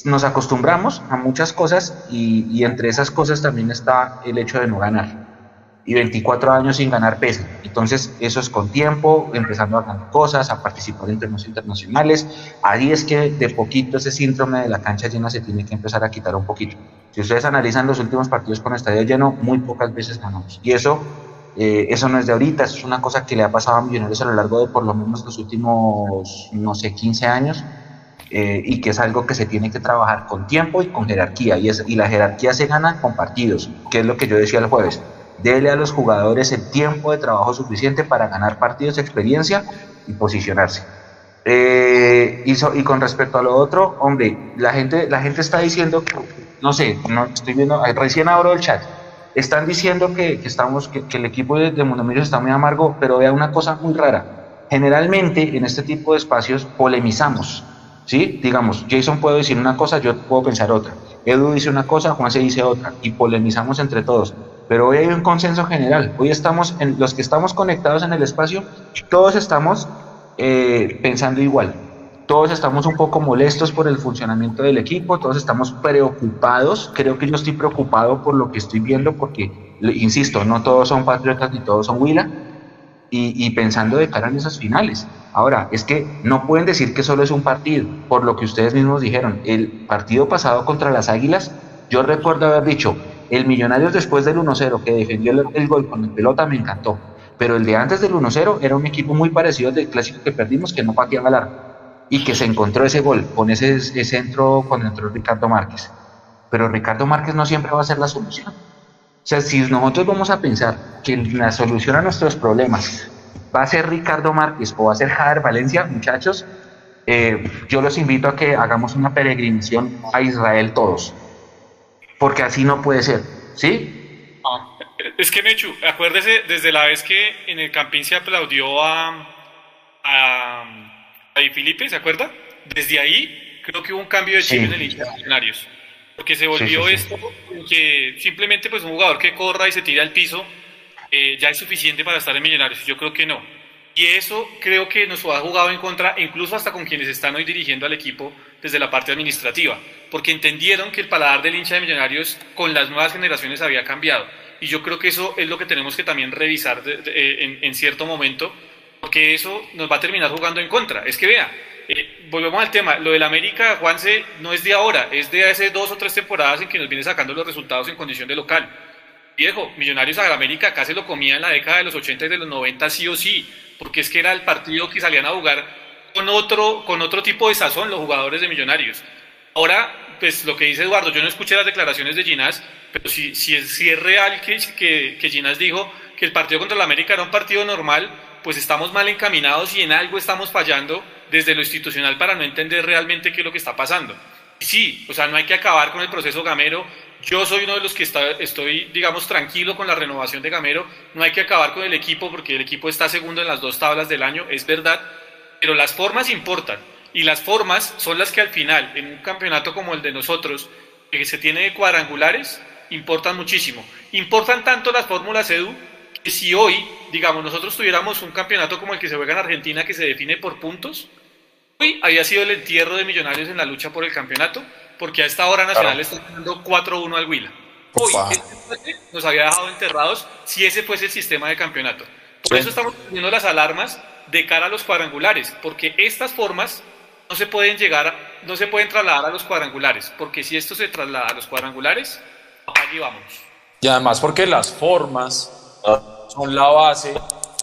nos acostumbramos a muchas cosas y, y entre esas cosas también está el hecho de no ganar y 24 años sin ganar peso. Entonces, eso es con tiempo, empezando a ganar cosas, a participar en torneos internacionales. Ahí es que de poquito ese síndrome de la cancha llena se tiene que empezar a quitar un poquito. Si ustedes analizan los últimos partidos con estadio lleno, muy pocas veces ganamos. Y eso, eh, eso no es de ahorita, eso es una cosa que le ha pasado a Millonarios a lo largo de por lo menos los últimos, no sé, 15 años. Eh, y que es algo que se tiene que trabajar con tiempo y con jerarquía. Y, es, y la jerarquía se gana con partidos, que es lo que yo decía el jueves Dele a los jugadores el tiempo de trabajo suficiente para ganar partidos, experiencia y posicionarse. Eh, y, con respecto a lo otro, hombre, la gente, la gente está diciendo que, no sé, no estoy viendo, recién abro el chat, están diciendo que, estamos, que, el equipo de, de está muy amargo, pero vea una cosa muy rara. generalmente en este tipo de espacios polemizamos, ¿sí? Digamos, Jason puede decir una cosa, yo puedo pensar otra. Edu dice una cosa, Juan se dice otra, y polemizamos entre todos. Pero hoy hay un consenso general. Hoy estamos, en, los que estamos conectados en el espacio, todos estamos eh, pensando igual. Todos estamos un poco molestos por el funcionamiento del equipo, todos estamos preocupados. Creo que yo estoy preocupado por lo que estoy viendo, porque, insisto, no todos son patriotas ni todos son Huila, y, pensando de cara en esas finales. Ahora, es que no pueden decir que solo es un partido, por lo que ustedes mismos dijeron. El partido pasado contra las Águilas, yo recuerdo haber dicho, el Millonarios después del 1-0 que defendió el, gol con el pelota me encantó. Pero el de antes del 1-0 era un equipo muy parecido al del clásico que perdimos, que no pateaba el arco. Y que se encontró ese gol con ese, centro con entró Ricardo Márquez. Pero Ricardo Márquez no siempre va a ser la solución. O sea, si nosotros vamos a pensar que la solución a nuestros problemas va a ser Ricardo Márquez o va a ser Jader Valencia, muchachos, eh, yo los invito a que hagamos una peregrinación a Israel todos porque así no puede ser, ¿sí? Ah, es que Mechu, acuérdese desde la vez que en el Campín se aplaudió a, a, Felipe, ¿se acuerda? Desde ahí creo que hubo un cambio de chip en el Internacionarios, porque se volvió esto que simplemente pues un jugador que corra y se tira al piso eh, ya es suficiente para estar en Millonarios, yo creo que no. Y eso creo que nos ha jugado en contra, incluso hasta con quienes están hoy dirigiendo al equipo desde la parte administrativa, porque entendieron que el paladar del hincha de Millonarios con las nuevas generaciones había cambiado. Y yo creo que eso es lo que tenemos que también revisar eh, en, cierto momento, porque eso nos va a terminar jugando en contra. Es que vea, eh, volvemos al tema, lo del América, Juanse, no es de ahora, es de hace dos o tres temporadas en que nos viene sacando los resultados en condición de local. Viejo, Millonarios a América acá se lo comía en la década de los 80 y de los 90 sí o sí porque es que era el partido que salían a jugar con otro, con otro tipo de sazón los jugadores de Millonarios. Ahora, pues lo que dice Eduardo, yo no escuché las declaraciones de Ginás, pero si, si, es, si es real que, que, que Ginás dijo que el partido contra el América era un partido normal, pues estamos mal encaminados y en algo estamos fallando desde lo institucional para no entender realmente qué es lo que está pasando. Sí, o sea, no hay que acabar con el proceso gamero, yo soy uno de los que está, estoy, digamos, tranquilo con la renovación de Gamero. No hay que acabar con el equipo porque el equipo está segundo en las dos tablas del año, es verdad, pero las formas importan. Y las formas son las que al final, en un campeonato como el de nosotros, que se tiene de cuadrangulares, importan muchísimo. Importan tanto las fórmulas EDU que si hoy, digamos, nosotros tuviéramos un campeonato como el que se juega en Argentina que se define por puntos, hoy había sido el entierro de Millonarios en la lucha por el campeonato porque a esta hora Nacional está ganando 4-1 al Huila. Hoy este nos había dejado enterrados si ese fuese el sistema de campeonato. Por eso estamos poniendo las alarmas de cara a los cuadrangulares, porque estas formas no se pueden llegar, no se pueden trasladar a los cuadrangulares, porque si esto se traslada a los cuadrangulares, allí vamos. Y además porque las formas son la base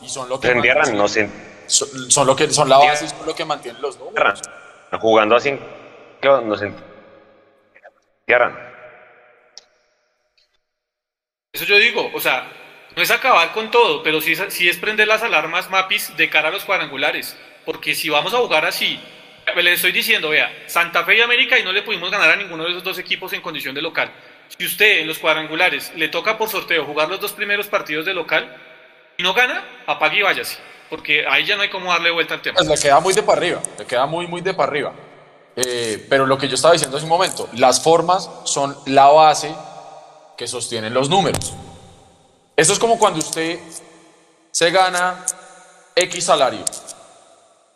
y son lo que mantienen, no son, lo que son la base y son lo que mantienen los números. Jugando así, eso yo digo, o sea, no es acabar con todo, pero sí es, es prender las alarmas MAPIS de cara a los cuadrangulares. Porque si vamos a jugar así, le estoy diciendo, vea, Santa Fe y América y no le pudimos ganar a ninguno de esos dos equipos en condición de local. Si usted en los cuadrangulares le toca por sorteo jugar los dos primeros partidos de local y no gana, apague y váyase. Porque ahí ya no hay cómo darle vuelta al tema. Pues le queda muy de para arriba, le queda muy, muy de para arriba. Eh, pero lo que yo estaba diciendo hace un momento, las formas son la base que sostienen los números. Eso es como cuando usted se gana X salario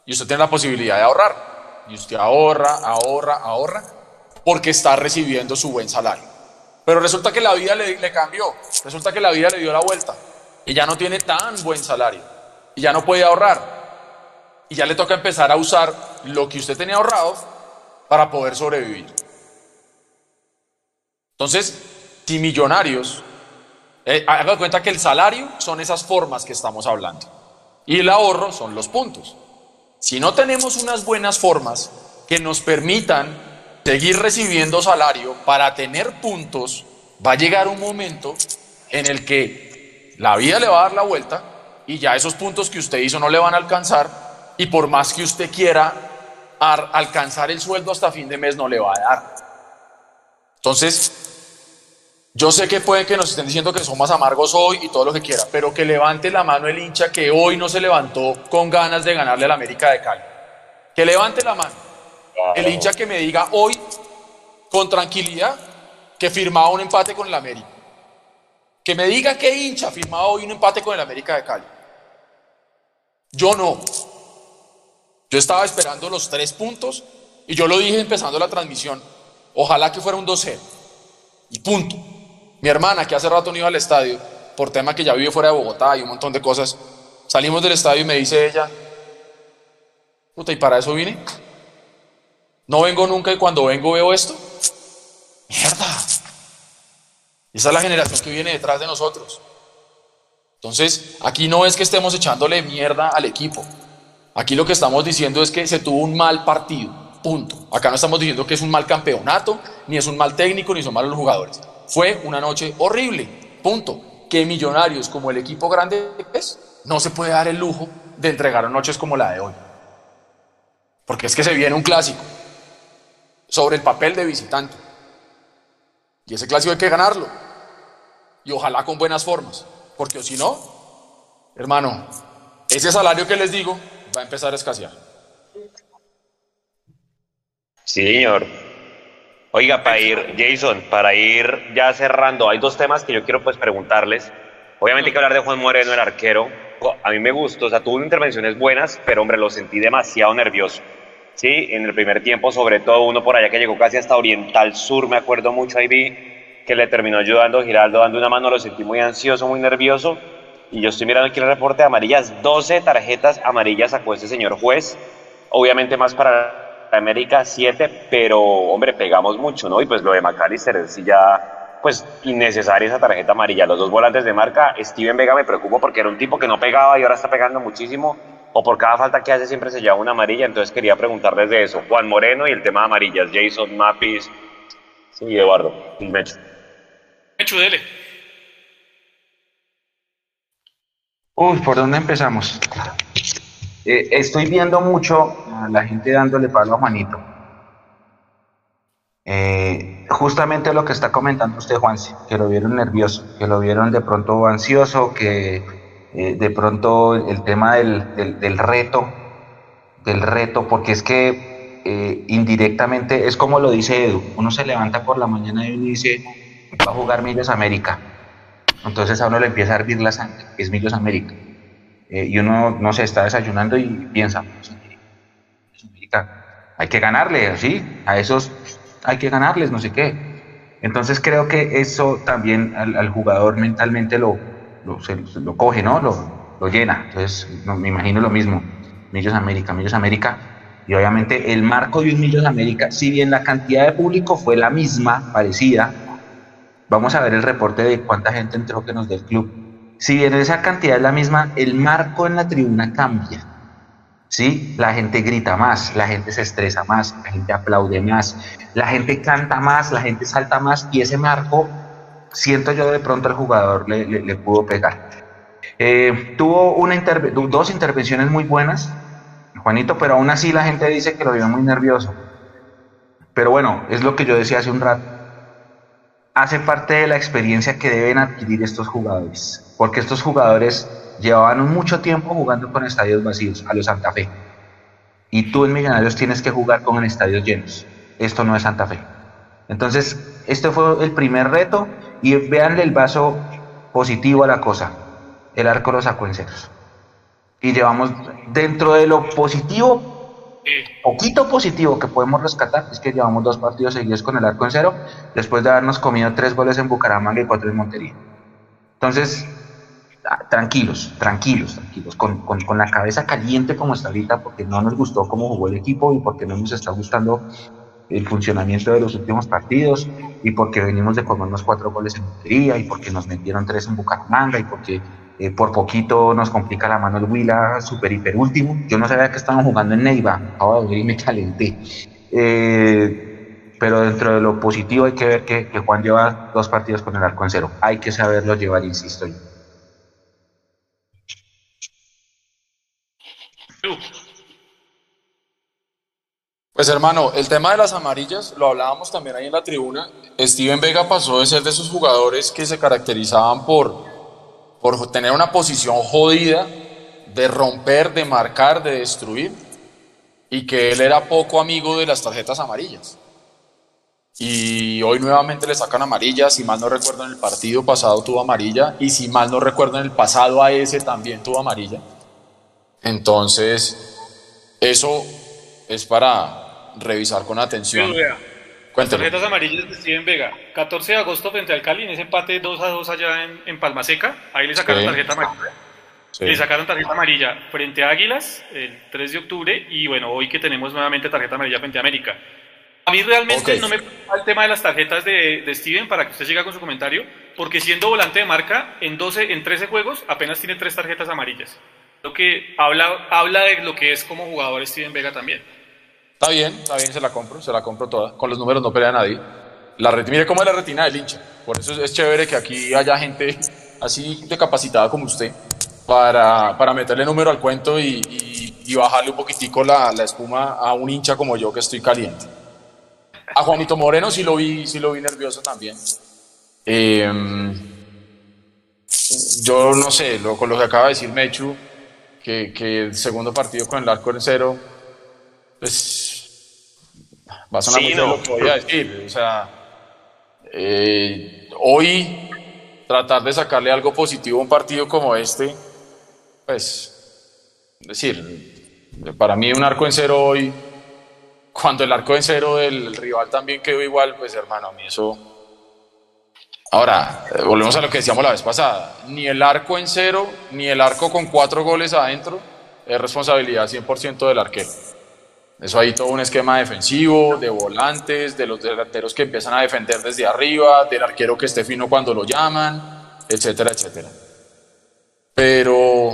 y usted tiene la posibilidad de ahorrar. Y usted ahorra, ahorra, ahorra, porque está recibiendo su buen salario. Pero resulta que la vida le, le cambió, resulta que la vida le dio la vuelta y ya no tiene tan buen salario y ya no puede ahorrar. Y ya le toca empezar a usar lo que usted tenía ahorrado para poder sobrevivir. Entonces, si millonarios, eh, haga cuenta que el salario son esas formas que estamos hablando y el ahorro son los puntos. Si no tenemos unas buenas formas que nos permitan seguir recibiendo salario para tener puntos, va a llegar un momento en el que la vida le va a dar la vuelta y ya esos puntos que usted hizo no le van a alcanzar y por más que usted quiera alcanzar el sueldo hasta fin de mes no le va a dar. Entonces, Yo sé que pueden que nos estén diciendo que son más amargos hoy y todo lo que quiera, pero que levante la mano el hincha que hoy no se levantó con ganas de ganarle al América de Cali. Que levante la mano. El hincha que me diga hoy con tranquilidad que firmaba un empate con el América. Que me diga qué hincha firmaba hoy un empate con el América de Cali. Yo no. Yo estaba esperando los tres puntos y yo lo dije empezando la transmisión. Ojalá que fuera un 2-0. Y punto. Mi hermana, que hace rato no iba al estadio, por tema que ya vive fuera de Bogotá y un montón de cosas, salimos del estadio y me dice ella, puta, ¿y para eso vine? No vengo nunca y cuando vengo veo esto. Mierda. Esa es la generación que viene detrás de nosotros. Entonces, aquí no es que estemos echándole mierda al equipo. Aquí lo que estamos diciendo es que se tuvo un mal partido. Punto. Acá no estamos diciendo que es un mal campeonato, ni es un mal técnico, ni son malos los jugadores. Fue una noche horrible, punto. Que Millonarios, como el equipo grande es, no se puede dar el lujo de entregar noches como la de hoy. Porque es que se viene un clásico sobre el papel de visitante. Y ese clásico hay que ganarlo. Y ojalá con buenas formas. Porque si no, hermano, ese salario que les digo va a empezar a. Sí, señor. Oiga, para ir, Jason, para ir ya cerrando, hay dos temas que yo quiero pues preguntarles. Obviamente hay que hablar de Juan Moreno, el arquero. A mí me gustó, o sea, tuvo intervenciones buenas, pero hombre, lo sentí demasiado nervioso. Sí, en el primer tiempo, sobre todo uno por allá que llegó casi hasta Oriental Sur, me acuerdo mucho, ahí vi que le terminó ayudando Giraldo dando una mano, lo sentí muy ansioso, muy nervioso. Y yo estoy mirando aquí el reporte de amarillas, 12 tarjetas amarillas sacó ese señor juez. Obviamente más para América 7, pero hombre, pegamos mucho, ¿no? Y pues lo de McAllister sí ya, pues innecesaria esa tarjeta amarilla. Los dos volantes de marca, Steven Vega me preocupa porque era un tipo que no pegaba y ahora está pegando muchísimo, o por cada falta que hace siempre se lleva una amarilla, entonces quería preguntarles de eso. Juan Moreno y el tema de amarillas, Jason, Mapis, sí, Eduardo, y Mecho. Mecho, dele. Uy, ¿por dónde empezamos? Eh, estoy viendo mucho a la gente dándole palo a Juanito. Eh, justamente lo que está comentando usted, Juanse, que lo vieron nervioso, que lo vieron de pronto ansioso, que eh, de pronto el, tema del, del, reto, del reto, porque es que indirectamente es como lo dice Edu, uno se levanta por la mañana y uno dice, va a jugar Millos América. Entonces a uno le empieza a hervir la sangre, es Millos América. Eh, y uno, no se está desayunando y piensa, hay que ganarle, ¿sí? A esos hay que ganarles, no sé qué. Entonces creo que eso también al, jugador mentalmente lo, lo, coge, ¿no? Lo, lo llena. Entonces me imagino lo mismo. Millos América, Millos América. Y obviamente el marco de un Millos América, si bien la cantidad de público fue la misma, parecida, vamos a ver el reporte de cuánta gente entró que nos dé el club si bien esa cantidad es la misma, el marco en la tribuna cambia. ¿sí? La gente grita más, la gente se estresa más, la gente aplaude más, la gente canta más, la gente salta más y ese marco, siento yo de pronto al jugador le, pudo pegar. Eh, tuvo una dos intervenciones muy buenas, Juanito, pero aún así la gente dice que lo vio muy nervioso. Pero bueno, es lo que yo decía hace un rato. Hace parte de la experiencia que deben adquirir estos jugadores porque estos jugadores llevaban mucho tiempo jugando con estadios vacíos, a los Santa Fe. Y tú en Millonarios tienes que jugar con estadios llenos. Esto no es Santa Fe. Entonces, este fue el primer reto y veanle el vaso positivo a la cosa. El arco lo sacó en ceros. Y llevamos dentro de lo positivo, poquito positivo que podemos rescatar, es que llevamos dos partidos seguidos con el arco en cero, después de habernos comido tres goles en Bucaramanga y cuatro en Montería. Entonces, tranquilos, tranquilos, tranquilos, con, con, la cabeza caliente como está ahorita, porque no nos gustó cómo jugó el equipo y porque no nos está gustando el funcionamiento de los últimos partidos y porque venimos de comernos cuatro goles en Montería y porque nos metieron tres en Bucaramanga y porque eh, por poquito nos complica la mano el Huila super hiper último. Yo no sabía que estaban jugando en Neiva, acabo de y me calenté. Eh, pero dentro de lo positivo hay que ver que, que Juan lleva dos partidos con el arco en cero. Hay que saberlo llevar, insisto yo. Pues hermano, el tema de las amarillas, lo hablábamos también ahí en la tribuna. Steven Vega pasó de ser de esos jugadores que se caracterizaban por, por tener una posición jodida, de romper, de marcar, de destruir, y que él era poco amigo de las tarjetas amarillas. Y hoy nuevamente le sacan amarilla, si mal no recuerdo en el partido pasado tuvo amarilla, y si mal no recuerdo en el pasado a ese también tuvo amarilla. Entonces, eso es para revisar con atención. Tarjetas amarillas de Steven Vega. 14 de agosto frente al Cali, en ese empate 2 a 2 allá en, en Palma Seca. Ahí le sacaron tarjeta amarilla. Le sacaron tarjeta amarilla frente a Águilas el 3 de octubre. Y bueno, hoy que tenemos nuevamente tarjeta amarilla frente a América. A mí realmente no me preocupa el tema de las tarjetas de, de, Steven para que usted siga con su comentario, porque siendo volante de marca, en, 12, en 13 juegos apenas tiene 3 tarjetas amarillas. Lo que habla, habla de lo que es como jugador Steven Vega también. Está bien, está bien, se la compro, se la compro toda. Con los números no pelea nadie. La mire cómo es la retina del hincha. Por eso es, chévere que aquí haya gente así de capacitada como usted para, para meterle número al cuento y, y, bajarle un poquitico la, la, espuma a un hincha como yo que estoy caliente. A Juanito Moreno sí lo vi, sí lo vi nervioso también. Em, yo no sé, lo, con lo que acaba de decir Mechu, que, que el segundo partido con el arco en cero, pues Va a sonar lo que voy a decir. O sea, eh, hoy tratar de sacarle algo positivo a un partido como este, pues, decir, para mí un arco en cero hoy, cuando el arco en cero del rival también quedó igual, pues hermano, a mí eso... Ahora, eh, volvemos a lo que decíamos la vez pasada, ni el arco en cero, ni el arco con cuatro goles adentro, es responsabilidad 100% del arquero. Eso hay todo un esquema defensivo, de volantes, de los delanteros que empiezan a defender desde arriba, del arquero que esté fino cuando lo llaman, etcétera, etcétera. Pero,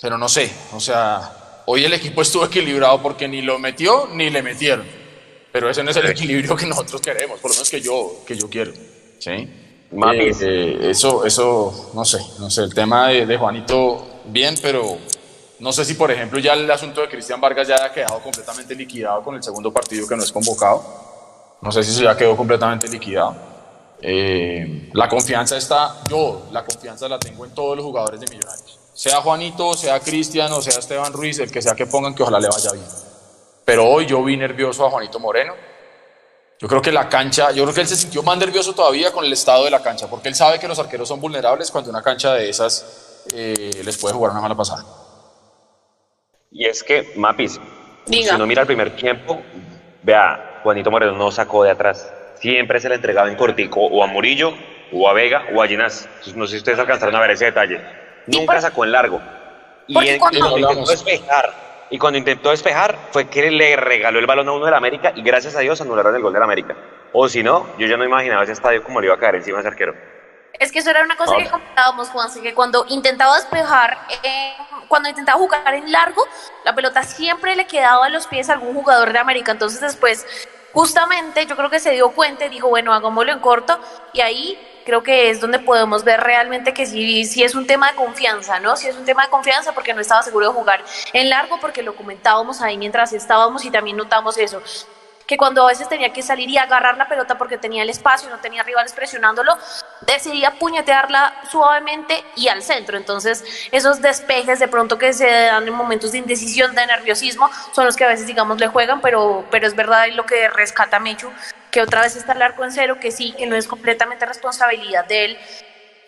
pero no sé, o sea, hoy el equipo estuvo equilibrado porque ni lo metió ni le metieron. Pero ese no es el equilibrio que nosotros queremos, por lo menos que yo, que yo quiero. ¿sí? Eh, eh, eso, eso, no sé, no sé, el tema de, de Juanito, bien, pero no sé si, por ejemplo, ya el asunto de Cristian Vargas ya ha quedado completamente liquidado con el segundo partido que no es convocado. No sé si eso ya quedó completamente liquidado. Eh, la confianza está, yo la confianza la tengo en todos los jugadores de Millonarios. Sea Juanito, sea Cristian o sea Esteban Ruiz, el que sea que pongan, que ojalá le vaya bien. Pero hoy yo vi nervioso a Juanito Moreno. Yo creo que la cancha, yo creo que él se sintió más nervioso todavía con el estado de la cancha, porque él sabe que los arqueros son vulnerables cuando una cancha de esas eh, les puede jugar una mala pasada. Y es que, Mapis, si uno mira el primer tiempo, vea, Juanito Moreno no sacó de atrás. Siempre se le entregaba en cortico o a Murillo, o a Vega, o a Ginás. No sé si ustedes alcanzaron a ver ese detalle. Nunca sacó en largo. Y, cuando intentó despejar, y cuando intentó despejar, fue que le regaló el balón a uno del América y gracias a Dios anularon el gol del América. O si no, yo ya no imaginaba ese estadio como le iba a caer encima de ese arquero. Es que eso era una cosa que comentábamos, Juanse, que cuando intentaba despejar, eh, cuando intentaba jugar en largo, la pelota siempre le quedaba a los pies a algún jugador de América. Entonces después, justamente, yo creo que se dio cuenta y dijo, bueno, hagámoslo en corto. Y ahí creo que es donde podemos ver realmente que sí, sí es un tema de confianza, ¿no? Sí es un tema de confianza porque no estaba seguro de jugar en largo, porque lo comentábamos ahí mientras estábamos y también notamos eso que cuando a veces tenía que salir y agarrar la pelota porque tenía el espacio, y no tenía rivales presionándolo, decidía puñetearla suavemente y al centro. Entonces, esos despejes de pronto que se dan en momentos de indecisión, de nerviosismo, son los que a veces, digamos, le juegan, pero, pero es verdad lo que rescata Mechu, que otra vez está el arco en cero, que sí, que no es completamente responsabilidad de él,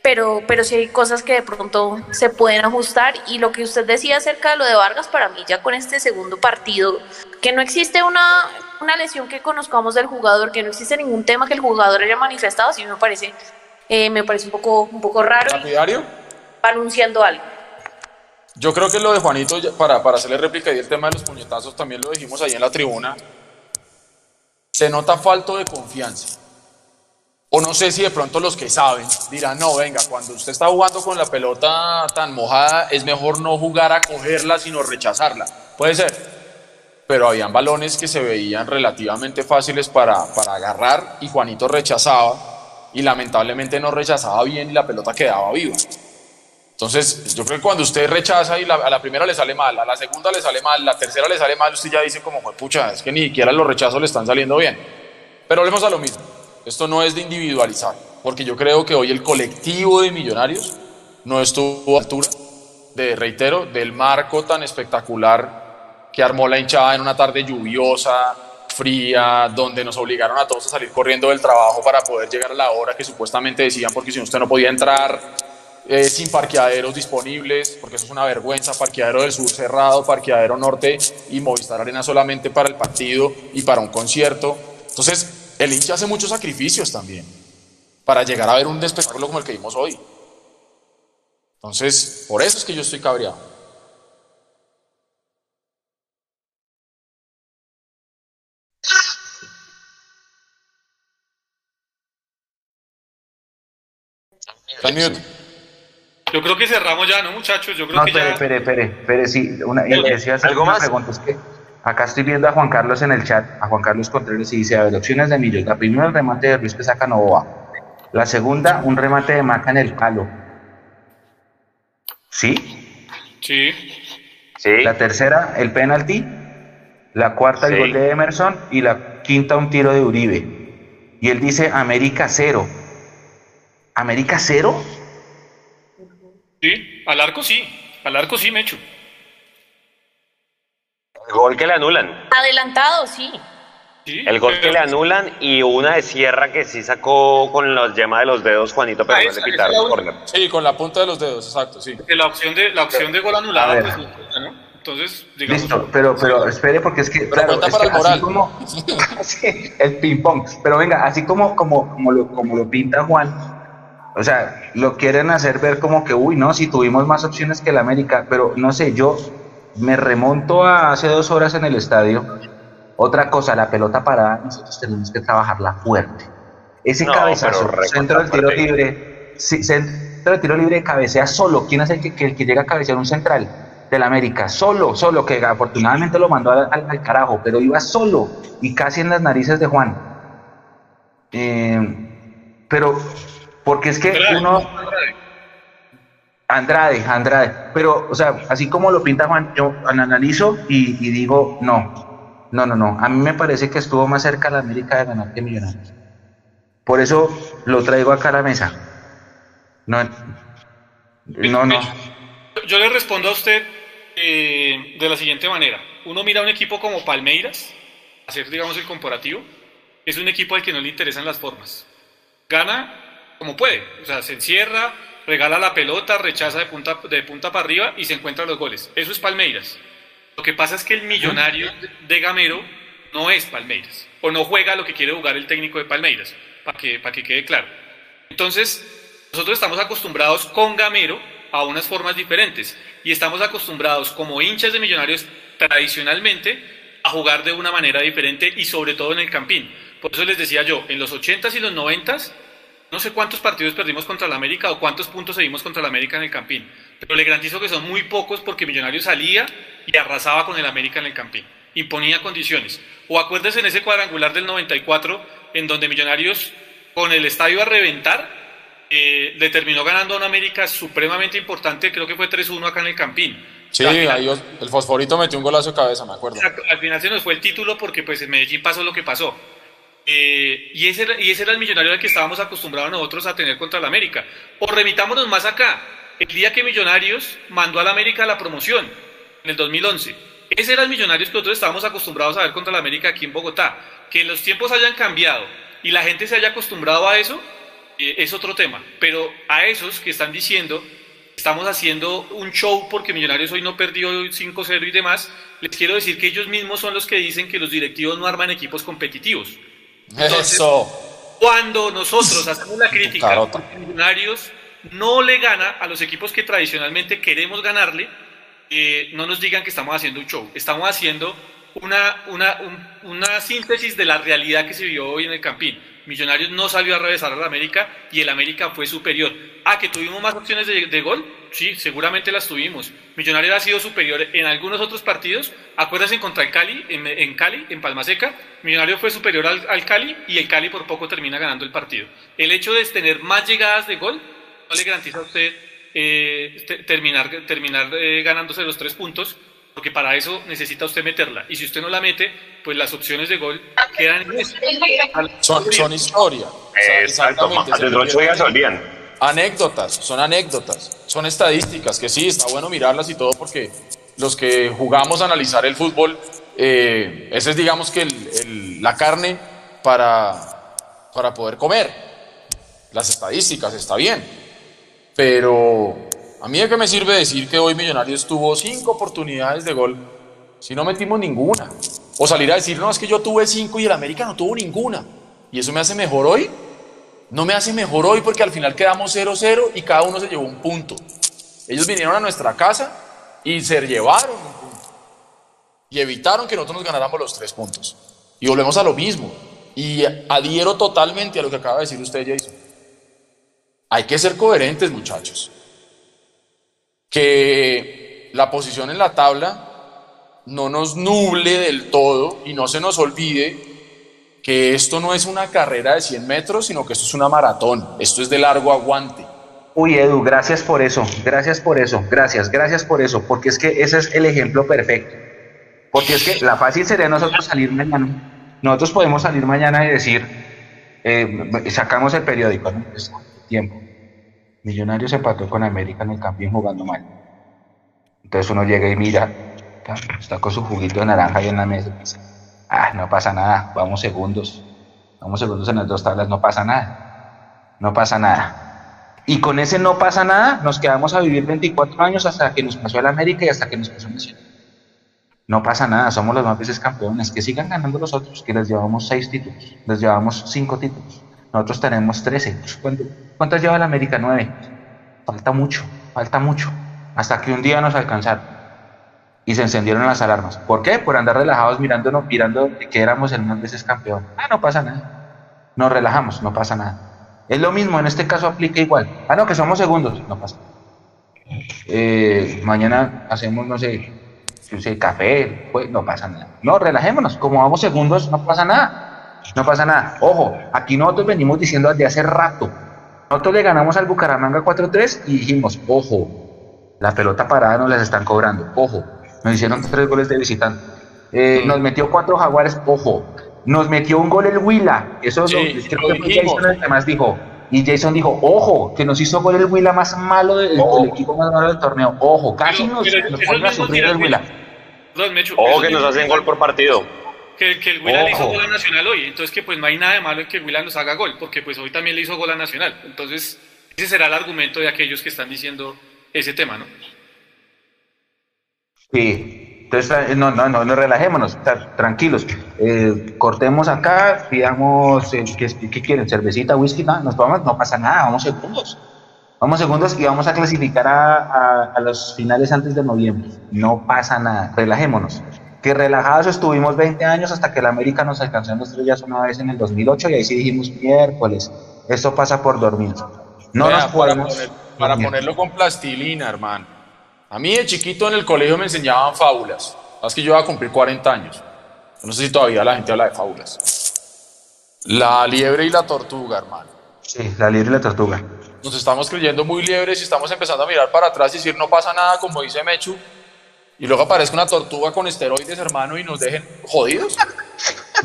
pero, pero sí hay cosas que de pronto se pueden ajustar. Y lo que usted decía acerca de lo de Vargas, para mí ya con este segundo partido, que no existe una, una lesión que conozcamos del jugador, que no existe ningún tema que el jugador haya manifestado, así me parece, eh, me parece un poco, un poco raro. ¿Lapidario? Anunciando algo. Yo creo que lo de Juanito, para, para hacerle réplica y el tema de los puñetazos, también lo dijimos ahí en la tribuna, se nota falto de confianza. O no sé si de pronto los que saben dirán, no, venga, cuando usted está jugando con la pelota tan mojada, es mejor no jugar a cogerla, sino rechazarla. Puede ser. Pero habían balones que se veían relativamente fáciles para, para agarrar y Juanito rechazaba y lamentablemente no rechazaba bien y la pelota quedaba viva. Entonces, yo creo que cuando usted rechaza y a la primera le sale mal, a la segunda le sale mal, a la tercera le sale mal, usted ya dice como, pucha, es que ni siquiera los rechazos le están saliendo bien. Pero hablemos a lo mismo. Esto no es de individualizar, porque yo creo que hoy el colectivo de millonarios no estuvo a altura, de, reitero, del marco tan espectacular que armó la hinchada en una tarde lluviosa, fría, donde nos obligaron a todos a salir corriendo del trabajo para poder llegar a la hora que supuestamente decían, porque si usted no podía entrar, eh, sin parqueaderos disponibles, porque eso es una vergüenza, parqueadero del sur cerrado, parqueadero norte y Movistar Arena solamente para el partido y para un concierto. Entonces, el hincha hace muchos sacrificios también para llegar a ver un espectáculo como el que vimos hoy. Entonces, por eso es que yo estoy cabreado. Yo creo que cerramos ya, ¿no, muchachos? Yo creo no, que espere, ya... espere, espere, espere, sí. Una, ¿Algo más? Pregunta, es que acá estoy viendo a Juan Carlos en el chat, a Juan Carlos Contreras, y dice, a ver, opciones de Millos. La primera, el remate de Ruiz que saca Novoa. La segunda, un remate de Maca en el palo. ¿Sí? Sí. Sí. La tercera, el penalti. La cuarta, el gol de Emerson. Y la quinta, un tiro de Uribe. Y él dice, América cero. ¿América cero? Sí, al arco sí, al arco sí, Mecho. El gol que le anulan. Adelantado, sí. el gol que le anulan y una de Sierra que sí sacó con las yemas de los dedos Juanito, pero no le quitaron Sí, con la punta de los dedos, exacto, sí. La opción de, la opción de gol anulada, pues, ¿no? Entonces, digamos. Listo, pero, pero espere, porque es que. claro, es que así como. (laughs) (laughs) el ping-pong. Pero venga, así como, como, como, lo, como lo pinta Juan, o sea, lo quieren hacer ver como que, uy, no, si tuvimos más opciones que el América, pero no sé, yo me remonto a hace dos horas en el estadio. Otra cosa, la pelota parada, nosotros tenemos que trabajarla fuerte. Ese cabezazo, centro del tiro libre, centro del tiro libre cabecea solo. ¿Quién es el que, que, llega a cabecear un central del América? Solo, solo, que afortunadamente lo mandó al, al, carajo, pero iba solo y casi en las narices de Juan. Eh, pero porque es que uno... Andrade, Andrade. Pero, o sea, así como lo pinta Juan, yo analizo y, digo, no, no, no, no. A mí me parece que estuvo más cerca la América de ganar que Millonarios. Por eso lo traigo acá a la mesa. No, no, no. Yo le respondo a usted eh, de la siguiente manera. Uno mira a un equipo como Palmeiras, hacer, digamos, el comparativo, es un equipo al que no le interesan las formas. Gana como puede. O sea, se encierra, regala la pelota, rechaza de punta, de punta para arriba y se encuentra los goles. Eso es Palmeiras. Lo que pasa es que el millonario de Gamero no es Palmeiras. O no juega lo que quiere jugar el técnico de Palmeiras, para que, para que quede claro. Entonces, nosotros estamos acostumbrados con Gamero a unas formas diferentes. Y estamos acostumbrados como hinchas de millonarios tradicionalmente a jugar de una manera diferente y sobre todo en el campín. Por eso les decía yo, en los 80s y los 90s no sé cuántos partidos perdimos contra la América o cuántos puntos seguimos contra la América en el Campín, pero le garantizo que son muy pocos porque Millonarios salía y arrasaba con el América en el Campín, imponía condiciones. O acuérdese en ese cuadrangular del 94 en donde Millonarios con el estadio a reventar eh, le terminó ganando a una América supremamente importante, creo que fue 3-1 acá en el Campín. Sí, ahí el Fosforito metió un golazo de cabeza, me acuerdo. al final se nos fue el título porque pues en Medellín pasó lo que pasó. Eh, y, ese, y ese era el millonario al que estábamos acostumbrados nosotros a tener contra la América. O remitámonos más acá. El día que Millonarios mandó a la América la promoción, en el 2011. Ese era el millonario que nosotros estábamos acostumbrados a ver contra la América aquí en Bogotá. Que los tiempos hayan cambiado y la gente se haya acostumbrado a eso, eh, es otro tema. Pero a esos que están diciendo, estamos haciendo un show porque Millonarios hoy no perdió 5-0 y demás, les quiero decir que ellos mismos son los que dicen que los directivos no arman equipos competitivos. Eso. Cuando nosotros (laughs) hacemos la crítica, los Millonarios no le gana a los equipos que tradicionalmente queremos ganarle, eh, no nos digan que estamos haciendo un show. Estamos haciendo una, una, una síntesis de la realidad que se vio hoy en el Campín. Millonarios no salió a revesar a la América y el América fue superior. Ah, que tuvimos más opciones de, gol, sí, seguramente las tuvimos. Millonarios ha sido superior en algunos otros partidos. Acuérdense contra el Cali, en, Cali, en Palma Seca, Millonarios fue superior al, Cali y el Cali por poco termina ganando el partido. El hecho de tener más llegadas de gol no le garantiza a usted eh, terminar, terminar eh, ganándose los tres puntos, porque para eso necesita usted meterla. Y si usted no la mete, pues las opciones de gol quedan en eso. Son, son historia. exactamente. se olvidan. Anécdotas, son anécdotas, son estadísticas, que sí, está bueno mirarlas y todo porque los que jugamos a analizar el fútbol, eh, esa es digamos que la carne para, para poder comer. Las estadísticas, está bien. Pero a mí de qué me sirve decir que hoy Millonarios tuvo cinco oportunidades de gol si no metimos ninguna. O salir a decir, no, es que yo tuve cinco y el América no tuvo ninguna. ¿Y eso me hace mejor hoy? No me hace mejor hoy porque al final quedamos 0-0 y cada uno se llevó un punto. Ellos vinieron a nuestra casa y se llevaron un punto. Y evitaron que nosotros nos ganáramos los tres puntos. Y volvemos a lo mismo. Y adhiero totalmente a lo que acaba de decir usted, Jason. Hay que ser coherentes, muchachos. Que la posición en la tabla no nos nuble del todo y no se nos olvide que esto no es una carrera de 100 metros, sino que esto es una maratón. Esto es de largo aguante. Uy, Edu, gracias por eso, gracias por eso, gracias, gracias por eso, porque es que ese es el ejemplo perfecto. Porque es que la fácil sería nosotros salir mañana. Nosotros podemos salir mañana y decir, eh, sacamos el periódico, ¿no? tiempo. Millonarios empató con América en el campeón jugando mal. Entonces uno llega y mira, está con su juguito de naranja ahí en la mesa y dice, ah, no pasa nada, vamos segundos. Vamos segundos en las dos tablas, no pasa nada. No pasa nada. Y con ese no pasa nada, nos quedamos a vivir 24 años hasta que nos pasó el América y hasta que nos pasó Nacional. No pasa nada, somos los más veces campeones. Que sigan ganando los otros, que les llevamos 6 títulos, les llevamos 5 títulos. Nosotros tenemos 13. ¿Cuántos lleva el América? 9. Falta mucho, falta mucho. Hasta que un día nos alcanzaron y se encendieron las alarmas. ¿Por qué? Por andar relajados mirándonos, mirando que éramos el más veces campeón. Ah, no pasa nada. Nos relajamos, no pasa nada. Es lo mismo, en este caso aplica igual. Ah, no, que somos segundos, no pasa. Eh, mañana hacemos, no sé, no sé, café, pues no pasa nada. No, relajémonos, como vamos segundos, no pasa nada. No pasa nada. Ojo, aquí nosotros venimos diciendo desde hace rato. Nosotros le ganamos al Bucaramanga 4-3 y dijimos, ojo, la pelota parada nos las están cobrando. Ojo, nos hicieron tres goles de visitante. Eh, nos metió cuatro jaguares, ojo, nos metió un gol el Huila. Eso sí, lo, creo que fue Jason el que más dijo. Y Jason dijo, ojo, que nos hizo gol el Huila más malo del equipo más malo del torneo. Ojo, casi nos, nos pone a sufrir el Huila. ojo que nos hacen gol por partido. Que, que el Huila le hizo gol a Nacional hoy. Entonces que pues no hay nada de malo en que el Huila nos haga gol, porque pues hoy también le hizo gol a Nacional. Entonces ese será el argumento de aquellos que están diciendo ese tema, ¿no? Sí, entonces, eh, no, no, no, no relajémonos, tranquilos. Eh, cortemos acá, pidamos, eh, ¿qué, quieren? ¿Cervecita, whisky? No, nos tomamos, no pasa nada, vamos segundos. Vamos segundos y vamos a clasificar a, a, los finales antes de noviembre. No pasa nada, relajémonos. Que relajados estuvimos 20 años hasta que la América nos alcanzó en los estrellas una vez en el 2008 y ahí sí dijimos miércoles, esto pasa por dormir. No nos podemos... para ponerlo con plastilina, hermano. A mí de chiquito en el colegio me enseñaban fábulas. Es que yo iba a cumplir 40 años. No sé si todavía la gente habla de fábulas. La liebre y la tortuga, hermano. Sí, la liebre y la tortuga. Nos estamos creyendo muy liebres y estamos empezando a mirar para atrás y decir no pasa nada, como dice Mechu. Y luego aparezca una tortuga con esteroides, hermano, y nos dejen jodidos.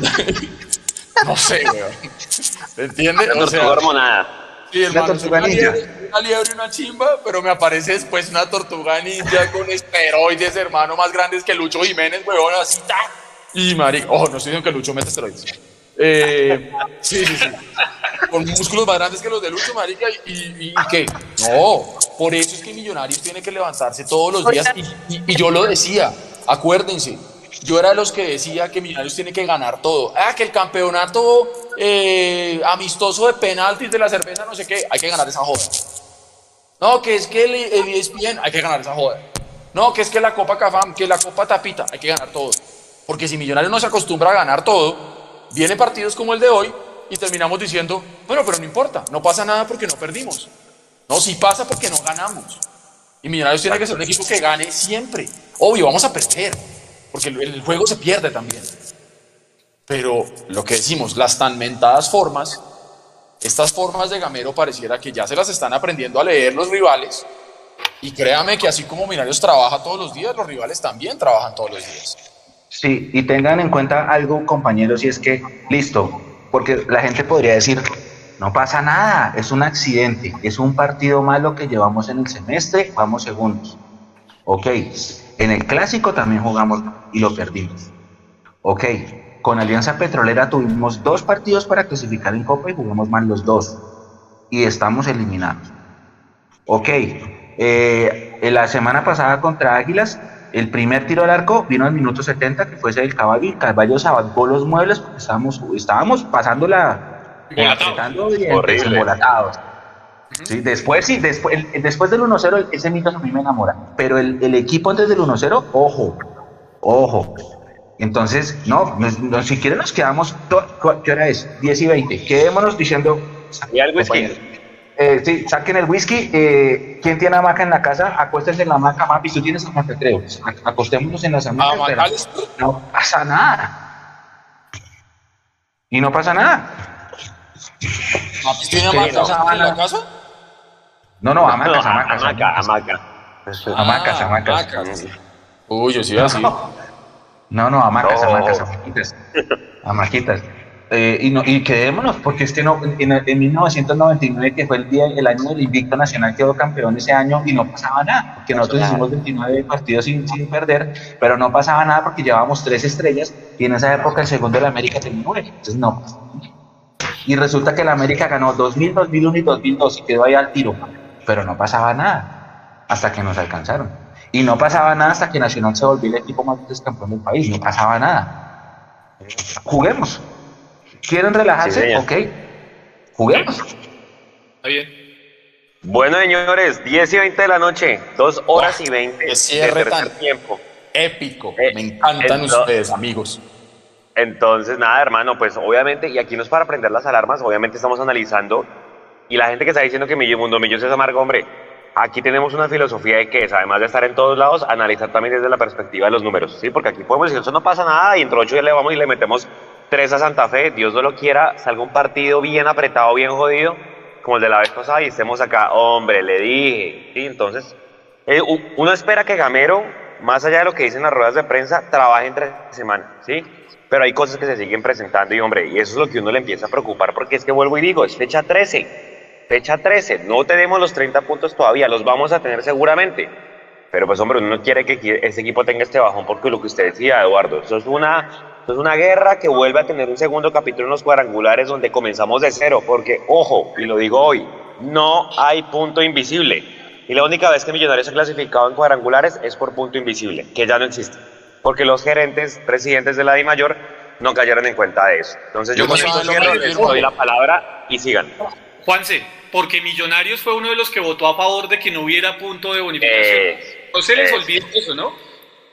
(laughs) no sé, weón. ¿Entiendes? No sea, hormonada. Sí, hermano, una liebre, una liebre y una chimba, pero me aparece después una tortuga ninja con esteroides, hermano, más grandes que Lucho Jiménez, weón, así, ta. Y marico, ojo, no estoy diciendo que Lucho mete esteroides. Eh, sí, sí, sí. Con músculos más grandes que los de Lucho, marica, y, y, qué? No, por eso es que Millonarios tiene que levantarse todos los días, y, y yo lo decía, acuérdense, yo era de los que decía que Millonarios tiene que ganar todo. Ah, que el campeonato eh, amistoso de penaltis de la cerveza, no sé qué, hay que ganar esa joda. No, que es que el, el ESPN, hay que ganar esa joda. No, que es que la Copa Cafam, que la Copa Tapita, hay que ganar todo. Porque si Millonarios no se acostumbra a ganar todo, viene partidos como el de hoy y terminamos diciendo, bueno, pero no importa, no pasa nada porque no perdimos. No, sí pasa porque no ganamos. Y Millonarios tiene que ser un equipo que gane siempre. Obvio, vamos a perder porque el, juego se pierde también. Pero lo que decimos, las tan mentadas formas, estas formas de Gamero pareciera que ya se las están aprendiendo a leer los rivales Y créame que así como Millonarios trabaja todos los días, los rivales también trabajan todos los días. Sí, y tengan en cuenta algo, compañeros, y es que, listo, porque la gente podría decir, no pasa nada, es un accidente, es un partido malo que llevamos en el semestre, vamos segundos. Ok, en el clásico también jugamos y lo perdimos. Ok, con Alianza Petrolera tuvimos dos partidos para clasificar en Copa y jugamos mal los dos. Y estamos eliminados. Ok, eh, la semana pasada contra Águilas, el primer tiro al arco vino al minuto 70, que fue ese del caballo, y Caballo salvó los muebles porque estábamos, estábamos pasándola apretando y embolatados. Sí, después sí, después, después del 1-0 ese mito a mí me enamora, pero el, el equipo antes del 1-0, ojo, ojo. Entonces, no, si quieren nos quedamos, ¿qué hora es? 10 y 20, quedémonos diciendo... ¿Y algo es eh, sí, saquen el whisky. Eh, ¿Quién tiene hamaca en la casa? Acuéstense en la hamaca, mapi. Tú tienes hamaca, creo. Acostémonos en las hamacas. no pasa nada. Y no pasa nada. ¿Tiene hamaca en la casa? No, no, hamacas, hamacas. Hamaca, hamaca. Hamacas, hamacas. Uy, yo sí así. No, no, hamacas, hamacas, hamaquitas. Hamaquitas. Eh, y, no, y quedémonos, porque este no, en, en, 1999, que fue el día, el año del Invicto Nacional, quedó campeón ese año y no pasaba nada, porque nosotros hicimos 29 partidos sin, sin, perder, pero no pasaba nada porque llevábamos tres estrellas y en esa época el segundo de la América tenía nueve, entonces no Y resulta que la América ganó 2000, 2001 y 2002 y quedó ahí al tiro, pero no pasaba nada hasta que nos alcanzaron. Y no pasaba nada hasta que Nacional se volvió el equipo más campeón del país, no pasaba nada. Juguemos. ¿Quieren relajarse? ok. Juguemos. Está bien. Bueno, señores, 10 y 20 de la noche, 2 horas y 20 de tercer tiempo. Épico. Eh, Me encantan ustedes, amigos. Entonces, nada, hermano, pues obviamente, y aquí no es para prender las alarmas, obviamente estamos analizando, y la gente que está diciendo que mi mundo millones es amargo, hombre, aquí tenemos una filosofía de que es, además de estar en todos lados, analizar también desde la perspectiva de los números, ¿sí? Porque aquí podemos decir, eso no pasa nada, y entre 8 ya le vamos y le metemos tres a Santa Fe, Dios no lo quiera, salga un partido bien apretado, bien jodido, como el de la vez pasada, y estemos acá, hombre, le dije, ¿sí? Entonces, eh, uno espera que Gamero, más allá de lo que dicen las ruedas de prensa, trabaje entre semana, ¿sí? Pero hay cosas que se siguen presentando y, hombre, y eso es lo que uno le empieza a preocupar, porque es que vuelvo y digo, es fecha 13, fecha 13, no tenemos los 30 puntos todavía, los vamos a tener seguramente. Pero pues hombre, uno no quiere que ese equipo tenga este bajón porque lo que usted decía, Eduardo, eso es una es una guerra que vuelve a tener un segundo capítulo en los cuadrangulares donde comenzamos de cero, porque, ojo, y lo digo hoy, no hay punto invisible. Y la única vez que Millonarios se ha clasificado en cuadrangulares es por punto invisible, que ya no existe. Porque los gerentes, presidentes de la Di Mayor no cayeron en cuenta de eso. Entonces yo, yo les doy la palabra y sigan. Juanse, porque Millonarios fue uno de los que votó a favor de que no hubiera punto de bonificación. no se les olvide eso, ¿no?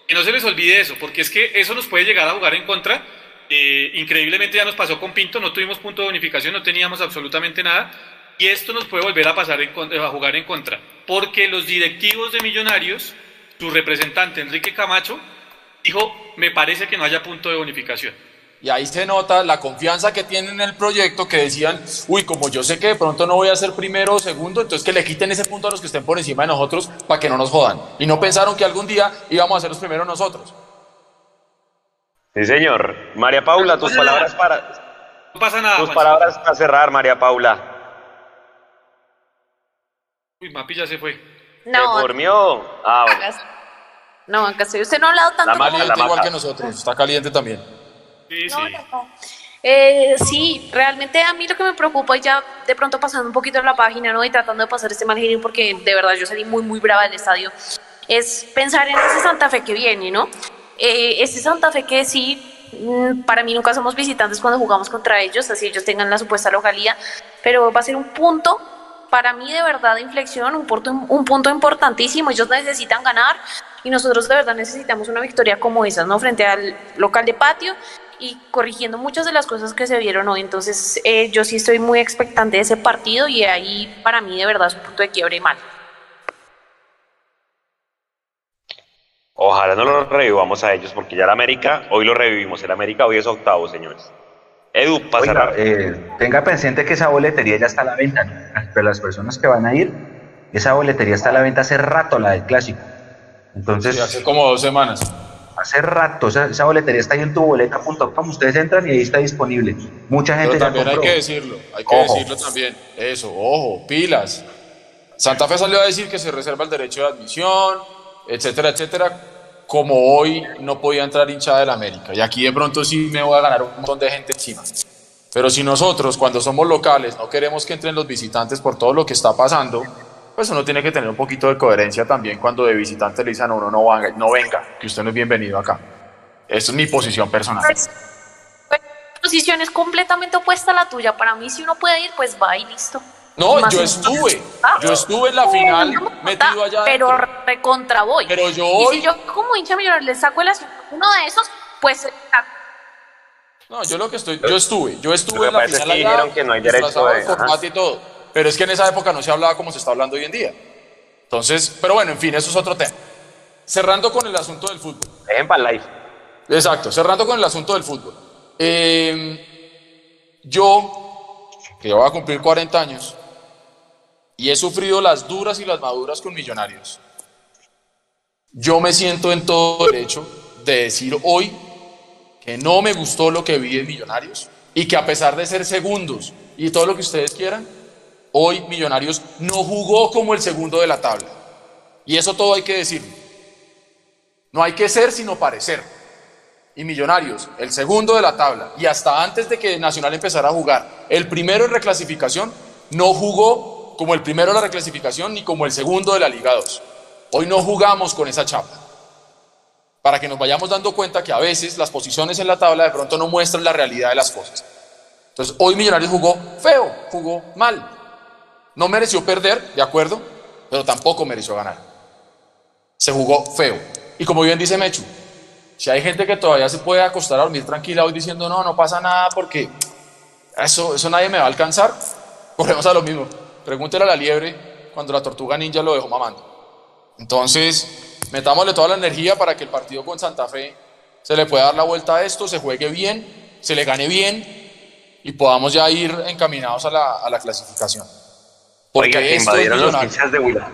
Que no se les olvide eso, porque es que eso nos puede llegar a jugar en contra. Eh, increíblemente ya nos pasó con Pinto, no tuvimos punto de bonificación, no teníamos absolutamente nada. Y esto nos puede volver a pasar en, a jugar en contra, porque los directivos de Millonarios, su representante Enrique Camacho, dijo, me parece que no haya punto de bonificación. Y ahí se nota la confianza que tienen en el proyecto, que decían, uy, como yo sé que de pronto no voy a ser primero o segundo, entonces que le quiten ese punto a los que estén por encima de nosotros para que no nos jodan. Y no pensaron que algún día íbamos a ser los primeros nosotros. Sí, señor. María Paula, tus palabras para... No pasa nada. Tus palabras para cerrar, María Paula. Uy, Mapi ya se fue. No. ¿Se durmió? Ah, bueno. No, acá estoy. Usted no ha hablado tanto. Está igual que nosotros, está caliente también. Sí, sí. Eh, sí, realmente a mí lo que me preocupa, y ya de pronto pasando un poquito en la página, ¿no? Y tratando de pasar este mal genio, porque de verdad yo salí muy, muy brava del estadio, es pensar en ese Santa Fe que viene, ¿no? Eh, ese Santa Fe que sí, mm, para mí nunca somos visitantes cuando jugamos contra ellos, así ellos tengan la supuesta localía, pero va a ser un punto para mí de verdad de inflexión, un punto, un punto importantísimo, ellos necesitan ganar y nosotros de verdad necesitamos una victoria como esa, ¿no? Frente al local de patio y corrigiendo muchas de las cosas que se vieron hoy. Entonces, eh, yo sí estoy muy expectante de ese partido y ahí para mí de verdad es un punto de quiebre mal. Ojalá no lo revivamos a ellos, porque ya el América, hoy lo revivimos. El América hoy es octavo, señores. Edu, pasará. Eh, tenga presente que esa boletería ya está a la venta. Pero las personas que van a ir, Esa boletería está a la venta hace rato, la del clásico. Entonces, hace como dos semanas. Hace rato, esa, boletería está ahí en tuboleta.com, ustedes entran y ahí está disponible. Mucha gente Pero también hay que decirlo, hay que decirlo también. Eso, ojo, pilas. Santa Fe salió a decir que se reserva el derecho de admisión, etcétera, etcétera. Como hoy no podía entrar hinchada del América. Y aquí de pronto sí me voy a ganar un montón de gente encima. Pero si nosotros, cuando somos locales, no queremos que entren los visitantes por todo lo que está pasando, pues uno tiene que tener un poquito de coherencia también cuando de visitante le dicen a uno no, venga, no venga, que usted no es bienvenido acá. Esa es mi posición personal. Pues, pues, mi posición es completamente opuesta a la tuya. Para mí, si uno puede ir, pues va y listo. No, yo estuve. Ah. yo estuve en la final metido allá. Pero recontra voy. Pero yo Y si yo como hincha millonario le saco el uno de esos, pues no, yo lo que estoy, yo estuve, yo estuve en la final allá, que no hay derecho de, y todo. Pero es que en esa época no se hablaba como se está hablando hoy en día. Entonces, pero bueno, en fin, eso es otro tema. Cerrando con el asunto del fútbol. Live. Exacto, cerrando con el asunto del fútbol. Em, yo, que voy a cumplir 40 años, y he sufrido las duras y las maduras con millonarios, yo me siento en todo derecho de decir hoy que no me gustó lo que vi en Millonarios y que a pesar de ser segundos y todo lo que ustedes quieran, Hoy Millonarios no jugó como el segundo de la tabla. Y eso todo hay que decirlo. No hay que ser sino parecer. Y Millonarios, el segundo de la tabla, y hasta antes de que Nacional empezara a jugar, el primero en reclasificación, no jugó como el primero de la reclasificación ni como el segundo de la Liga 2. Hoy no jugamos con esa chapa. Para que nos vayamos dando cuenta que a veces las posiciones en la tabla de pronto no muestran la realidad de las cosas. Entonces, hoy Millonarios jugó feo, jugó mal. No mereció perder, de acuerdo, pero tampoco mereció ganar. Se jugó feo. Y como bien dice Mechu, si hay gente que todavía se puede acostar a dormir tranquila hoy diciendo no, no pasa nada porque eso, eso nadie me va a alcanzar, (laughs) volvemos a lo mismo. Pregúntele a la liebre cuando la tortuga ninja lo dejó mamando. Entonces, metámosle toda la energía para que el partido con Santa Fe se le pueda dar la vuelta a esto, se juegue bien, se le gane bien y podamos ya ir encaminados a la, a la clasificación. Oiga, que invadieron los hinchas de Huila.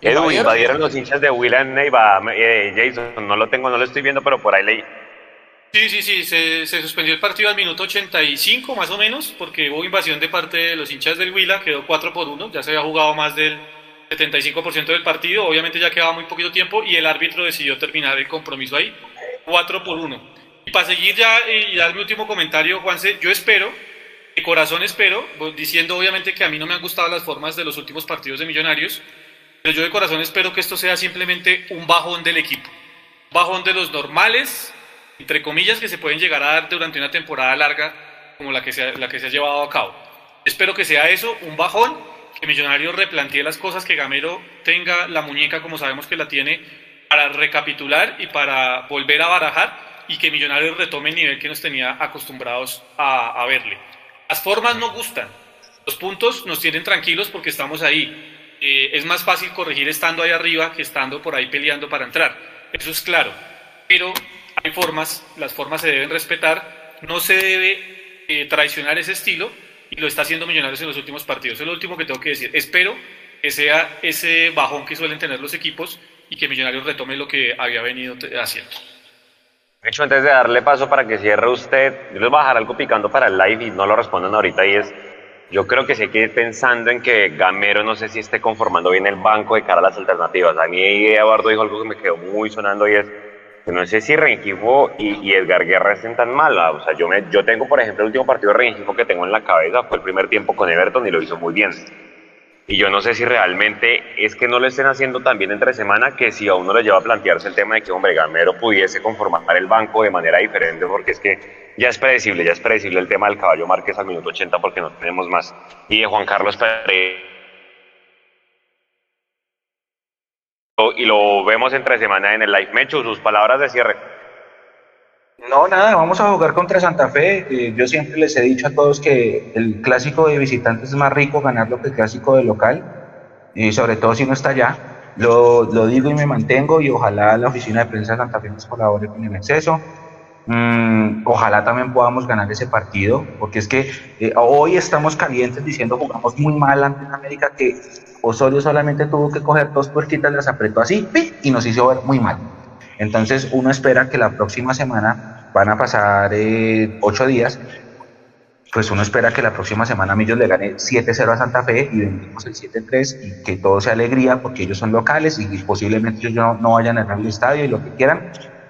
Edu, invadieron los hinchas de Huila en Neiva. Eh, Jason, no lo tengo, no lo estoy viendo, pero por ahí leí. Sí, sí, sí, se, se, suspendió el partido al minuto 85 más o menos, porque hubo invasión de parte de los hinchas del Huila, quedó 4 por 1, ya se había jugado más del 75% del partido, obviamente ya quedaba muy poquito tiempo y el árbitro decidió terminar el compromiso ahí, 4 por 1. Y para seguir ya y dar mi último comentario, Juanse, yo espero de corazón espero, diciendo obviamente que a mí no me han gustado las formas de los últimos partidos de Millonarios, pero yo de corazón espero que esto sea simplemente un bajón del equipo. Un bajón de los normales, entre comillas, que se pueden llegar a dar durante una temporada larga como la que se ha, la que se ha llevado a cabo. Espero que sea eso, un bajón, que Millonarios replantee las cosas, que Gamero tenga la muñeca como sabemos que la tiene para recapitular y para volver a barajar y que Millonarios retome el nivel que nos tenía acostumbrados a, a verle. Las formas no gustan. Los puntos nos tienen tranquilos porque estamos ahí. Eh, es más fácil corregir estando ahí arriba que estando por ahí peleando para entrar. Eso es claro. Pero hay formas, las formas se deben respetar. No se debe eh, traicionar ese estilo y lo está haciendo Millonarios en los últimos partidos. Es lo último que tengo que decir. Espero que sea ese bajón que suelen tener los equipos y que Millonarios retome lo que había venido haciendo. De hecho, antes de darle paso para que cierre usted, yo les voy a dejar algo picando para el live y no lo respondan ahorita y es, yo creo que se quede pensando en que Gamero no sé si esté conformando bien el banco de cara a las alternativas. A mí Eduardo dijo algo que me quedó muy sonando y es que no sé si Rengifo y, Edgar Guerra estén tan mal. O sea, yo, me, yo tengo, por ejemplo, el último partido de Rengifo que tengo en la cabeza fue el primer tiempo con Everton y lo hizo muy bien. Y yo no sé si realmente es que no lo estén haciendo tan bien entre semana que si a uno le lleva a plantearse el tema de que, hombre, Gamero pudiese conformar el banco de manera diferente, porque es que ya es predecible, ya es predecible el tema del caballo Márquez al minuto 80 porque no tenemos más. Y de Juan Carlos Pérez. Y lo vemos entre semana en el live. Mecho, sus palabras de cierre. No, nada, vamos a jugar contra Santa Fe. Eh, yo siempre les he dicho a todos que el clásico de visitantes es más rico ganarlo que el clásico de local, y sobre todo si no está allá. Lo, lo, digo y me mantengo y ojalá la oficina de prensa de Santa Fe nos colabore con el exceso. Mm, ojalá también podamos ganar ese partido, porque es que eh, hoy estamos calientes diciendo jugamos muy mal ante América, que Osorio solamente tuvo que coger dos puerquitas, las apretó así y nos hizo ver muy mal. Entonces uno espera que la próxima semana van a pasar eh, ocho días, pues uno espera que la próxima semana Millos le gane 7-0 a Santa Fe y vendimos el 7-3 y que todo sea alegría porque ellos son locales y posiblemente ellos no, no vayan a ganar el estadio y lo que quieran.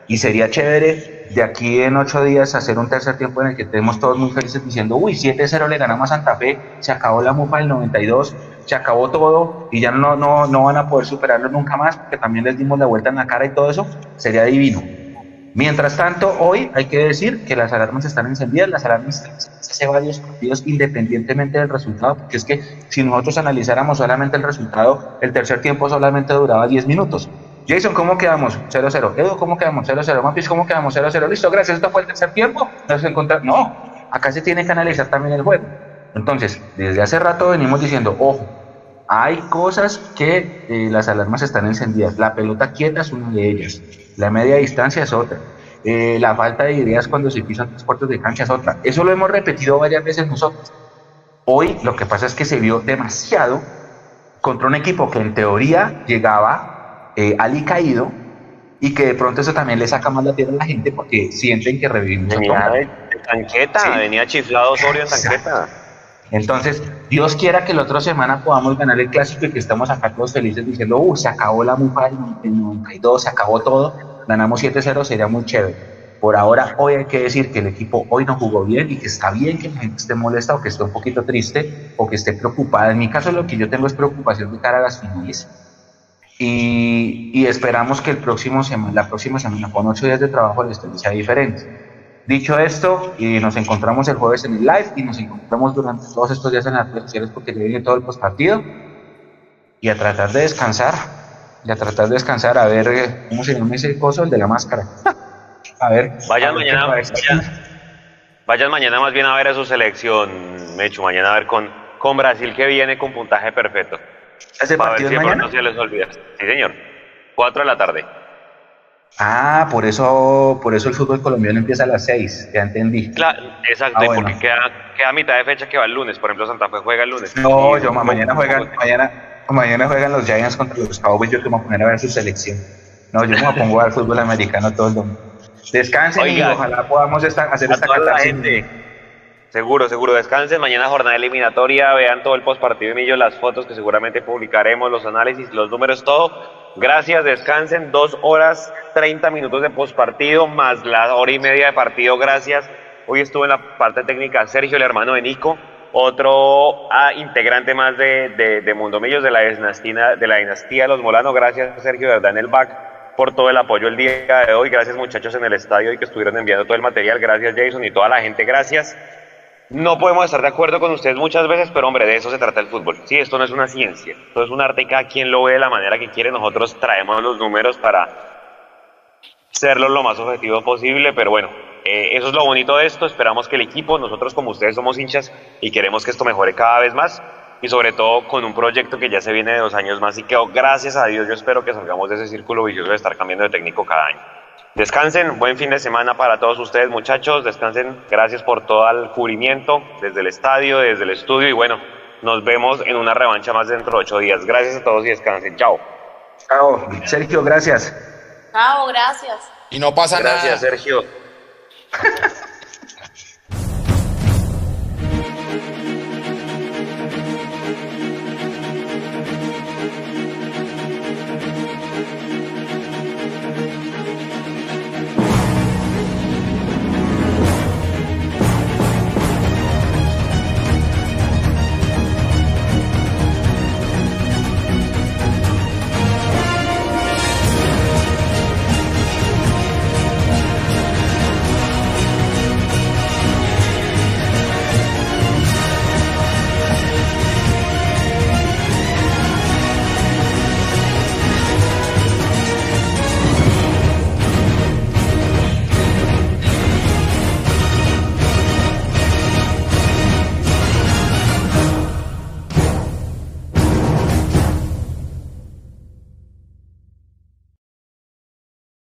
Y sería chévere de aquí en ocho días hacer un tercer tiempo en el que estemos todos muy felices diciendo, uy, 7-0 le ganamos a Santa Fe, se acabó la mufa del 92, se acabó todo y ya no, no, no van a poder superarlo nunca más porque también les dimos la vuelta en la cara y todo eso, sería divino. Mientras tanto, hoy hay que decir que las alarmas están encendidas, las alarmas hace varios partidos independientemente del resultado, porque es que si nosotros analizáramos solamente el resultado, el tercer tiempo solamente duraba 10 minutos. Jason, ¿cómo quedamos? 0-0. Edu, ¿cómo quedamos? 0-0. Mampis, ¿cómo quedamos? 0-0. Listo, gracias. Esto fue el tercer tiempo. Nos encontramos. No, acá se tiene que analizar también el juego. Entonces, desde hace rato venimos diciendo, ojo, hay cosas que eh, las alarmas están encendidas. La pelota quieta es una de ellas. La media distancia es otra. Eh, la falta de ideas cuando se pisan tres cuartos de cancha es otra. Eso lo hemos repetido varias veces nosotros. Hoy lo que pasa es que se vio demasiado contra un equipo que en teoría llegaba eh, Ali caído y que de pronto eso también le saca más la tierra a la gente porque sienten que revivimos. Venía de, tanqueta, venía chiflado Osorio en tanqueta. Entonces, Dios quiera que la otra semana podamos ganar el clásico y que estemos acá todos felices diciendo, uh, se acabó la mufa del 92, se acabó todo, ganamos 7-0, sería muy chévere. Por ahora, hoy hay que decir que el equipo hoy no jugó bien y que está bien que la gente esté molesta o que esté un poquito triste o que esté preocupada. En mi caso, lo que yo tengo es preocupación de cara a las finales y, esperamos que el próximo la próxima semana, con ocho días de trabajo, la historia sea diferente. Dicho esto, y nos encontramos el jueves en el live y nos encontramos durante todos estos días en las redes sociales porque ya viene todo el postpartido y a tratar de descansar, y a tratar de descansar, a ver eh, cómo se llama ese coso, el de la máscara. a ver. Vayan mañana, vayan, mañana más bien a ver a su selección, Mecho, mañana a ver con, con Brasil que viene con puntaje perfecto. ¿Ese partido mañana? No se les olvida. Sí, señor. Cuatro de la tarde. Ah, por eso, por eso el fútbol colombiano empieza a las seis, ya entendí. Claro, exacto, ah, y porque queda, queda mitad de fecha que va el lunes, por ejemplo Santa Fe juega el lunes. No, yo mañana juegan, mañana, mañana juegan los Giants contra los Cowboys, yo voy a poner a ver su selección. No, yo me pongo a ver fútbol americano todo el domingo. Descansen y ojalá podamos hacer esta gente Seguro, seguro. Descansen. Mañana jornada eliminatoria. Vean todo el postpartido de Millo, las fotos que seguramente publicaremos, los análisis, los números, todo. Gracias, descansen. Dos horas, treinta minutos de postpartido, más la hora y media de partido. Gracias. Hoy estuvo en la parte técnica Sergio, el hermano de Nico, otro ah, integrante más de, de, Mundo Millos, de la, dinastía, de la dinastía de los Molano. Gracias, Sergio, de verdad, en el back por todo el apoyo el día de hoy. Gracias, muchachos, en el estadio y que estuvieron enviando todo el material. Gracias, Jason, y toda la gente. Gracias. No podemos estar de acuerdo con ustedes muchas veces, pero hombre, de eso se trata el fútbol. Sí, esto no es una ciencia, esto es un arte y cada quien lo ve de la manera que quiere. Nosotros traemos los números para serlo lo más objetivo posible, pero bueno, eh, eso es lo bonito de esto. Esperamos que el equipo, nosotros como ustedes somos hinchas y queremos que esto mejore cada vez más y sobre todo con un proyecto que ya se viene de dos años más y que oh, gracias a Dios yo espero que salgamos de ese círculo vicioso de estar cambiando de técnico cada año. Descansen, buen fin de semana para todos ustedes muchachos, descansen, gracias por todo el cubrimiento desde el estadio, desde el estudio y bueno, nos vemos en una revancha más dentro de ocho días. Gracias a todos y descansen, chao. Chao, Sergio, gracias. Chao, gracias. Y no pasa nada. Gracias, Sergio. (laughs)